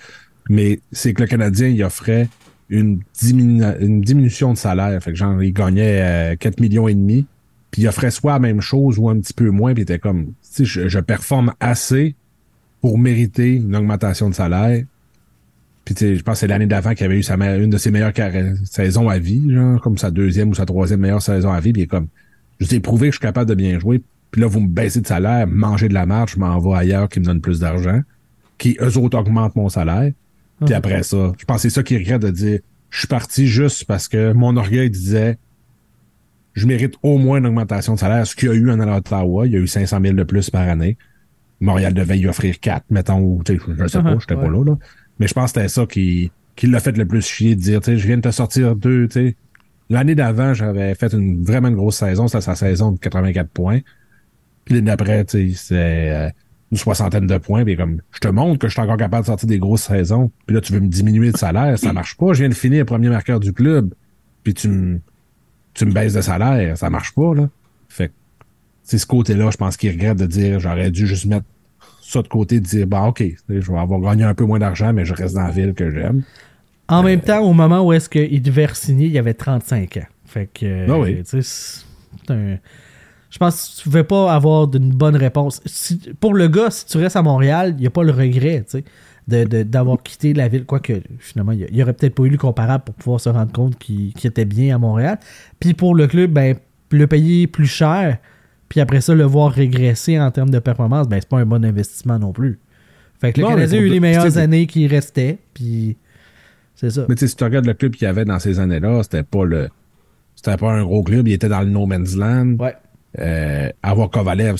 mais c'est que le Canadien, il offrait une, une diminution de salaire. Fait que genre, il gagnait euh, 4 millions et demi, puis il offrait soit la même chose ou un petit peu moins, puis il était comme, je, je performe assez pour mériter une augmentation de salaire. Puis tu sais, je pense que c'est l'année d'avant qu'il avait eu sa une de ses meilleures saisons à vie, genre comme sa deuxième ou sa troisième meilleure saison à vie. Puis il est comme, je vous ai prouvé que je suis capable de bien jouer. Puis là, vous me baissez de salaire, mangez de la marge, je m'en vais ailleurs qui me donne plus d'argent, qui eux autres augmentent mon salaire. Puis Mhm. après ça, je pense que c'est ça qui regrette de dire, je suis parti juste parce que mon orgueil disait, je mérite au moins une augmentation de salaire. Ce qu'il y a eu en Ottawa, il y a eu 500 000 de plus par année. Montréal devait y offrir 4, mettons, ou, tu sais, je ne sais pas, Uh-huh, j'étais pas ouais. là, là. Mais je pense que c'était ça qui, qui l'a fait le plus chier, de dire, tu sais, je viens de te sortir deux, tu sais. L'année d'avant, j'avais fait une vraiment une grosse saison, c'était sa saison de 84 points. Puis l'année d'après, tu sais, c'est euh, une soixantaine de points. Puis comme, je te montre que je suis encore capable de sortir des grosses saisons. Puis là, tu veux me diminuer de salaire, ça marche pas. Je viens de finir premier marqueur du club. Puis tu me, tu me baisses de salaire, ça marche pas, là. Fait c'est ce côté-là, je pense qu'il regrette de dire, j'aurais dû juste mettre ça de côté, de dire, bah, OK, je vais avoir gagné un peu moins d'argent, mais je reste dans la ville que j'aime. En même temps, au moment où est-ce qu'il devait signer, il avait 35 ans. Fait que, Ah oui. un- Je pense que tu ne pouvais pas avoir d'une bonne réponse. Si- pour le gars, si tu restes à Montréal, il n'y a pas le regret, tu sais, de- de- d'avoir quitté la ville. Quoique, finalement, il n'y aurait peut-être pas eu le comparable pour pouvoir se rendre compte qu'il qu'il était bien à Montréal. Puis pour le club, ben, le payer plus cher, puis après ça, le voir régresser en termes de performance, ben, c'est pas un bon investissement non plus. Fait que le Non, Canadien a eu les meilleures années qui restaient, puis c'est ça. Mais tu sais, si tu regardes le club qu'il y avait dans ces années-là, c'était pas le. C'était pas un gros club, il était dans le no man's land. Ouais. Euh, avoir Kovalev,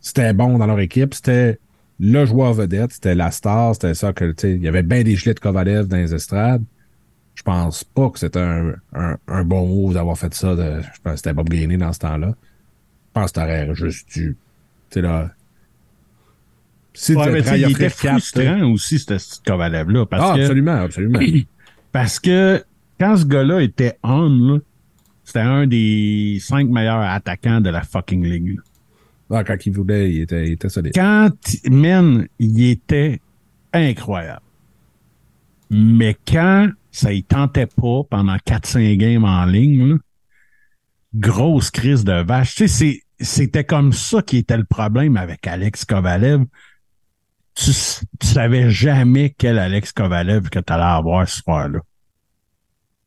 c'était bon dans leur équipe. C'était le joueur vedette, c'était la star, c'était ça que, tu sais, il y avait bien des gilets de Kovalev dans les estrades. Je pense pas que c'était un, un, un bon move d'avoir fait ça. De, je pense que c'était Bob Gainey dans ce temps-là. Pense que t'aurais juste dû. Tu sais, là. Si Ouais, mais il était quatre, frustrant aussi, ce petit Kovalev-là. Ah, que absolument, absolument. Parce que quand ce gars-là était on, c'était un des cinq meilleurs attaquants de la fucking ligue. Ah, quand il voulait, il était, il était solide. Quand, man, il était incroyable. Mais quand ça y tentait pas pendant 4-5 games en ligne, là, grosse crise de vache. Tu sais, c'est- c'était comme ça qui était le problème avec Alex Kovalev. Tu, tu savais jamais quel Alex Kovalev que tu allais avoir ce soir-là.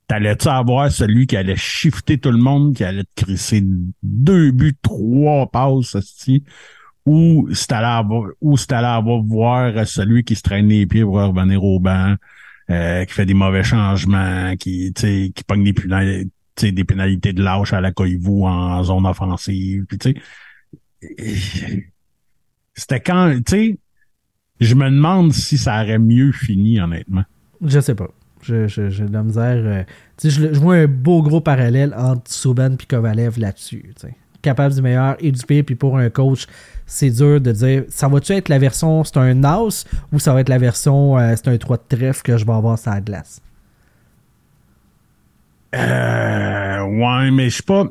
T'allais-tu avoir celui qui allait shifter tout le monde, qui allait te crisser deux buts, trois passes, esti, ou t'allais avoir, ou t'allais avoir voir celui qui se traîne les pieds pour revenir au banc, euh, qui fait des mauvais changements, qui, qui pogne sais, des pénalités de lâche à la vous en zone offensive, puis. C'était quand, tu sais, je me demande si ça aurait mieux fini, honnêtement. Je sais pas. Je- je- J'ai de la misère. euh, tu je, vois un beau gros parallèle entre Souban et Kovalev là-dessus. Capable du meilleur et du pire, puis pour un coach, c'est dur de dire ça va-tu être la version c'est un NAS ou ça va être la version euh, c'est un 3 de trèfle que je vais avoir sur la glace? Euh, ouais, mais je suis pas,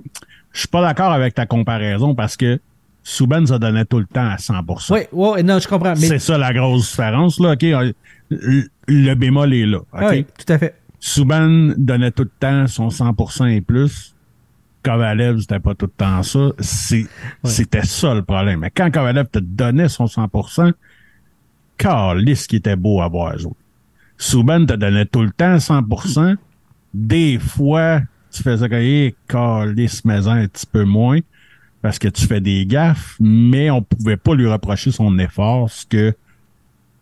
je suis pas d'accord avec ta comparaison parce que Subban se donnait tout le temps à 100%. Oui, ouais, non, je comprends. Mais, C'est ça la grosse différence, là. OK, euh, le, le bémol est là. OK? Ah oui, tout à fait. Subban donnait tout le temps son 100% et plus. Kovalev, c'était pas tout le temps ça. C'était ça le problème. Mais quand Kovalev te donnait son 100%, calisse qui était beau à voir jouer. Subban te donnait tout le temps 100%. Des fois, tu faisais que, hey, calisse, mais un petit peu moins parce que tu fais des gaffes, mais on pouvait pas lui reprocher son effort, ce que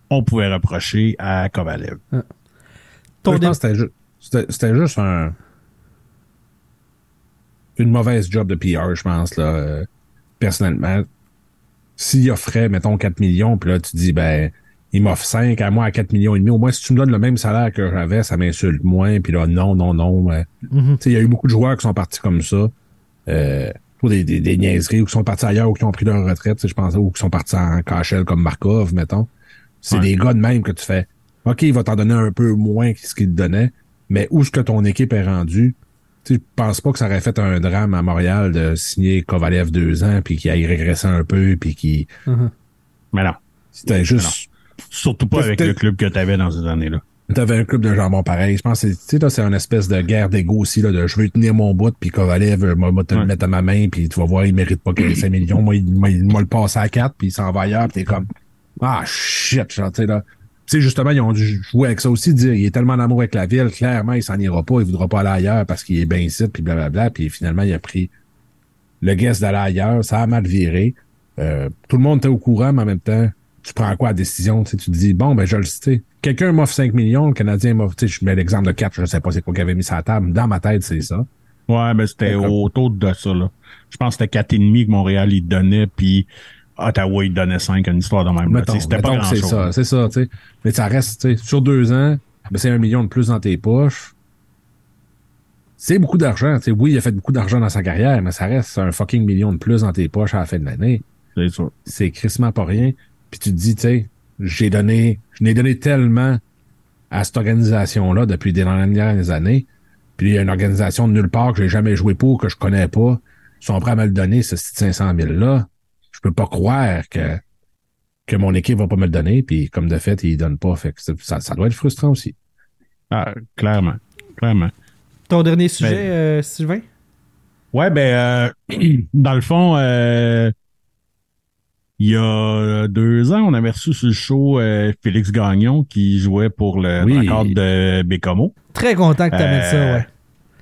on pouvait reprocher à Kovalev. Ton Moi, je dé- pense que c'était ju- c'était c'était juste un une mauvaise job de PR, je pense, là, euh, personnellement. S'il offrait, mettons, 4 millions, puis là, tu dis, ben, il m'offre 5 à moi à 4 millions et demi. Au moins, si tu me donnes le même salaire que j'avais, ça m'insulte moins. Puis là, non, non, non. Mhm. tu sais, Il y a eu beaucoup de joueurs qui sont partis comme ça. Euh, pour des, des, des niaiseries, ou qui sont partis ailleurs, ou qui ont pris leur retraite, tu sais, je pense, ou qui sont partis en cachel comme Markov, mettons. C'est Ouais. des gars de même que tu fais. OK, il va t'en donner un peu moins que ce qu'il te donnait, mais où est-ce que ton équipe est rendue? Tu je pense pas que ça aurait fait un drame à Montréal de signer Kovalev deux ans, puis qu'il aille régresser un peu, puis qu'il... Mais non. C'était juste... Surtout pas avec le club que tu avais dans ces années-là. T'avais un club de jambon pareil. Je pense que c'est- tu sais, là, c'est une espèce de guerre d'ego aussi, là, de je veux tenir mon bout, puis Kovalev, euh, moi, moi, te le mettre à ma main, puis tu vas voir, il mérite pas qu'il ait 5 millions. Moi, il m'a le passé à 4, puis il s'en va ailleurs, puis t'es comme, ah, shit, genre, tu sais, là. Tu sais, justement, ils ont dû jouer avec ça aussi, dire, il est tellement en amour avec la ville, clairement, il s'en ira pas, il voudra pas aller ailleurs parce qu'il est bien ici, puis blablabla, puis finalement, il a pris le guest d'aller ailleurs, ça a mal viré. Euh, tout le monde était au courant, mais en même temps, tu prends quoi la décision? Tu sais, tu te dis, bon, ben, je le sais. Quelqu'un m'offre 5 millions, le Canadien m'offre, tu sais, je mets l'exemple de 4, je sais pas c'est quoi qu'il avait mis sur la table. Dans ma tête, c'est ça. Ouais, mais c'était D'accord. autour de ça, là. Je pense que c'était 4,5 que Montréal, il donnait, puis Ottawa, il donnait 5, une histoire de même. C'était pas que c'est grand-chose. ça, c'est ça, tu sais. Mais ça reste, tu sais, sur deux ans, ben, c'est un million de plus dans tes poches. C'est beaucoup d'argent, tu sais. Oui, il a fait beaucoup d'argent dans sa carrière, mais ça reste un fucking million de plus dans tes poches à la fin de l'année. C'est sûr. c'est crissement pas rien. Puis tu te dis, tu sais, j'ai donné, je n'ai donné tellement à cette organisation-là depuis des dernières années. Puis il y a une organisation de nulle part que j'ai jamais joué pour, que je connais pas. Ils sont prêts à me le donner, ce petit 500 000-là. Je peux pas croire que, que mon équipe va pas me le donner. Puis comme de fait, ils donnent pas. Fait que ça, ça doit être frustrant aussi. Ah, clairement. Clairement. Ton dernier sujet, Ben- euh, Sylvain? Ouais, ben, euh, dans le fond, euh, il y a deux ans, on avait reçu sur le show euh, Félix Gagnon qui jouait pour le Oui. record de Bécomo. Très content que tu amènes ça, Euh,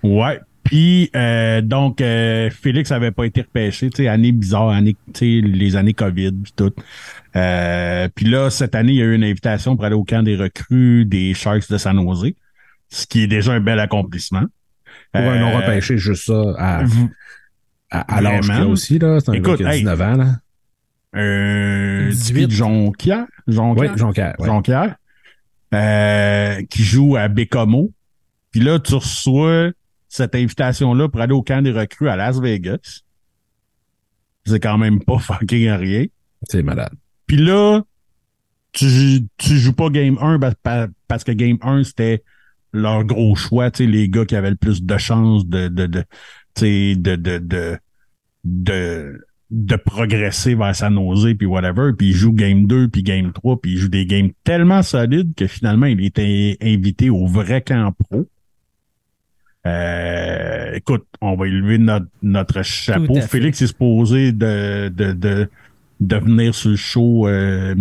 ouais. Ouais. Puis euh, donc euh, Félix avait pas été repêché, tu sais, année bizarre, année, tu sais, les années COVID puis tout. Euh, puis là cette année, il y a eu une invitation pour aller au camp des recrues des Sharks de San Jose, ce qui est déjà un bel accomplissement. Pour un Euh, non repêché, juste ça, à, à, à l'âge aussi, là. C'est un Écoute, gars qui a hey. 19 ans, là. Euh, 18. Tipi Jonquière, Jonquière, Oui, Jonquière. ouais. Jonquière, euh, qui joue à Bécomo. Puis là, tu reçois cette invitation-là pour aller au camp des recrues à Las Vegas. C'est quand même pas fucking rien. C'est malade. Puis là, tu, tu joues pas Game 1 pa- pa- parce que Game 1, c'était leur gros choix, tu sais, les gars qui avaient le plus de chances de, de, de, de, de, de, de, de progresser vers sa nausée, puis whatever, puis ils jouent Game 2, puis Game 3, puis ils jouent des games tellement solides que finalement, il était invité au vrai camp pro. Euh, écoute, on va élever notre, notre chapeau. Félix est supposé de, de, de, de venir sur le show euh,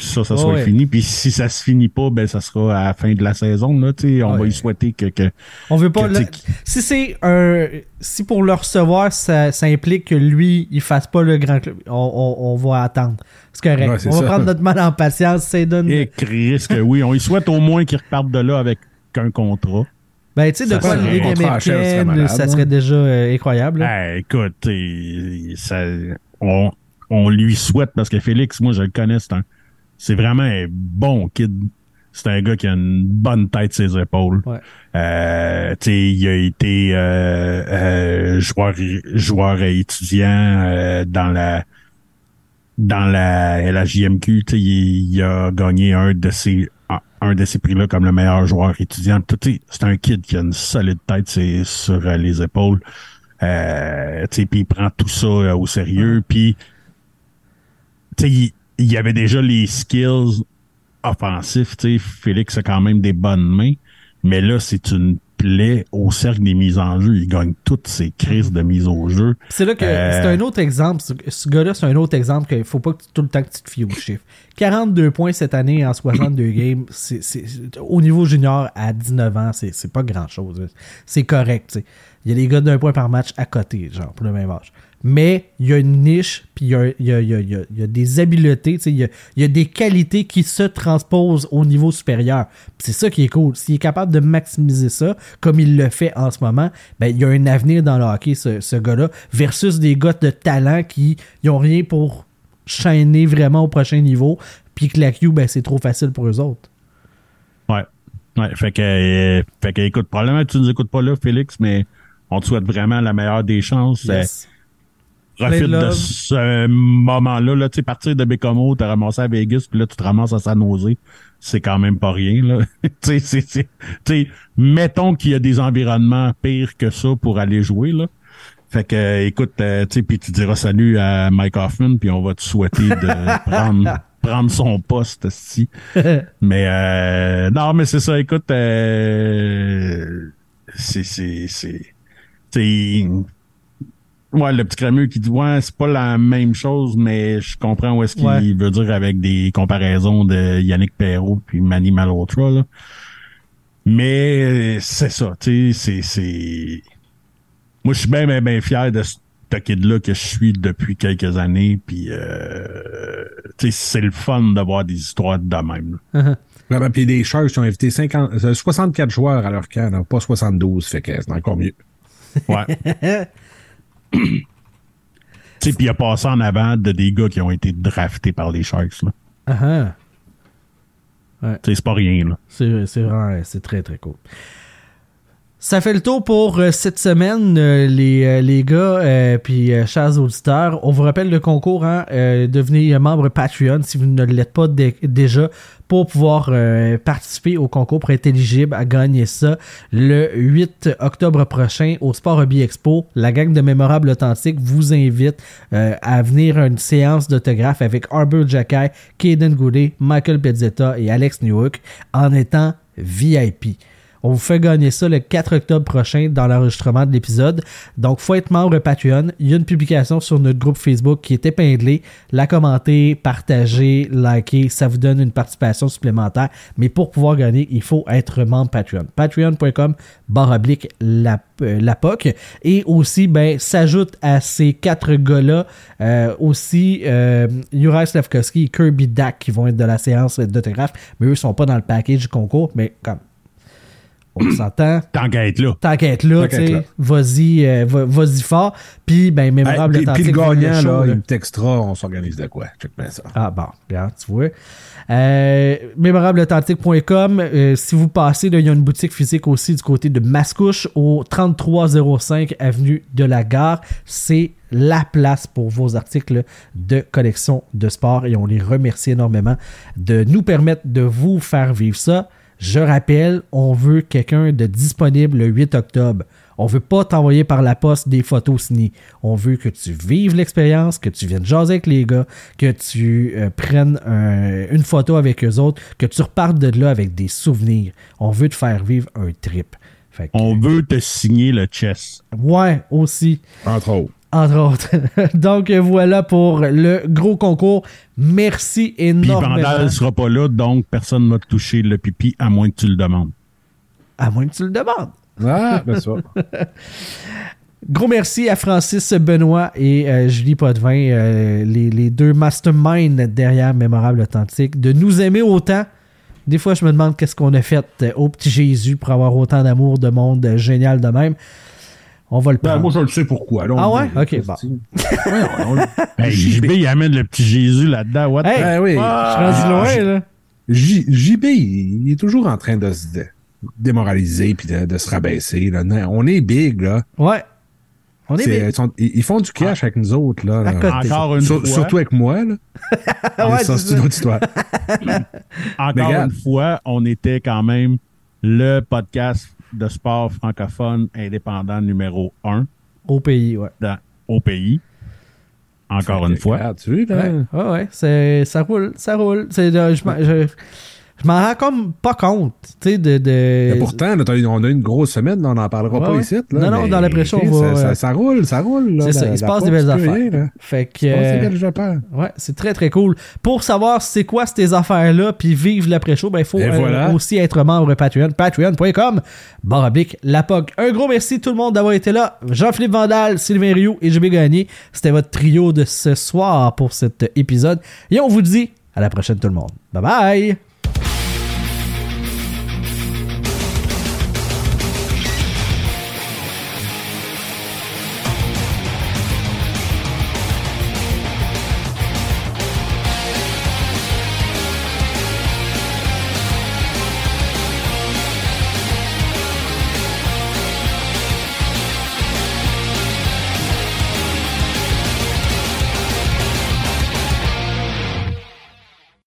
ça, ça soit ouais. fini. Puis si ça se finit pas, ben ça sera à la fin de la saison. Là, tu sais, on va lui souhaiter que, que On veut pas. Que le- t'es- si c'est un. Si pour le recevoir, ça, ça implique que lui, il fasse pas le grand club, on, on- on va attendre. C'est correct. Ouais, c'est on va prendre notre mal en patience. Ça donne. et Chris, que oui, on lui souhaite au moins qu'il reparte de là avec un contrat. Ben, tu sais, de quoi la Ligue américaine, ça hein. serait déjà euh, incroyable. là. Eh, écoute, ça, on, on lui souhaite parce que Félix, moi je le connais, c'est un, c'est vraiment un bon kid. C'est un gars qui a une bonne tête sur ses épaules. Ouais. Euh, il a été euh, euh, joueur, joueur étudiant euh, dans la dans la LHJMQ. t'sais, Il, il a gagné un de ces un- de ces prix-là comme le meilleur joueur étudiant. C'est un kid qui a une solide tête c'est sur les épaules. Euh, tu sais, puis il prend tout ça euh, au sérieux. Puis, tu sais, il, il y avait déjà les skills offensifs. Tu sais, Félix a quand même des bonnes mains. Mais là, c'est une plaie au cercle des mises en jeu. Il gagne toutes ses crises de mise au jeu. C'est là que Euh, c'est un autre exemple. Ce, ce gars-là, c'est un autre exemple qu'il faut pas que tu- tout le temps que tu te fies aux chiffres. 42 points cette année en 62 games. C'est, au niveau junior, à 19 ans, c'est, c'est pas grand-chose. C'est correct. tu sais. Il y a des gars d'un point par match à côté, genre, pour le même âge. Mais il y a une niche, puis il y a, y a- y a- y a- des habiletés, il y a, il y a des qualités qui se transposent au niveau supérieur. C'est ça qui est cool. S'il est capable de maximiser ça, comme il le fait en ce moment, ben, il y a un avenir dans le hockey, ce, ce gars-là, versus des gars de talent qui n'ont rien pour chaîner vraiment au prochain niveau, puis que la Q, ben, c'est trop facile pour eux autres. Ouais. Ouais. Fait que, euh, fait que, écoute, probablement que tu nous écoutes pas là, Félix, mais on te souhaite vraiment la meilleure des chances. Yes. Plein de ce moment-là. Là, tu sais, partir de Bécomo, t'as ramassé à Vegas, puis là, tu te ramasses à San Jose. C'est quand même pas rien, là. tu sais, c'est- c'est- tu sais, mettons qu'il y a des environnements pires que ça pour aller jouer, là. Fait que, euh, écoute, euh, tu sais, puis tu diras salut à Mike Hoffman, puis on va te souhaiter de prendre, prendre son poste, ici. Mais, euh, non, mais c'est ça, écoute, euh, c'est, c'est, c'est, Ouais, le petit crémeux qui dit ouais, c'est pas la même chose, mais je comprends où est-ce qu'il Ouais. veut dire avec des comparaisons de Yannick Perrault puis Manny Malhotra. Là. Mais euh, c'est ça, tu sais, c'est, c'est. Moi, je suis bien, bien, bien fier de ce kid-là que je suis depuis quelques années. Puis, euh, tu sais, c'est le fun d'avoir des histoires de même. là. Vraiment, puis les Sharks ont invité 50, euh, 64 joueurs à leur camp, pas 72, fait que c'est encore mieux. Ouais. puis il a passé en avant de des gars qui ont été draftés par les Sharks. Là. Ah ah. Tu sais, c'est pas rien, c'est vraiment c'est très très cool. Ça fait le tour pour euh, cette semaine, euh, les, euh, les gars, euh, puis chers auditeurs. On vous rappelle le concours, hein, devenez membre Patreon si vous ne l'êtes pas dé- déjà pour pouvoir participer au concours pour être éligible à gagner ça le 8 octobre prochain au Sport Hobby Expo. La gang de Mémorables Authentiques vous invite à venir à une séance d'autographe avec Arbor Jacky, Kaden Goulet, Michael Pezzetta et Alex Newhook en étant VIP. On vous fait gagner ça le 4 octobre prochain dans l'enregistrement de l'épisode. Donc, faut être membre Patreon. Il y a une publication sur notre groupe Facebook qui est épinglée. La commenter, partager, liker, ça vous donne une participation supplémentaire. Mais pour pouvoir gagner, il faut être membre Patreon. Patreon.com barre oblique la, euh, POC. Et aussi, ben, s'ajoute à ces quatre gars-là euh, aussi euh, Juraj Slavkovski et Kirby Dak qui vont être de la séance d'autographe. Mais eux sont pas dans le package du concours. Mais comme on s'entend. Tant qu'à être là. Tant qu'à être là, tu sais, vas-y, euh, va- vas-y fort. Puis, ben, Hey, mémorable puis, puis authentique, le gagnant, show, là, là. il me textera, on s'organise de quoi? Check bien ça. Ah bon, regarde, tu vois. Euh, mémorableauthentique.com. euh, si vous passez, là, il y a une boutique physique aussi du côté de Mascouche au 3305 avenue de la Gare. C'est la place pour vos articles de collection de sport et on les remercie énormément de nous permettre de vous faire vivre ça. Je rappelle, on veut quelqu'un de disponible le 8 octobre. On veut pas t'envoyer par la poste des photos signées. On veut que tu vives l'expérience, que tu viennes jaser avec les gars, que tu euh, prennes un- une photo avec eux autres, que tu repartes de là avec des souvenirs. On veut te faire vivre un trip. Fait que- On veut te signer le chess. ouais, aussi. Entre autres. Entre autres. Donc voilà pour le gros concours. Merci Puis énormément. Vandal sera pas là, donc personne ne m'a touché le pipi à moins que tu le demandes. À moins que tu le demandes. Ah, ben ça. Gros merci à Francis Benoît et euh, Julie Potvin, euh, les, les deux masterminds derrière Mémorable Authentique, de nous aimer autant. Des fois, je me demande qu'est-ce qu'on a fait euh, au petit Jésus pour avoir autant d'amour de monde euh, génial de même. On va le Ben, prendre. moi, je le sais pourquoi. là, Ah ouais? Ok, bon. Ouais, on- on- Hey, JB, il amène le petit Jésus là-dedans. What? Hey! Ben oui. Je suis rendu loin, là. J- JB, il est toujours en train de se dé- démoraliser puis de, de se rabaisser. Là. On est big, là. Ouais. On est ils, sont- ils- ils font du cash avec nous autres, là. Encore une Sur- fois. surtout avec moi, là. Ouais, ça, c'est une autre histoire. Encore Mais une fois, on était quand même le podcast de sport francophone indépendant numéro un Au pays, ouais. dans- au pays. Encore une fois. Regarde, tu vois, là? Ouais, ouais, ouais, c'est, ça roule, ça roule. C'est, euh, je, je m'en rends comme pas compte, tu sais, de... de... Mais pourtant, là, on a une grosse semaine, on n'en parlera Ouais, pas ouais. ici. Là, Non, non, dans l'après-show, Chris, on va, ça, ça, ça roule, ça roule. Là, C'est ça, La- il se la passe des belles affaires. rien, là. Fait que... Des euh, affaires. Ouais, c'est très très cool. Pour savoir c'est quoi ces affaires-là, puis vivre l'après-show, ben il faut euh, voilà. aussi être membre Patreon. Patreon.com, oblique, la POC. Un gros merci tout le monde d'avoir été là. Jean-Philippe Vandal, Sylvain Rioux et JB Gagné. C'était votre trio de ce soir pour cet épisode. Et on vous dit à la prochaine tout le monde. Bye bye!